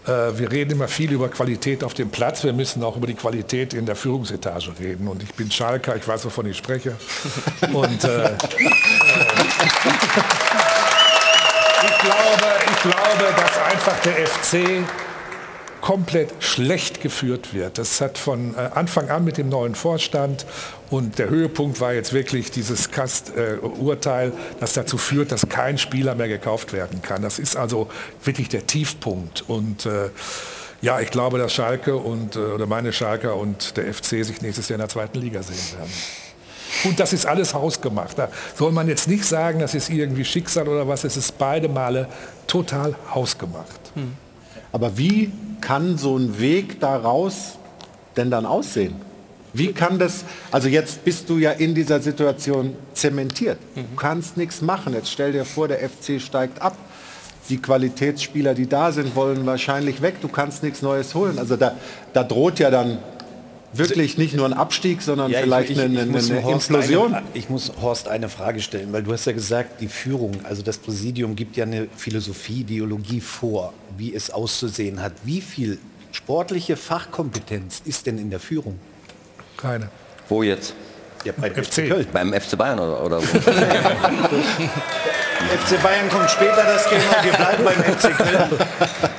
wir reden immer viel über Qualität auf dem Platz. Wir müssen auch über die Qualität in der Führungsetage reden. Und ich bin Schalker, ich weiß, wovon ich spreche. Und äh, [LAUGHS] ich, glaube, ich glaube, dass einfach der FC komplett schlecht geführt wird. Das hat von äh, Anfang an mit dem neuen Vorstand und der Höhepunkt war jetzt wirklich dieses Kast-Urteil, das dazu führt, dass kein Spieler mehr gekauft werden kann. Das ist also wirklich der Tiefpunkt. Und äh, ja, ich glaube, dass Schalke und, äh, oder meine Schalker und der FC sich nächstes Jahr in der zweiten Liga sehen werden. Und das ist alles hausgemacht. Da soll man jetzt nicht sagen, das ist irgendwie Schicksal oder was. Es ist beide Male total hausgemacht. Aber wie kann so ein Weg daraus denn dann aussehen? Wie kann das, also jetzt bist du ja in dieser Situation zementiert. Du kannst nichts machen. Jetzt stell dir vor, der FC steigt ab. Die Qualitätsspieler, die da sind, wollen wahrscheinlich weg. Du kannst nichts Neues holen. Also da, da droht ja dann wirklich nicht nur ein Abstieg, sondern Ja, ich- vielleicht ich, eine, ich, eine, eine Horst Implosion. Eine, ich muss Horst eine Frage stellen, weil du hast ja gesagt, die Führung, also das Präsidium gibt ja eine Philosophie, Ideologie vor, wie es auszusehen hat. Wie viel sportliche Fachkompetenz ist denn in der Führung? Keine. Wo jetzt? Ja, bei FC. Köln. Beim FC Bayern oder, oder wo? [LAUGHS] FC Bayern kommt später das Thema, wir bleiben beim FC Köln.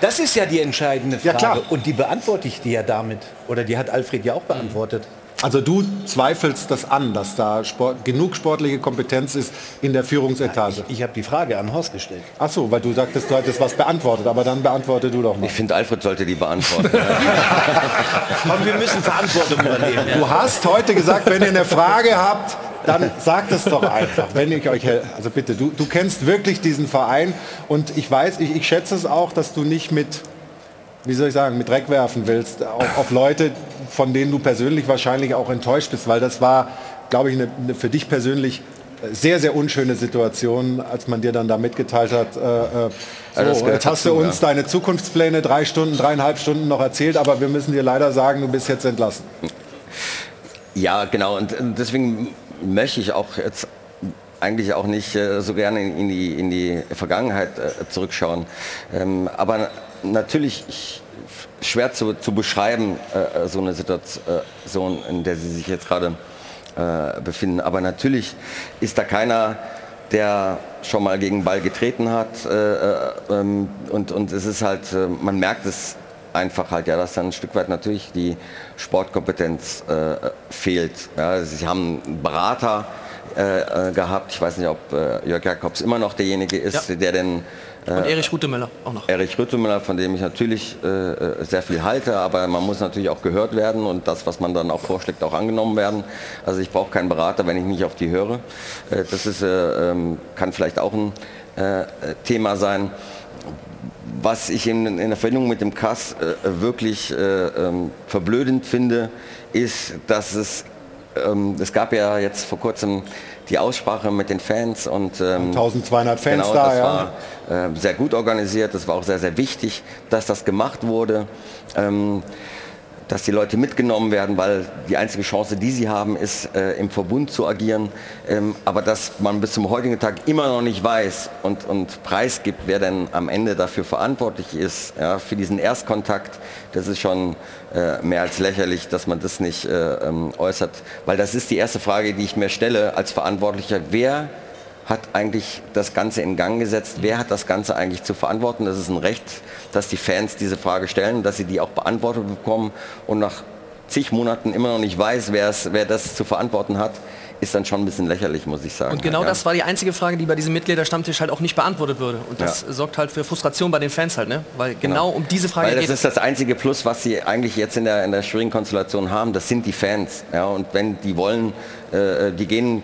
Das ist ja die entscheidende Frage. Ja, klar. Und die beantworte ich dir ja damit. Oder die hat Alfred ja auch beantwortet. Also du zweifelst das an, dass da Sport, genug sportliche Kompetenz ist in der Führungsetage. Ich habe die Frage an Horst gestellt. Ach so, weil du sagtest, du hättest was beantwortet, aber dann beantworte du doch mal. Ich finde, Alfred sollte die beantworten. [LAUGHS] Komm, wir müssen Verantwortung übernehmen. Du hast heute gesagt, wenn ihr eine Frage habt, dann sagt es doch einfach, wenn ich euch helfe. Also bitte, du, du kennst wirklich diesen Verein und ich weiß, ich, ich schätze es auch, dass du nicht mit, wie soll ich sagen, mit Dreck werfen willst auf, auf Leute, von denen du persönlich wahrscheinlich auch enttäuscht bist, weil das war, glaube ich, eine, eine für dich persönlich sehr, sehr unschöne Situation, als man dir dann da mitgeteilt hat, äh, äh, so, gehört jetzt hast du uns ja. deine Zukunftspläne drei Stunden, dreieinhalb Stunden noch erzählt, aber wir müssen dir leider sagen, du bist jetzt entlassen. Ja, genau. Und deswegen möchte ich auch jetzt eigentlich auch nicht äh, so gerne in, die, in die Vergangenheit äh, zurückschauen. Ähm, aber natürlich ich, schwer zu, zu beschreiben, äh, so eine Situation, in der Sie sich jetzt gerade äh, befinden. Aber natürlich ist da keiner, der schon mal gegen den Ball getreten hat. Äh, äh, ähm, und, und es ist halt, äh, man merkt es einfach halt, ja, dass dann ein Stück weit natürlich die Sportkompetenz äh, fehlt. Ja, sie haben einen Berater äh, äh, gehabt. Ich weiß nicht, ob äh, Jörg Jakobs immer noch derjenige ist, Ja. der denn äh, Und Erich Rutemöller auch noch. Erich Rüttemüller, von dem ich natürlich äh, äh, sehr viel halte, aber man muss natürlich auch gehört werden und das, was man dann auch vorschlägt, auch angenommen werden. Also ich brauche keinen Berater, wenn ich nicht auf die höre. Äh, das ist, äh, ähm, kann vielleicht auch ein äh, äh, Thema sein. Was ich in, in der Verbindung mit dem Kass äh, wirklich äh, ähm, verblödend finde, ist, dass es, ähm, es gab ja jetzt vor kurzem die Aussprache mit den Fans und ähm, 1200 Fans genau, da, das ja. war äh, sehr gut organisiert. Das war auch sehr, sehr wichtig, dass das gemacht wurde. Ähm, dass die Leute mitgenommen werden, weil die einzige Chance, die sie haben, ist äh, im Verbund zu agieren. Ähm, aber dass man bis zum heutigen Tag immer noch nicht weiß und, und preisgibt, wer denn am Ende dafür verantwortlich ist, ja, für diesen Erstkontakt, das ist schon äh, mehr als lächerlich, dass man das nicht äh, ähm, äußert. Weil das ist die erste Frage, die ich mir stelle als Verantwortlicher. Wer hat eigentlich das Ganze in Gang gesetzt? Wer hat das Ganze eigentlich zu verantworten? Das ist ein Recht, dass die Fans diese Frage stellen, dass sie die auch beantwortet bekommen und nach zig Monaten immer noch nicht weiß, wer, das zu verantworten hat, ist dann schon ein bisschen lächerlich, muss ich sagen. Und genau ja. das war die einzige Frage, die bei diesem Mitgliederstammtisch halt auch nicht beantwortet wurde. Und das Ja. sorgt halt für Frustration bei den Fans halt, ne? Weil genau, um diese Frage Weil das geht ist das einzige Plus, was sie eigentlich jetzt in der, in der schwierigen Konstellation haben. Das sind die Fans. Ja, und wenn die wollen, äh, die gehen äh,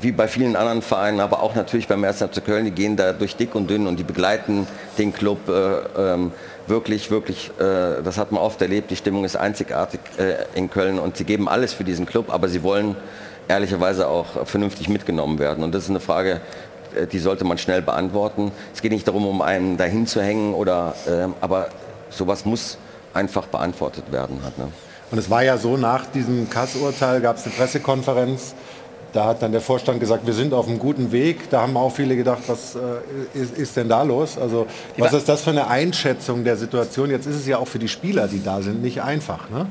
wie bei vielen anderen Vereinen, aber auch natürlich beim 1. FC Köln, die gehen da durch dick und dünn und die begleiten den Club äh, ähm, wirklich, wirklich, äh, das hat man oft erlebt, die Stimmung ist einzigartig äh, in Köln und sie geben alles für diesen Club, aber sie wollen ehrlicherweise auch vernünftig mitgenommen werden. Und das ist eine Frage, äh, die sollte man schnell beantworten. Es geht nicht darum, um einen dahin zu hängen, oder, ähm, aber sowas muss einfach beantwortet werden. Halt, ne? Und es war ja so, nach diesem Kass-Urteil gab es eine Pressekonferenz. Da hat dann der Vorstand gesagt, wir sind auf einem guten Weg. Da haben auch viele gedacht, was äh, ist, ist denn da los? Also was ist das für eine Einschätzung der Situation? Jetzt ist es ja auch für die Spieler, die da sind, nicht einfach. Ne?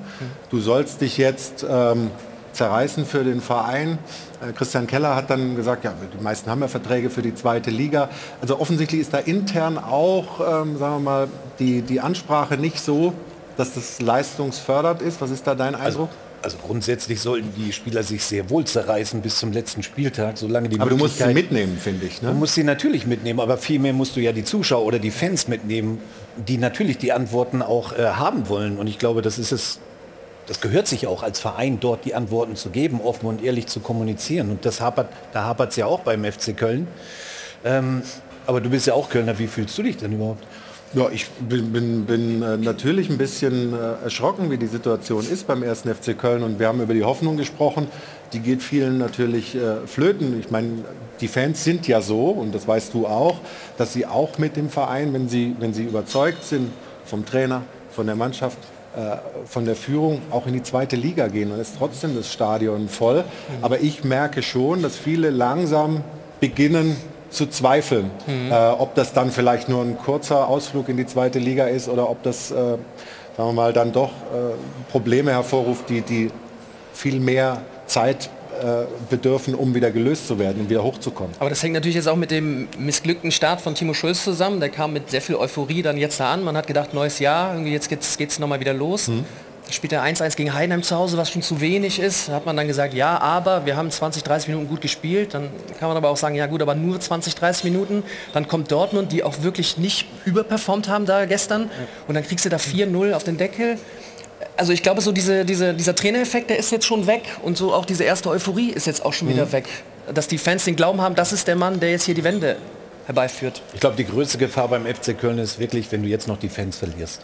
Du sollst dich jetzt ähm, zerreißen für den Verein. Äh, Christian Keller hat dann gesagt, ja, die meisten haben ja Verträge für die zweite Liga. Also offensichtlich ist da intern auch, ähm, sagen wir mal, die, die Ansprache nicht so, dass das leistungsfördert ist. Was ist da dein Eindruck? Also grundsätzlich sollten die Spieler sich sehr wohl zerreißen bis zum letzten Spieltag, solange die Aber du musst sie mitnehmen, finde ich. Ne? Du musst sie natürlich mitnehmen, aber vielmehr musst du ja die Zuschauer oder die Fans mitnehmen, die natürlich die Antworten auch äh, haben wollen. Und ich glaube, das ist es, das gehört sich auch als Verein, dort die Antworten zu geben, offen und ehrlich zu kommunizieren. Und das hapert, da hapert es ja auch beim FC Köln. Ähm, aber du bist ja auch Kölner, wie fühlst du dich denn überhaupt? Ja, ich bin, bin, bin äh, natürlich ein bisschen äh, erschrocken, wie die Situation ist beim 1. FC Köln. Und wir haben über die Hoffnung gesprochen. Die geht vielen natürlich äh, flöten. Ich meine, die Fans sind ja so, und das weißt du auch, dass sie auch mit dem Verein, wenn sie, wenn sie überzeugt sind vom Trainer, von der Mannschaft, von der Führung, auch in die zweite Liga gehen. Dann ist trotzdem das Stadion voll. Aber ich merke schon, dass viele langsam beginnen, zu zweifeln, Mhm. äh, ob das dann vielleicht nur ein kurzer Ausflug in die zweite Liga ist oder ob das, äh, sagen wir mal, dann doch äh, Probleme hervorruft, die, die viel mehr Zeit äh, bedürfen, um wieder gelöst zu werden und wieder hochzukommen. Aber das hängt natürlich jetzt auch mit dem missglückten Start von Timo Schulz zusammen. Der kam mit sehr viel Euphorie dann jetzt da an. Man hat gedacht, neues Jahr, irgendwie jetzt geht's, geht's nochmal wieder los. Spielt er 1-1 gegen Heidenheim zu Hause, was schon zu wenig ist. Da hat man dann gesagt, ja, aber wir haben 20, 30 Minuten gut gespielt. Dann kann man aber auch sagen, ja gut, aber nur 20, 30 Minuten. Dann kommt Dortmund, die auch wirklich nicht überperformt haben da gestern. Und dann kriegst du da 4-0 auf den Deckel. Also ich glaube, so diese, diese, dieser Trainereffekt, der ist jetzt schon weg. Und so auch diese erste Euphorie ist jetzt auch schon wieder Mhm. weg. Dass die Fans den Glauben haben, das ist der Mann, der jetzt hier die Wende herbeiführt. Ich glaube, die größte Gefahr beim FC Köln ist wirklich, wenn du jetzt noch die Fans verlierst.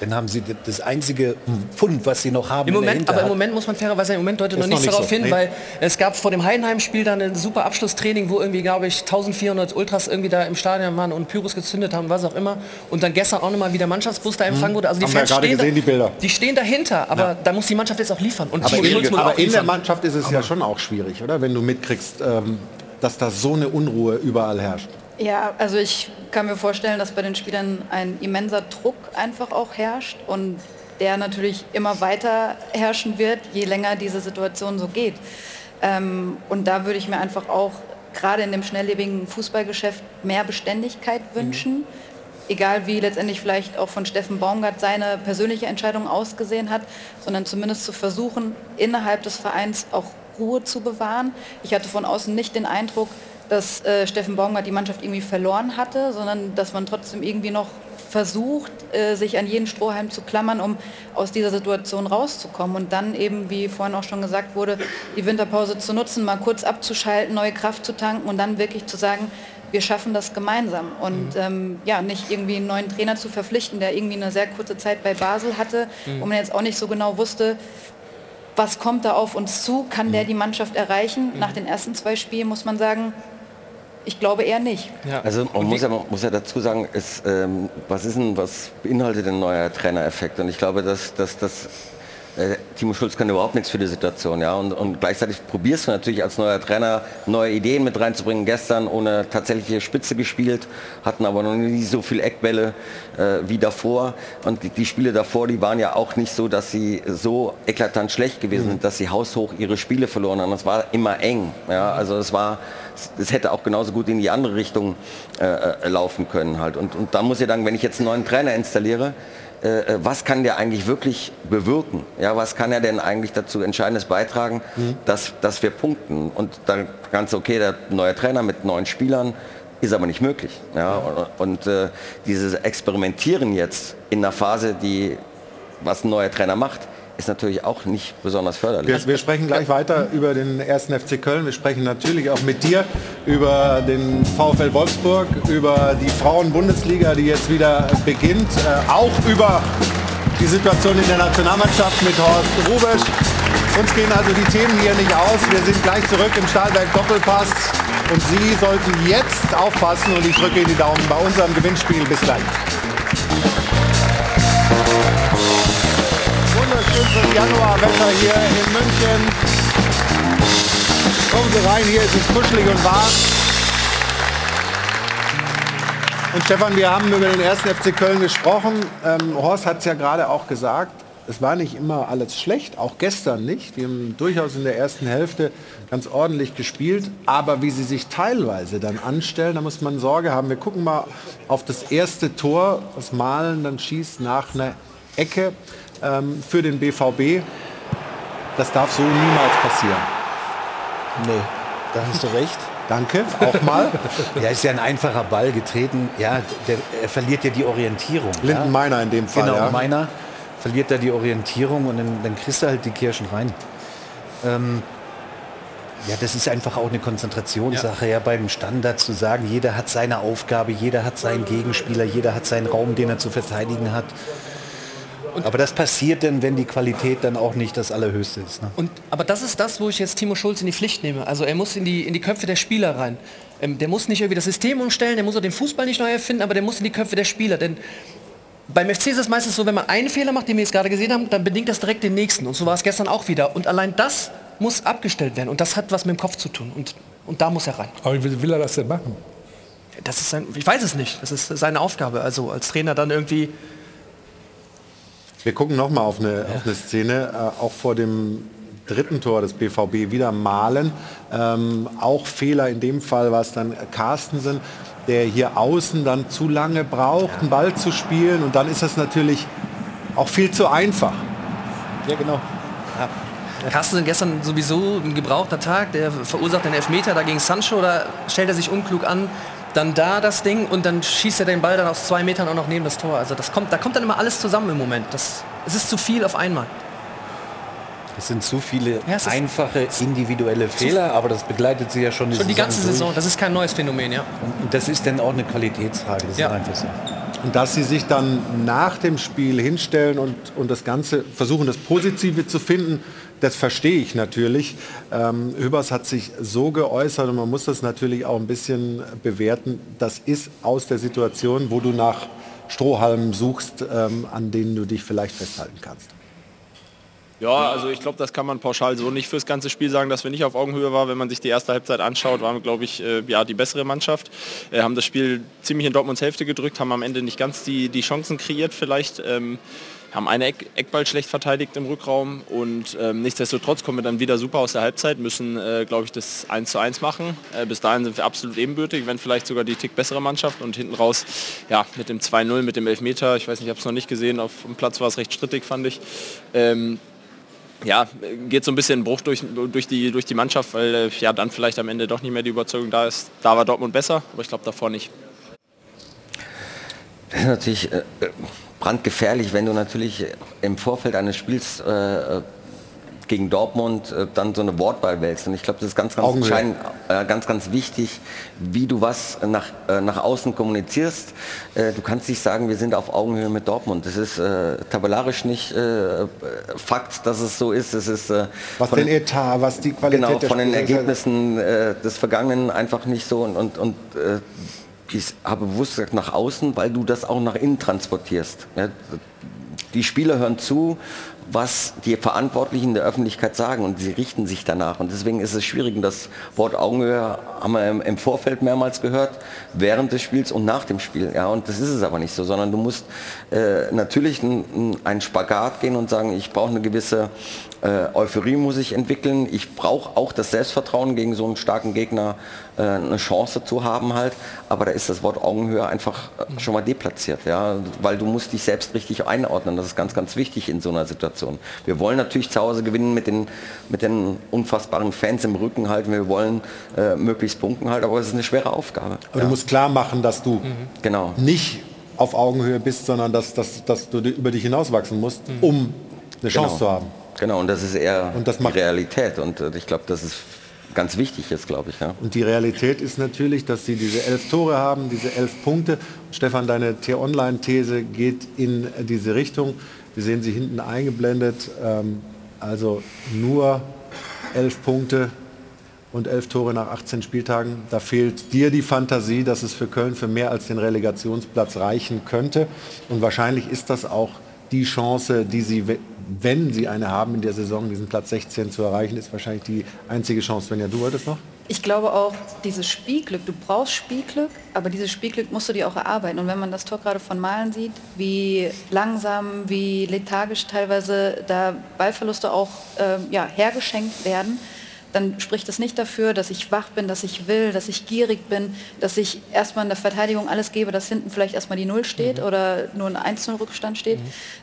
Dann haben sie das einzige Pfund, was sie noch haben. Im in der Moment, aber im. Moment muss man fairerweise sagen, im Moment deutet noch noch nichts nicht darauf so, hin, nee. weil es gab vor dem Heidenheim-Spiel dann ein super Abschlusstraining, wo irgendwie, glaube ich, 1400 Ultras irgendwie da im Stadion waren und Pyros gezündet haben, was auch immer. Und dann gestern auch nochmal wie der Mannschaftsbus da empfangen wurde. Also die Mhm. Haben wir Fans ja gerade stehen, gesehen, die Bilder. die stehen dahinter, aber Ja. da muss die Mannschaft jetzt auch liefern. Und Aber, in, aber auch in der. Mannschaft ist es ja schon auch schwierig, oder? Wenn du mitkriegst, ähm, dass da so eine Unruhe überall herrscht. Ja, also ich kann mir vorstellen, dass bei den Spielern ein immenser Druck einfach auch herrscht und der natürlich immer weiter herrschen wird, je länger diese Situation so geht. Ähm, und da würde ich mir einfach auch gerade in dem schnelllebigen Fußballgeschäft mehr Beständigkeit wünschen. Egal wie letztendlich vielleicht auch von Steffen Baumgart seine persönliche Entscheidung ausgesehen hat, sondern zumindest zu versuchen, innerhalb des Vereins auch Ruhe zu bewahren. Ich hatte von außen nicht den Eindruck, dass äh, Steffen Baumgart die Mannschaft irgendwie verloren hatte, sondern dass man trotzdem irgendwie noch versucht, äh, sich an jeden Strohhalm zu klammern, um aus dieser Situation rauszukommen. Und dann eben, wie vorhin auch schon gesagt wurde, die Winterpause zu nutzen, mal kurz abzuschalten, neue Kraft zu tanken und dann wirklich zu sagen, wir schaffen das gemeinsam. Und ähm, ja, nicht irgendwie einen neuen Trainer zu verpflichten, der irgendwie eine sehr kurze Zeit bei Basel hatte, Mhm. wo man jetzt auch nicht so genau wusste, was kommt da auf uns zu, kann der die Mannschaft erreichen? Nach den ersten zwei Spielen muss man sagen, ich glaube eher nicht. Also man muss ja, man muss ja dazu sagen, es, ähm, was ist denn, was beinhaltet ein neuer Trainereffekt? Und ich glaube, dass, dass, dass äh, Timo Schulz kann überhaupt nichts für die Situation, ja. Und, und gleichzeitig probierst du natürlich als neuer Trainer neue Ideen mit reinzubringen. Gestern ohne tatsächliche Spitze gespielt, hatten aber noch nie so viel Eckbälle äh, wie davor. Und die, die Spiele davor, die waren ja auch nicht so, dass sie so eklatant schlecht gewesen sind, dass sie haushoch ihre Spiele verloren haben. Es war immer eng, ja. Also es war, es hätte auch genauso gut in die andere Richtung äh, äh, laufen können halt. Und, und da muss ich sagen, wenn ich jetzt einen neuen Trainer installiere, äh, äh, was kann der eigentlich wirklich bewirken? Ja, was kann er denn eigentlich dazu Entscheidendes beitragen, dass, dass wir punkten? Und dann ganz okay, der neue Trainer mit neuen Spielern, ist aber nicht möglich. Ja, und, und äh, dieses Experimentieren jetzt in einer Phase, die was ein neuer Trainer macht, ist natürlich auch nicht besonders förderlich. Wir, wir, sprechen gleich weiter über den ersten FC Köln. Wir sprechen natürlich auch mit dir über den VfL Wolfsburg, über die Frauen-Bundesliga, die jetzt wieder beginnt, äh, auch über die Situation in der Nationalmannschaft mit Horst Rubesch. Uns gehen also die Themen hier nicht aus. Wir sind gleich zurück im Stahlwerk Doppelpass und Sie sollten jetzt aufpassen und ich drücke Ihnen die Daumen bei unserem Gewinnspiel. Bis gleich. Wunderschönes Januarwetter hier in München. Kommen Sie rein, hier ist es kuschelig und warm. Und Stefan, wir haben über den ersten FC Köln gesprochen. Ähm, Horst hat es ja gerade auch gesagt, es war nicht immer alles schlecht, auch gestern nicht. Die haben durchaus in der ersten Hälfte ganz ordentlich gespielt. Aber wie sie sich teilweise dann anstellen, da muss man Sorge haben. Wir gucken mal auf das erste Tor, was Malen dann schießt nach einer Ecke ähm, für den BVB. Das darf so niemals passieren. Nee, da hast du recht. Danke, auch mal. [LAUGHS] ja, ist ja ein einfacher Ball getreten. Ja, der, er verliert ja die Orientierung. Linden ja. Meiner in dem Fall. Genau, ja. Meiner verliert da die Orientierung und dann, dann kriegst du halt die Kirschen rein. Ähm, ja, das ist einfach auch eine Konzentrationssache, ja. ja, beim Standard zu sagen, jeder hat seine Aufgabe, jeder hat seinen Gegenspieler, jeder hat seinen Raum, den er zu verteidigen hat. Und aber das passiert dann, wenn die Qualität dann auch nicht das Allerhöchste ist. Ne? Und, aber das ist das, wo ich jetzt Timo Schulz in die Pflicht nehme. Also er muss in die, in die Köpfe der Spieler rein. Ähm, der muss nicht irgendwie das System umstellen, der muss auch den Fußball nicht neu erfinden, aber der muss in die Köpfe der Spieler. Denn beim FC ist es meistens so, wenn man einen Fehler macht, den wir jetzt gerade gesehen haben, dann bedingt das direkt den nächsten. Und so war es gestern auch wieder. Und allein das muss abgestellt werden. Und das hat was mit dem Kopf zu tun. Und, und da muss er rein. Aber wie will er das denn machen? Das ist sein, ich weiß es nicht. Das ist seine Aufgabe. Also als Trainer dann irgendwie wir gucken noch mal auf eine, ja. auf eine Szene, äh, auch vor dem dritten Tor des BVB wieder malen. Ähm, auch Fehler in dem Fall war es dann Carstensen, der hier außen dann zu lange braucht, einen Ball zu spielen. Und dann ist das natürlich auch viel zu einfach. Ja, genau. Ja. Carstensen gestern sowieso ein gebrauchter Tag, der verursacht den Elfmeter da gegen Sancho, da stellt er sich unklug an, dann da das Ding und dann schießt er den Ball dann aus zwei Metern auch noch neben das Tor. Also das kommt, da kommt dann immer alles zusammen im Moment. Das, es ist zu viel auf einmal. Es sind zu viele ja, einfache individuelle Fehler, aber das begleitet sie ja schon, schon die, ganze Saison. Saison. Das ist kein neues Phänomen, ja. Und das ist dann auch eine Qualitätsfrage. Das ja. ist einfach so. Und dass sie sich dann nach dem Spiel hinstellen und, und das Ganze versuchen, das Positive zu finden, das verstehe ich natürlich. Ähm, Hübers hat sich so geäußert und man muss das natürlich auch ein bisschen bewerten. Das ist aus der Situation, wo du nach Strohhalmen suchst, ähm, an denen du dich vielleicht festhalten kannst. Ja, also ich glaube, das kann man pauschal so nicht fürs ganze Spiel sagen, dass wir nicht auf Augenhöhe waren. Wenn man sich die erste Halbzeit anschaut, waren wir, glaube ich, äh, ja, die bessere Mannschaft. Wir haben das Spiel ziemlich in Dortmunds Hälfte gedrückt, haben am Ende nicht ganz die, die Chancen kreiert vielleicht. Ähm, haben eine Eck, Eckball schlecht verteidigt im Rückraum und ähm, nichtsdestotrotz kommen wir dann wieder super aus der Halbzeit, müssen, äh, glaube ich, das 1 zu 1 machen. Äh, bis dahin sind wir absolut ebenbürtig, wenn vielleicht sogar die Tick bessere Mannschaft und hinten raus, ja, mit dem 2-0, mit dem Elfmeter, ich weiß nicht, ich habe es noch nicht gesehen, auf dem Platz war es recht strittig, fand ich. Ähm, ja, geht so ein bisschen Bruch durch, durch, die, durch die Mannschaft, weil äh, ja dann vielleicht am Ende doch nicht mehr die Überzeugung da ist. Da war Dortmund besser, aber ich glaube davor nicht. Das ist natürlich äh, brandgefährlich, wenn du natürlich im Vorfeld eines Spiels äh, gegen Dortmund äh, dann so eine Wortwahl wählst. Und ich glaube, das ist ganz, ganz entscheidend, äh, ganz, ganz wichtig, wie du was nach, äh, nach außen kommunizierst. Äh, du kannst nicht sagen, wir sind auf Augenhöhe mit Dortmund. Das ist äh, tabellarisch nicht äh, Fakt, dass es so ist. Es ist was den Etat, was die Qualität genau, von den Ergebnissen des Vergangenen einfach nicht so und, und, und ich habe bewusst gesagt nach außen, weil du das auch nach innen transportierst. Die Spieler hören zu, was die Verantwortlichen der Öffentlichkeit sagen und sie richten sich danach. Und deswegen ist es schwierig. Und das Wort Augenhöhe haben wir im Vorfeld mehrmals gehört, während des Spiels und nach dem Spiel. Ja, und das ist es aber nicht so, sondern du musst äh, natürlich einen Spagat gehen und sagen, ich brauche eine gewisse äh, Euphorie muss ich entwickeln. Ich brauche auch das Selbstvertrauen, gegen so einen starken Gegner äh, eine Chance zu haben halt. Aber da ist das Wort Augenhöhe einfach äh, schon mal deplatziert, ja, weil du musst dich selbst richtig einordnen. Das ist ganz, ganz wichtig in so einer Situation. Wir wollen natürlich zu Hause gewinnen mit den, mit den unfassbaren Fans im Rücken halten. Wir wollen äh, möglichst punkten halt, aber es ist eine schwere Aufgabe. Aber du musst klar machen, dass du Genau. nicht auf Augenhöhe bist, sondern dass, dass, dass du über dich hinauswachsen musst, um eine Chance Genau. zu haben. Genau, und das ist eher Und das die Realität und äh, ich glaube, das ist ganz wichtig jetzt, glaube ich. Ja. Und die Realität ist natürlich, dass sie diese elf Tore haben, diese elf Punkte. Stefan, deine T-Online-These geht in diese Richtung. Wir sehen sie hinten eingeblendet. Ähm, also nur elf Punkte und elf Tore nach 18 Spieltagen. Da fehlt dir die Fantasie, dass es für Köln für mehr als den Relegationsplatz reichen könnte. Und wahrscheinlich ist das auch die Chance, die sie, wenn sie eine haben in der Saison, diesen Platz 16 zu erreichen, ist wahrscheinlich die einzige Chance. Wenn ja, du wolltest noch? Ich glaube auch, dieses Spielglück, du brauchst Spielglück, aber dieses Spielglück musst du dir auch erarbeiten. Und wenn man das Tor gerade von Malen sieht, wie langsam, wie lethargisch teilweise da Ballverluste auch ähm, ja, hergeschenkt werden, dann spricht es nicht dafür, dass ich wach bin, dass ich will, dass ich gierig bin, dass ich erstmal in der Verteidigung alles gebe, dass hinten vielleicht erstmal die Null steht oder nur ein 1-0-Rückstand steht,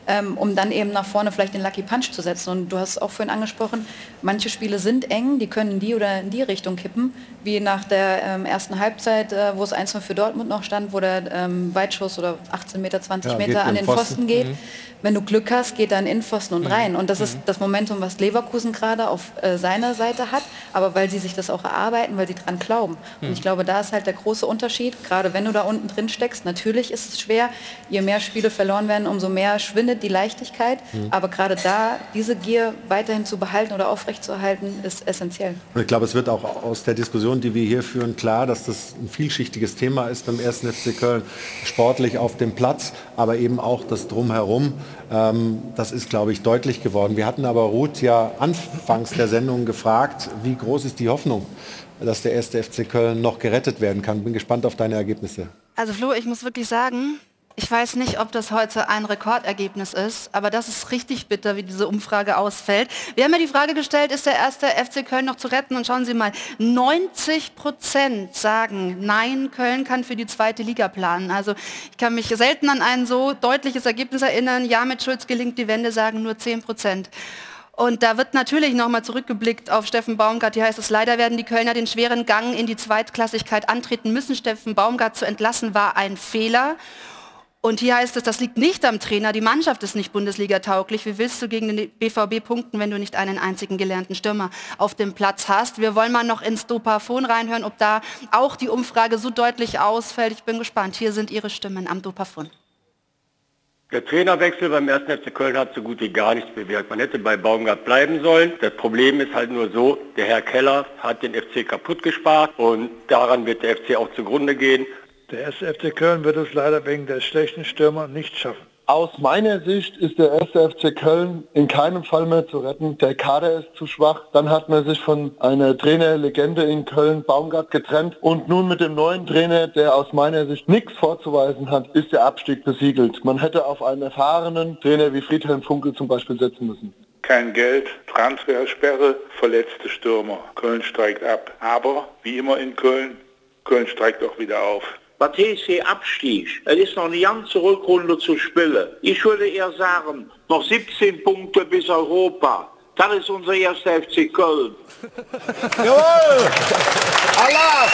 ähm, um dann eben nach vorne vielleicht den Lucky Punch zu setzen. Und du hast auch vorhin angesprochen, manche Spiele sind eng, die können in die oder in die Richtung kippen, wie nach der ähm, ersten Halbzeit, äh, wo es 1-0 für Dortmund noch stand, wo der ähm, Weitschuss oder 18 Meter, 20 Ja, Meter an den Pfosten, Pfosten. geht. Mhm. Wenn du Glück hast, geht er in den Innenpfosten und Mhm. rein. Und das ist das Momentum, was Leverkusen gerade auf äh, seiner Seite hat, aber weil sie sich das auch erarbeiten, weil sie dran glauben. Und ich glaube, da ist halt der große Unterschied, gerade wenn du da unten drin steckst. Natürlich ist es schwer, je mehr Spiele verloren werden, umso mehr schwindet die Leichtigkeit. Mhm. Aber gerade da, diese Gier weiterhin zu behalten oder aufrechtzuerhalten, ist essentiell. Und ich glaube, es wird auch aus der Diskussion, die wir hier führen, klar, dass das ein vielschichtiges Thema ist beim 1. FC Köln. Sportlich auf dem Platz, aber eben auch das Drumherum. Ähm, das ist, glaube ich, deutlich geworden. Wir hatten aber Ruth ja anfangs der Sendung gefragt, wie groß ist die Hoffnung, dass der 1. FC Köln noch gerettet werden kann. Bin gespannt auf deine Ergebnisse. Also Flo, ich muss wirklich sagen, ich weiß nicht, ob das heute ein Rekordergebnis ist, aber das ist richtig bitter, wie diese Umfrage ausfällt. Wir haben ja die Frage gestellt, ist der erste FC Köln noch zu retten? Und schauen Sie mal, 90 Prozent sagen, nein, Köln kann für die zweite Liga planen. Also ich kann mich selten an ein so deutliches Ergebnis erinnern. Ja, mit Schulz gelingt die Wende, sagen nur 10 Prozent. Und da wird natürlich nochmal zurückgeblickt auf Steffen Baumgart. Hier heißt es, leider werden die Kölner den schweren Gang in die Zweitklassigkeit antreten müssen. Steffen Baumgart zu entlassen war ein Fehler. Und hier heißt es, das liegt nicht am Trainer, die Mannschaft ist nicht Bundesliga-tauglich. Wie willst du gegen den BVB punkten, wenn du nicht einen einzigen gelernten Stürmer auf dem Platz hast? Wir wollen mal noch ins Dopafon reinhören, ob da auch die Umfrage so deutlich ausfällt. Ich bin gespannt. Hier sind Ihre Stimmen am Dopafon. Der Trainerwechsel beim 1. FC Köln hat so gut wie gar nichts bewirkt. Man hätte bei Baumgart bleiben sollen. Das Problem ist halt nur so, der Herr Keller hat den FC kaputt gespart und daran wird der FC auch zugrunde gehen. Der erste FC Köln wird es leider wegen der schlechten Stürmer nicht schaffen. Aus meiner Sicht ist der erste FC Köln in keinem Fall mehr zu retten. Der Kader ist zu schwach. Dann hat man sich von einer Trainerlegende in Köln, Baumgart, getrennt. Und nun mit dem neuen Trainer, der aus meiner Sicht nichts vorzuweisen hat, ist der Abstieg besiegelt. Man hätte auf einen erfahrenen Trainer wie Friedhelm Funkel zum Beispiel setzen müssen. Kein Geld, Transfersperre, verletzte Stürmer. Köln steigt ab. Aber, wie immer in Köln, Köln steigt auch wieder auf. Was TSC Abstieg, es ist noch eine ganze Rückrunde zu spielen. Ich würde eher sagen, noch 17 Punkte bis Europa. Das ist unser erster FC Köln. [LAUGHS] Jawohl! Allah!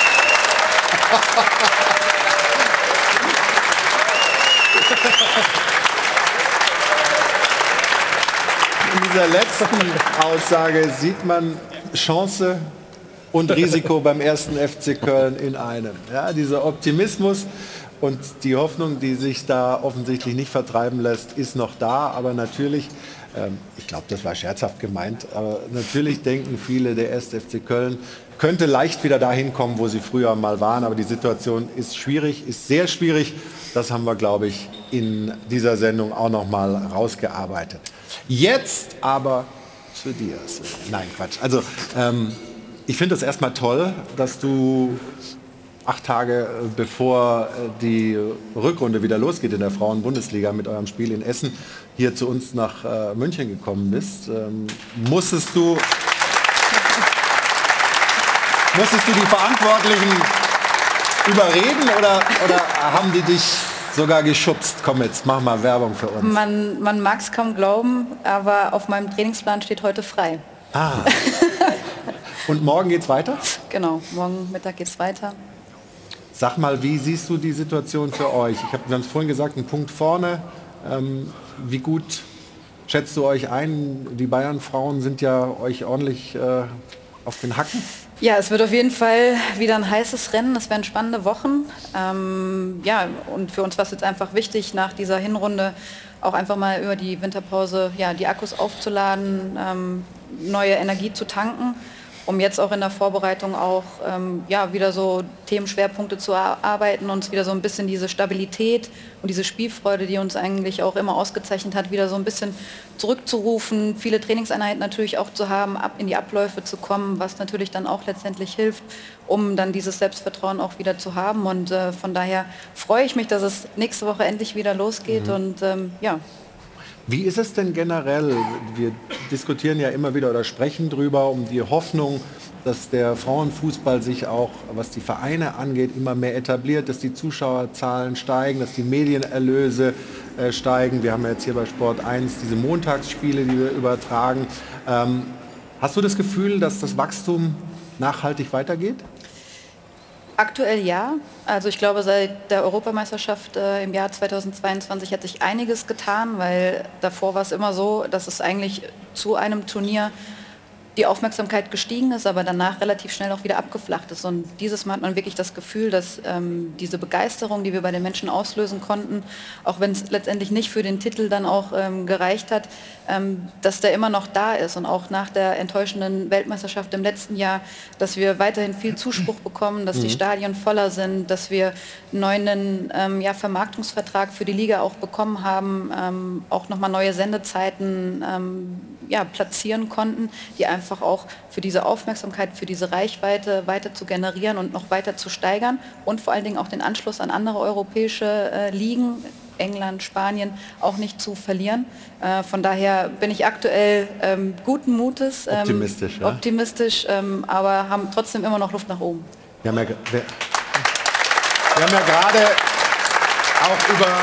In dieser letzten Aussage sieht man Chance und Risiko beim ersten FC Köln in einem. Ja, dieser Optimismus und die Hoffnung, die sich da offensichtlich nicht vertreiben lässt, ist noch da. Aber natürlich, ähm, ich glaube, das war scherzhaft gemeint, aber natürlich denken viele, der erste FC Köln könnte leicht wieder dahin kommen, wo sie früher mal waren. Aber die Situation ist schwierig, ist sehr schwierig. Das haben wir, glaube ich, in dieser Sendung auch noch mal rausgearbeitet. Jetzt aber zu dir. Nein, Quatsch. Also ähm, ich finde es erstmal toll, dass du acht Tage äh, bevor äh, die Rückrunde wieder losgeht in der Frauen-Bundesliga mit eurem Spiel in Essen hier zu uns nach äh, München gekommen bist. Ähm, musstest du musstest du die Verantwortlichen überreden oder, oder haben die dich sogar geschubst. Komm jetzt, mach mal Werbung für uns. Man, man mag es kaum glauben, aber auf meinem Trainingsplan steht heute frei. Ah. [LAUGHS] Und morgen geht's weiter? Genau, morgen Mittag geht's weiter. Sag mal, wie siehst du die Situation für euch? Ich habe, wir haben es vorhin gesagt, ein Punkt vorne. Ähm, wie gut schätzt du euch ein? Die Bayern-Frauen sind ja euch ordentlich äh, auf den Hacken. Ja, es wird auf jeden Fall wieder ein heißes Rennen. Es werden spannende Wochen. Ähm, ja, und für uns war es jetzt einfach wichtig, nach dieser Hinrunde auch einfach mal über die Winterpause ja, die Akkus aufzuladen, ähm, neue Energie zu tanken um jetzt auch in der Vorbereitung auch ähm, ja, wieder so Themenschwerpunkte zu erarbeiten, uns wieder so ein bisschen diese Stabilität und diese Spielfreude, die uns eigentlich auch immer ausgezeichnet hat, wieder so ein bisschen zurückzurufen, viele Trainingseinheiten natürlich auch zu haben, ab in die Abläufe zu kommen, was natürlich dann auch letztendlich hilft, um dann dieses Selbstvertrauen auch wieder zu haben. Und äh, von daher freue ich mich, dass es nächste Woche endlich wieder losgeht Mhm. und ähm, ja, Wie ist es denn generell? Wir diskutieren ja immer wieder oder sprechen drüber um die Hoffnung, dass der Frauenfußball sich auch, was die Vereine angeht, immer mehr etabliert, dass die Zuschauerzahlen steigen, dass die Medienerlöse äh, steigen. Wir haben jetzt hier bei Sport 1 diese Montagsspiele, die wir übertragen. Ähm, hast du das Gefühl, dass das Wachstum nachhaltig weitergeht? Aktuell ja. Also ich glaube, seit der Europameisterschaft äh, im Jahr 2022 hat sich einiges getan, weil davor war es immer so, dass es eigentlich zu einem Turnier die Aufmerksamkeit gestiegen ist, aber danach relativ schnell auch wieder abgeflacht ist. Und dieses Mal hat man wirklich das Gefühl, dass ähm, diese Begeisterung, die wir bei den Menschen auslösen konnten, auch wenn es letztendlich nicht für den Titel dann auch ähm, gereicht hat, ähm, dass der immer noch da ist. Und auch nach der enttäuschenden Weltmeisterschaft im letzten Jahr, dass wir weiterhin viel Zuspruch bekommen, dass die Mhm. Stadien voller sind, dass wir einen neuen ähm, ja, Vermarktungsvertrag für die Liga auch bekommen haben, ähm, auch nochmal neue Sendezeiten ähm, ja, platzieren konnten, die einfach auch für diese Aufmerksamkeit, für diese Reichweite weiter zu generieren und noch weiter zu steigern und vor allen Dingen auch den Anschluss an andere europäische äh, Ligen, England, Spanien, auch nicht zu verlieren. Äh, von daher bin ich aktuell ähm, guten Mutes, ähm, Optimistisch, ja? optimistisch ähm, aber haben trotzdem immer noch Luft nach oben. Wir haben ja, wir, wir haben ja gerade auch über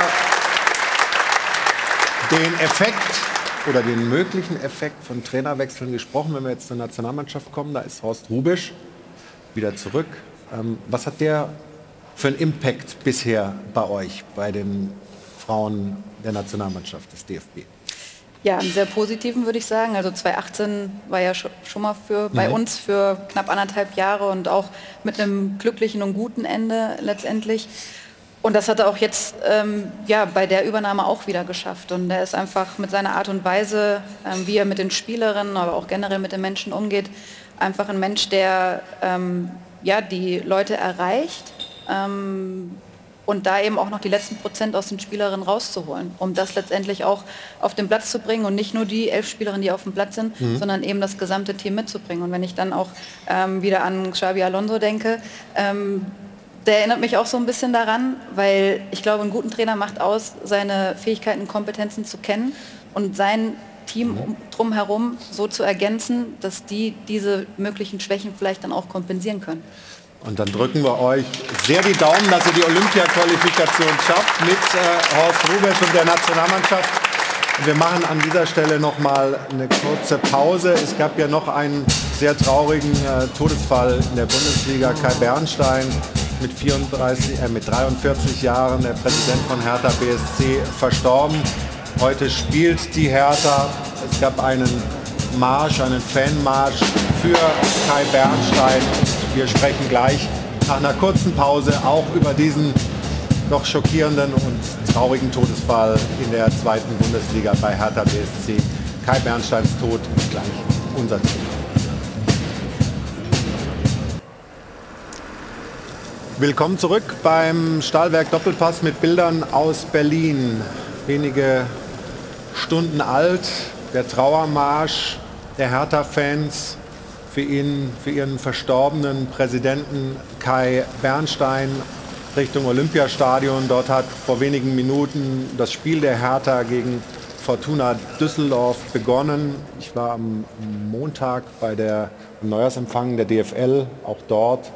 den Effekt oder den möglichen Effekt von Trainerwechseln gesprochen. Wenn wir jetzt zur Nationalmannschaft kommen, da ist Horst Rubisch wieder zurück. Ähm, was hat der für einen Impact bisher bei euch, bei den Frauen der Nationalmannschaft des DFB? Ja, einen sehr positiven würde ich sagen. Also 2018 war ja scho- schon mal für, bei Mhm. uns für knapp anderthalb Jahre und auch mit einem glücklichen und guten Ende letztendlich. Und das hat er auch jetzt ähm, ja, bei der Übernahme auch wieder geschafft. Und er ist einfach mit seiner Art und Weise, ähm, wie er mit den Spielerinnen, aber auch generell mit den Menschen umgeht, einfach ein Mensch, der ähm, ja, die Leute erreicht ähm, und da eben auch noch die letzten Prozent aus den Spielerinnen rauszuholen, um das letztendlich auch auf den Platz zu bringen und nicht nur die elf Spielerinnen, die auf dem Platz sind, Mhm. sondern eben das gesamte Team mitzubringen. Und wenn ich dann auch ähm, wieder an Xabi Alonso denke, ähm, der erinnert mich auch so ein bisschen daran, weil ich glaube, einen guten Trainer macht aus, seine Fähigkeiten, Kompetenzen zu kennen und sein Team um, drumherum so zu ergänzen, dass die diese möglichen Schwächen vielleicht dann auch kompensieren können. Und dann drücken wir euch sehr die Daumen, dass ihr die Olympia-Qualifikation schafft mit äh, Horst Rubesch und der Nationalmannschaft. Und Wir machen an dieser Stelle noch mal eine kurze Pause. Es gab ja noch einen sehr traurigen äh, Todesfall in der Bundesliga. Kai Bernstein mit 34, äh, mit 43 Jahren, der Präsident von Hertha BSC, verstorben. Heute spielt die Hertha. Es gab einen Marsch, einen Fanmarsch für Kai Bernstein. Wir sprechen gleich nach einer kurzen Pause auch über diesen doch schockierenden und traurigen Todesfall in der zweiten Bundesliga bei Hertha BSC. Kai Bernsteins Tod ist gleich unser Thema. Willkommen zurück beim Stahlwerk Doppelpass mit Bildern aus Berlin. Wenige Stunden alt, der Trauermarsch der Hertha-Fans für ihn, für ihren verstorbenen Präsidenten Kai Bernstein Richtung Olympiastadion. Dort hat vor wenigen Minuten das Spiel der Hertha gegen Fortuna Düsseldorf begonnen. Ich war am Montag bei der Neujahrsempfang der DFL, auch dort.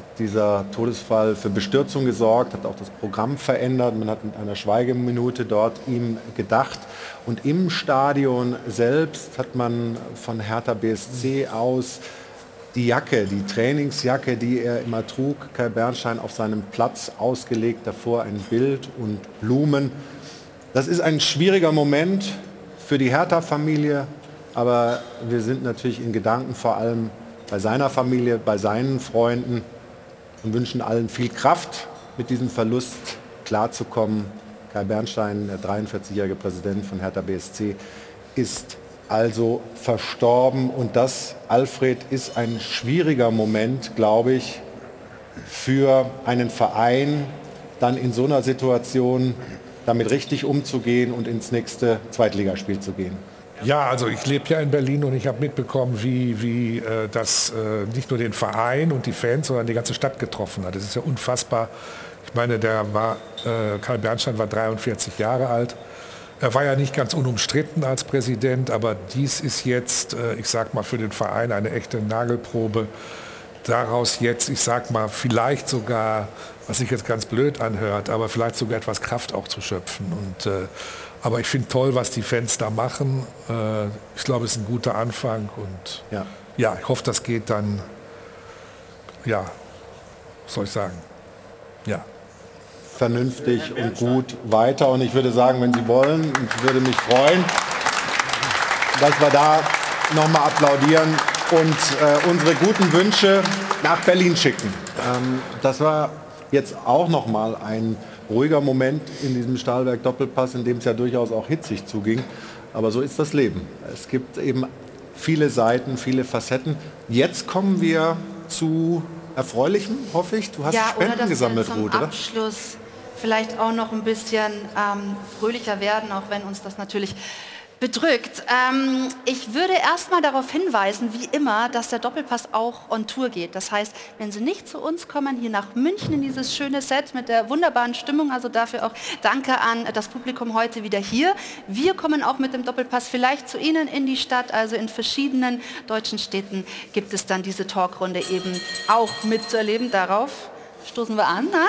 Hat dieser Todesfall für Bestürzung gesorgt, hat auch das Programm verändert. Man hat mit einer Schweigeminute dort ihm gedacht. Und im Stadion selbst hat man von Hertha BSC aus die Jacke, die Trainingsjacke, die er immer trug, Kai Bernstein auf seinem Platz ausgelegt, davor ein Bild und Blumen. Das ist ein schwieriger Moment für die Hertha-Familie, aber wir sind natürlich in Gedanken vor allem bei seiner Familie, bei seinen Freunden und wünschen allen viel Kraft, mit diesem Verlust klarzukommen. Kai Bernstein, der 43-jährige Präsident von Hertha BSC, ist also verstorben. Und das, Alfred, ist ein schwieriger Moment, glaube ich, für einen Verein, dann in so einer Situation damit richtig umzugehen und ins nächste Zweitligaspiel zu gehen. Ja, also ich lebe ja in Berlin und ich habe mitbekommen, wie, wie äh, das äh, nicht nur den Verein und die Fans, sondern die ganze Stadt getroffen hat. Das ist ja unfassbar. Ich meine, der war, äh, Karl Bernstein war 43 Jahre alt. Er war ja nicht ganz unumstritten als Präsident, aber dies ist jetzt, äh, ich sag mal, für den Verein eine echte Nagelprobe. Daraus jetzt, ich sag mal, vielleicht sogar, was sich jetzt ganz blöd anhört, aber vielleicht sogar etwas Kraft auch zu schöpfen. Und äh, aber ich finde toll, was die Fans da machen. Äh, ich glaube, es ist ein guter Anfang und ja. ja, ich hoffe, das geht dann, ja, was soll ich sagen, ja. Vernünftig und gut weiter. Und ich würde sagen, wenn Sie wollen, ich würde mich freuen, dass wir da nochmal applaudieren und äh, unsere guten Wünsche nach Berlin schicken. Ähm, das war jetzt auch nochmal ein ruhiger Moment in diesem Stahlwerk-Doppelpass, in dem es ja durchaus auch hitzig zuging. Aber so ist das Leben. Es gibt eben viele Seiten, viele Facetten. Jetzt kommen wir zu Erfreulichem, hoffe ich. Du hast ja, Spenden oder gesammelt, zum Ruth, oder? Abschluss vielleicht auch noch ein bisschen ähm, fröhlicher werden, auch wenn uns das natürlich bedrückt. Ähm, ich würde erstmal darauf hinweisen, wie immer, dass der Doppelpass auch on Tour geht. Das heißt, wenn Sie nicht zu uns kommen, hier nach München in dieses schöne Set mit der wunderbaren Stimmung, also dafür auch danke an das Publikum heute wieder hier. Wir kommen auch mit dem Doppelpass vielleicht zu Ihnen in die Stadt, also in verschiedenen deutschen Städten gibt es dann diese Talkrunde eben auch mitzuerleben. Darauf stoßen wir an. Ne?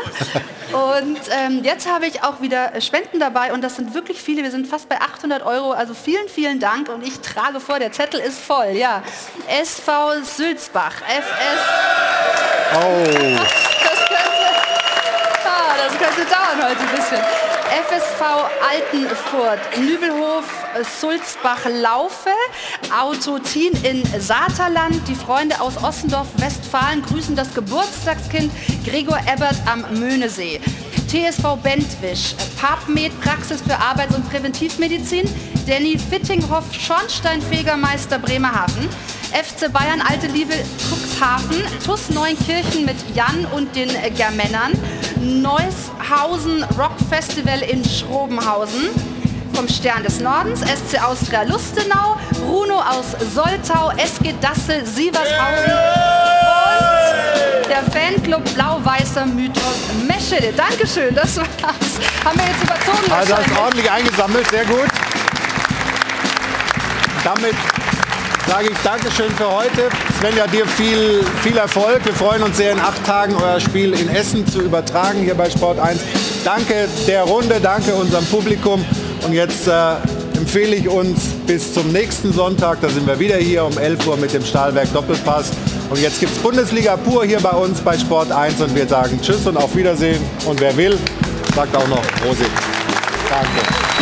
Und ähm, jetzt habe ich auch wieder Spenden dabei und das sind wirklich viele. Wir sind fast bei 800 Euro. Also vielen, vielen Dank und ich trage vor, der Zettel ist voll. Ja, SV Sülzbach, FS. Oh. Das könnte, ah, das könnte dauern heute ein bisschen. FSV Altenfurt, Nübelhof, Sulzbach-Laufe, Autotin in Saterland. Die Freunde aus Ossendorf, Westfalen grüßen das Geburtstagskind Gregor Ebert am Möhnesee. TSV Bentwisch, Papmed Praxis für Arbeits- und Präventivmedizin, Danny Fittinghoff, Schornsteinfegermeister Bremerhaven, FC Bayern Alte Liebe Cuxhaven, TUS Neunkirchen mit Jan und den Germännern, Neushausen Rock Festival in Schrobenhausen, vom Stern des Nordens, SC Austria Lustenau, Bruno aus Soltau, SG Dassel Sievershausen und der Fanclub Blau-Weißer Mythos Meschede. Dankeschön, das war's. Haben wir jetzt überzogen. Also wahrscheinlich. ordentlich eingesammelt, sehr gut. Damit sage ich Dankeschön für heute. Svenja, dir viel, viel Erfolg. Wir freuen uns sehr, in acht Tagen euer Spiel in Essen zu übertragen hier bei Sport 1. Danke der Runde, danke unserem Publikum. Und jetzt äh, empfehle ich uns bis zum nächsten Sonntag. Da sind wir wieder hier um 11 Uhr mit dem Stahlwerk Doppelpass. Und jetzt gibt es Bundesliga pur hier bei uns bei Sport 1 und wir sagen Tschüss und auf Wiedersehen. Und wer will, sagt auch noch Prosit. Danke.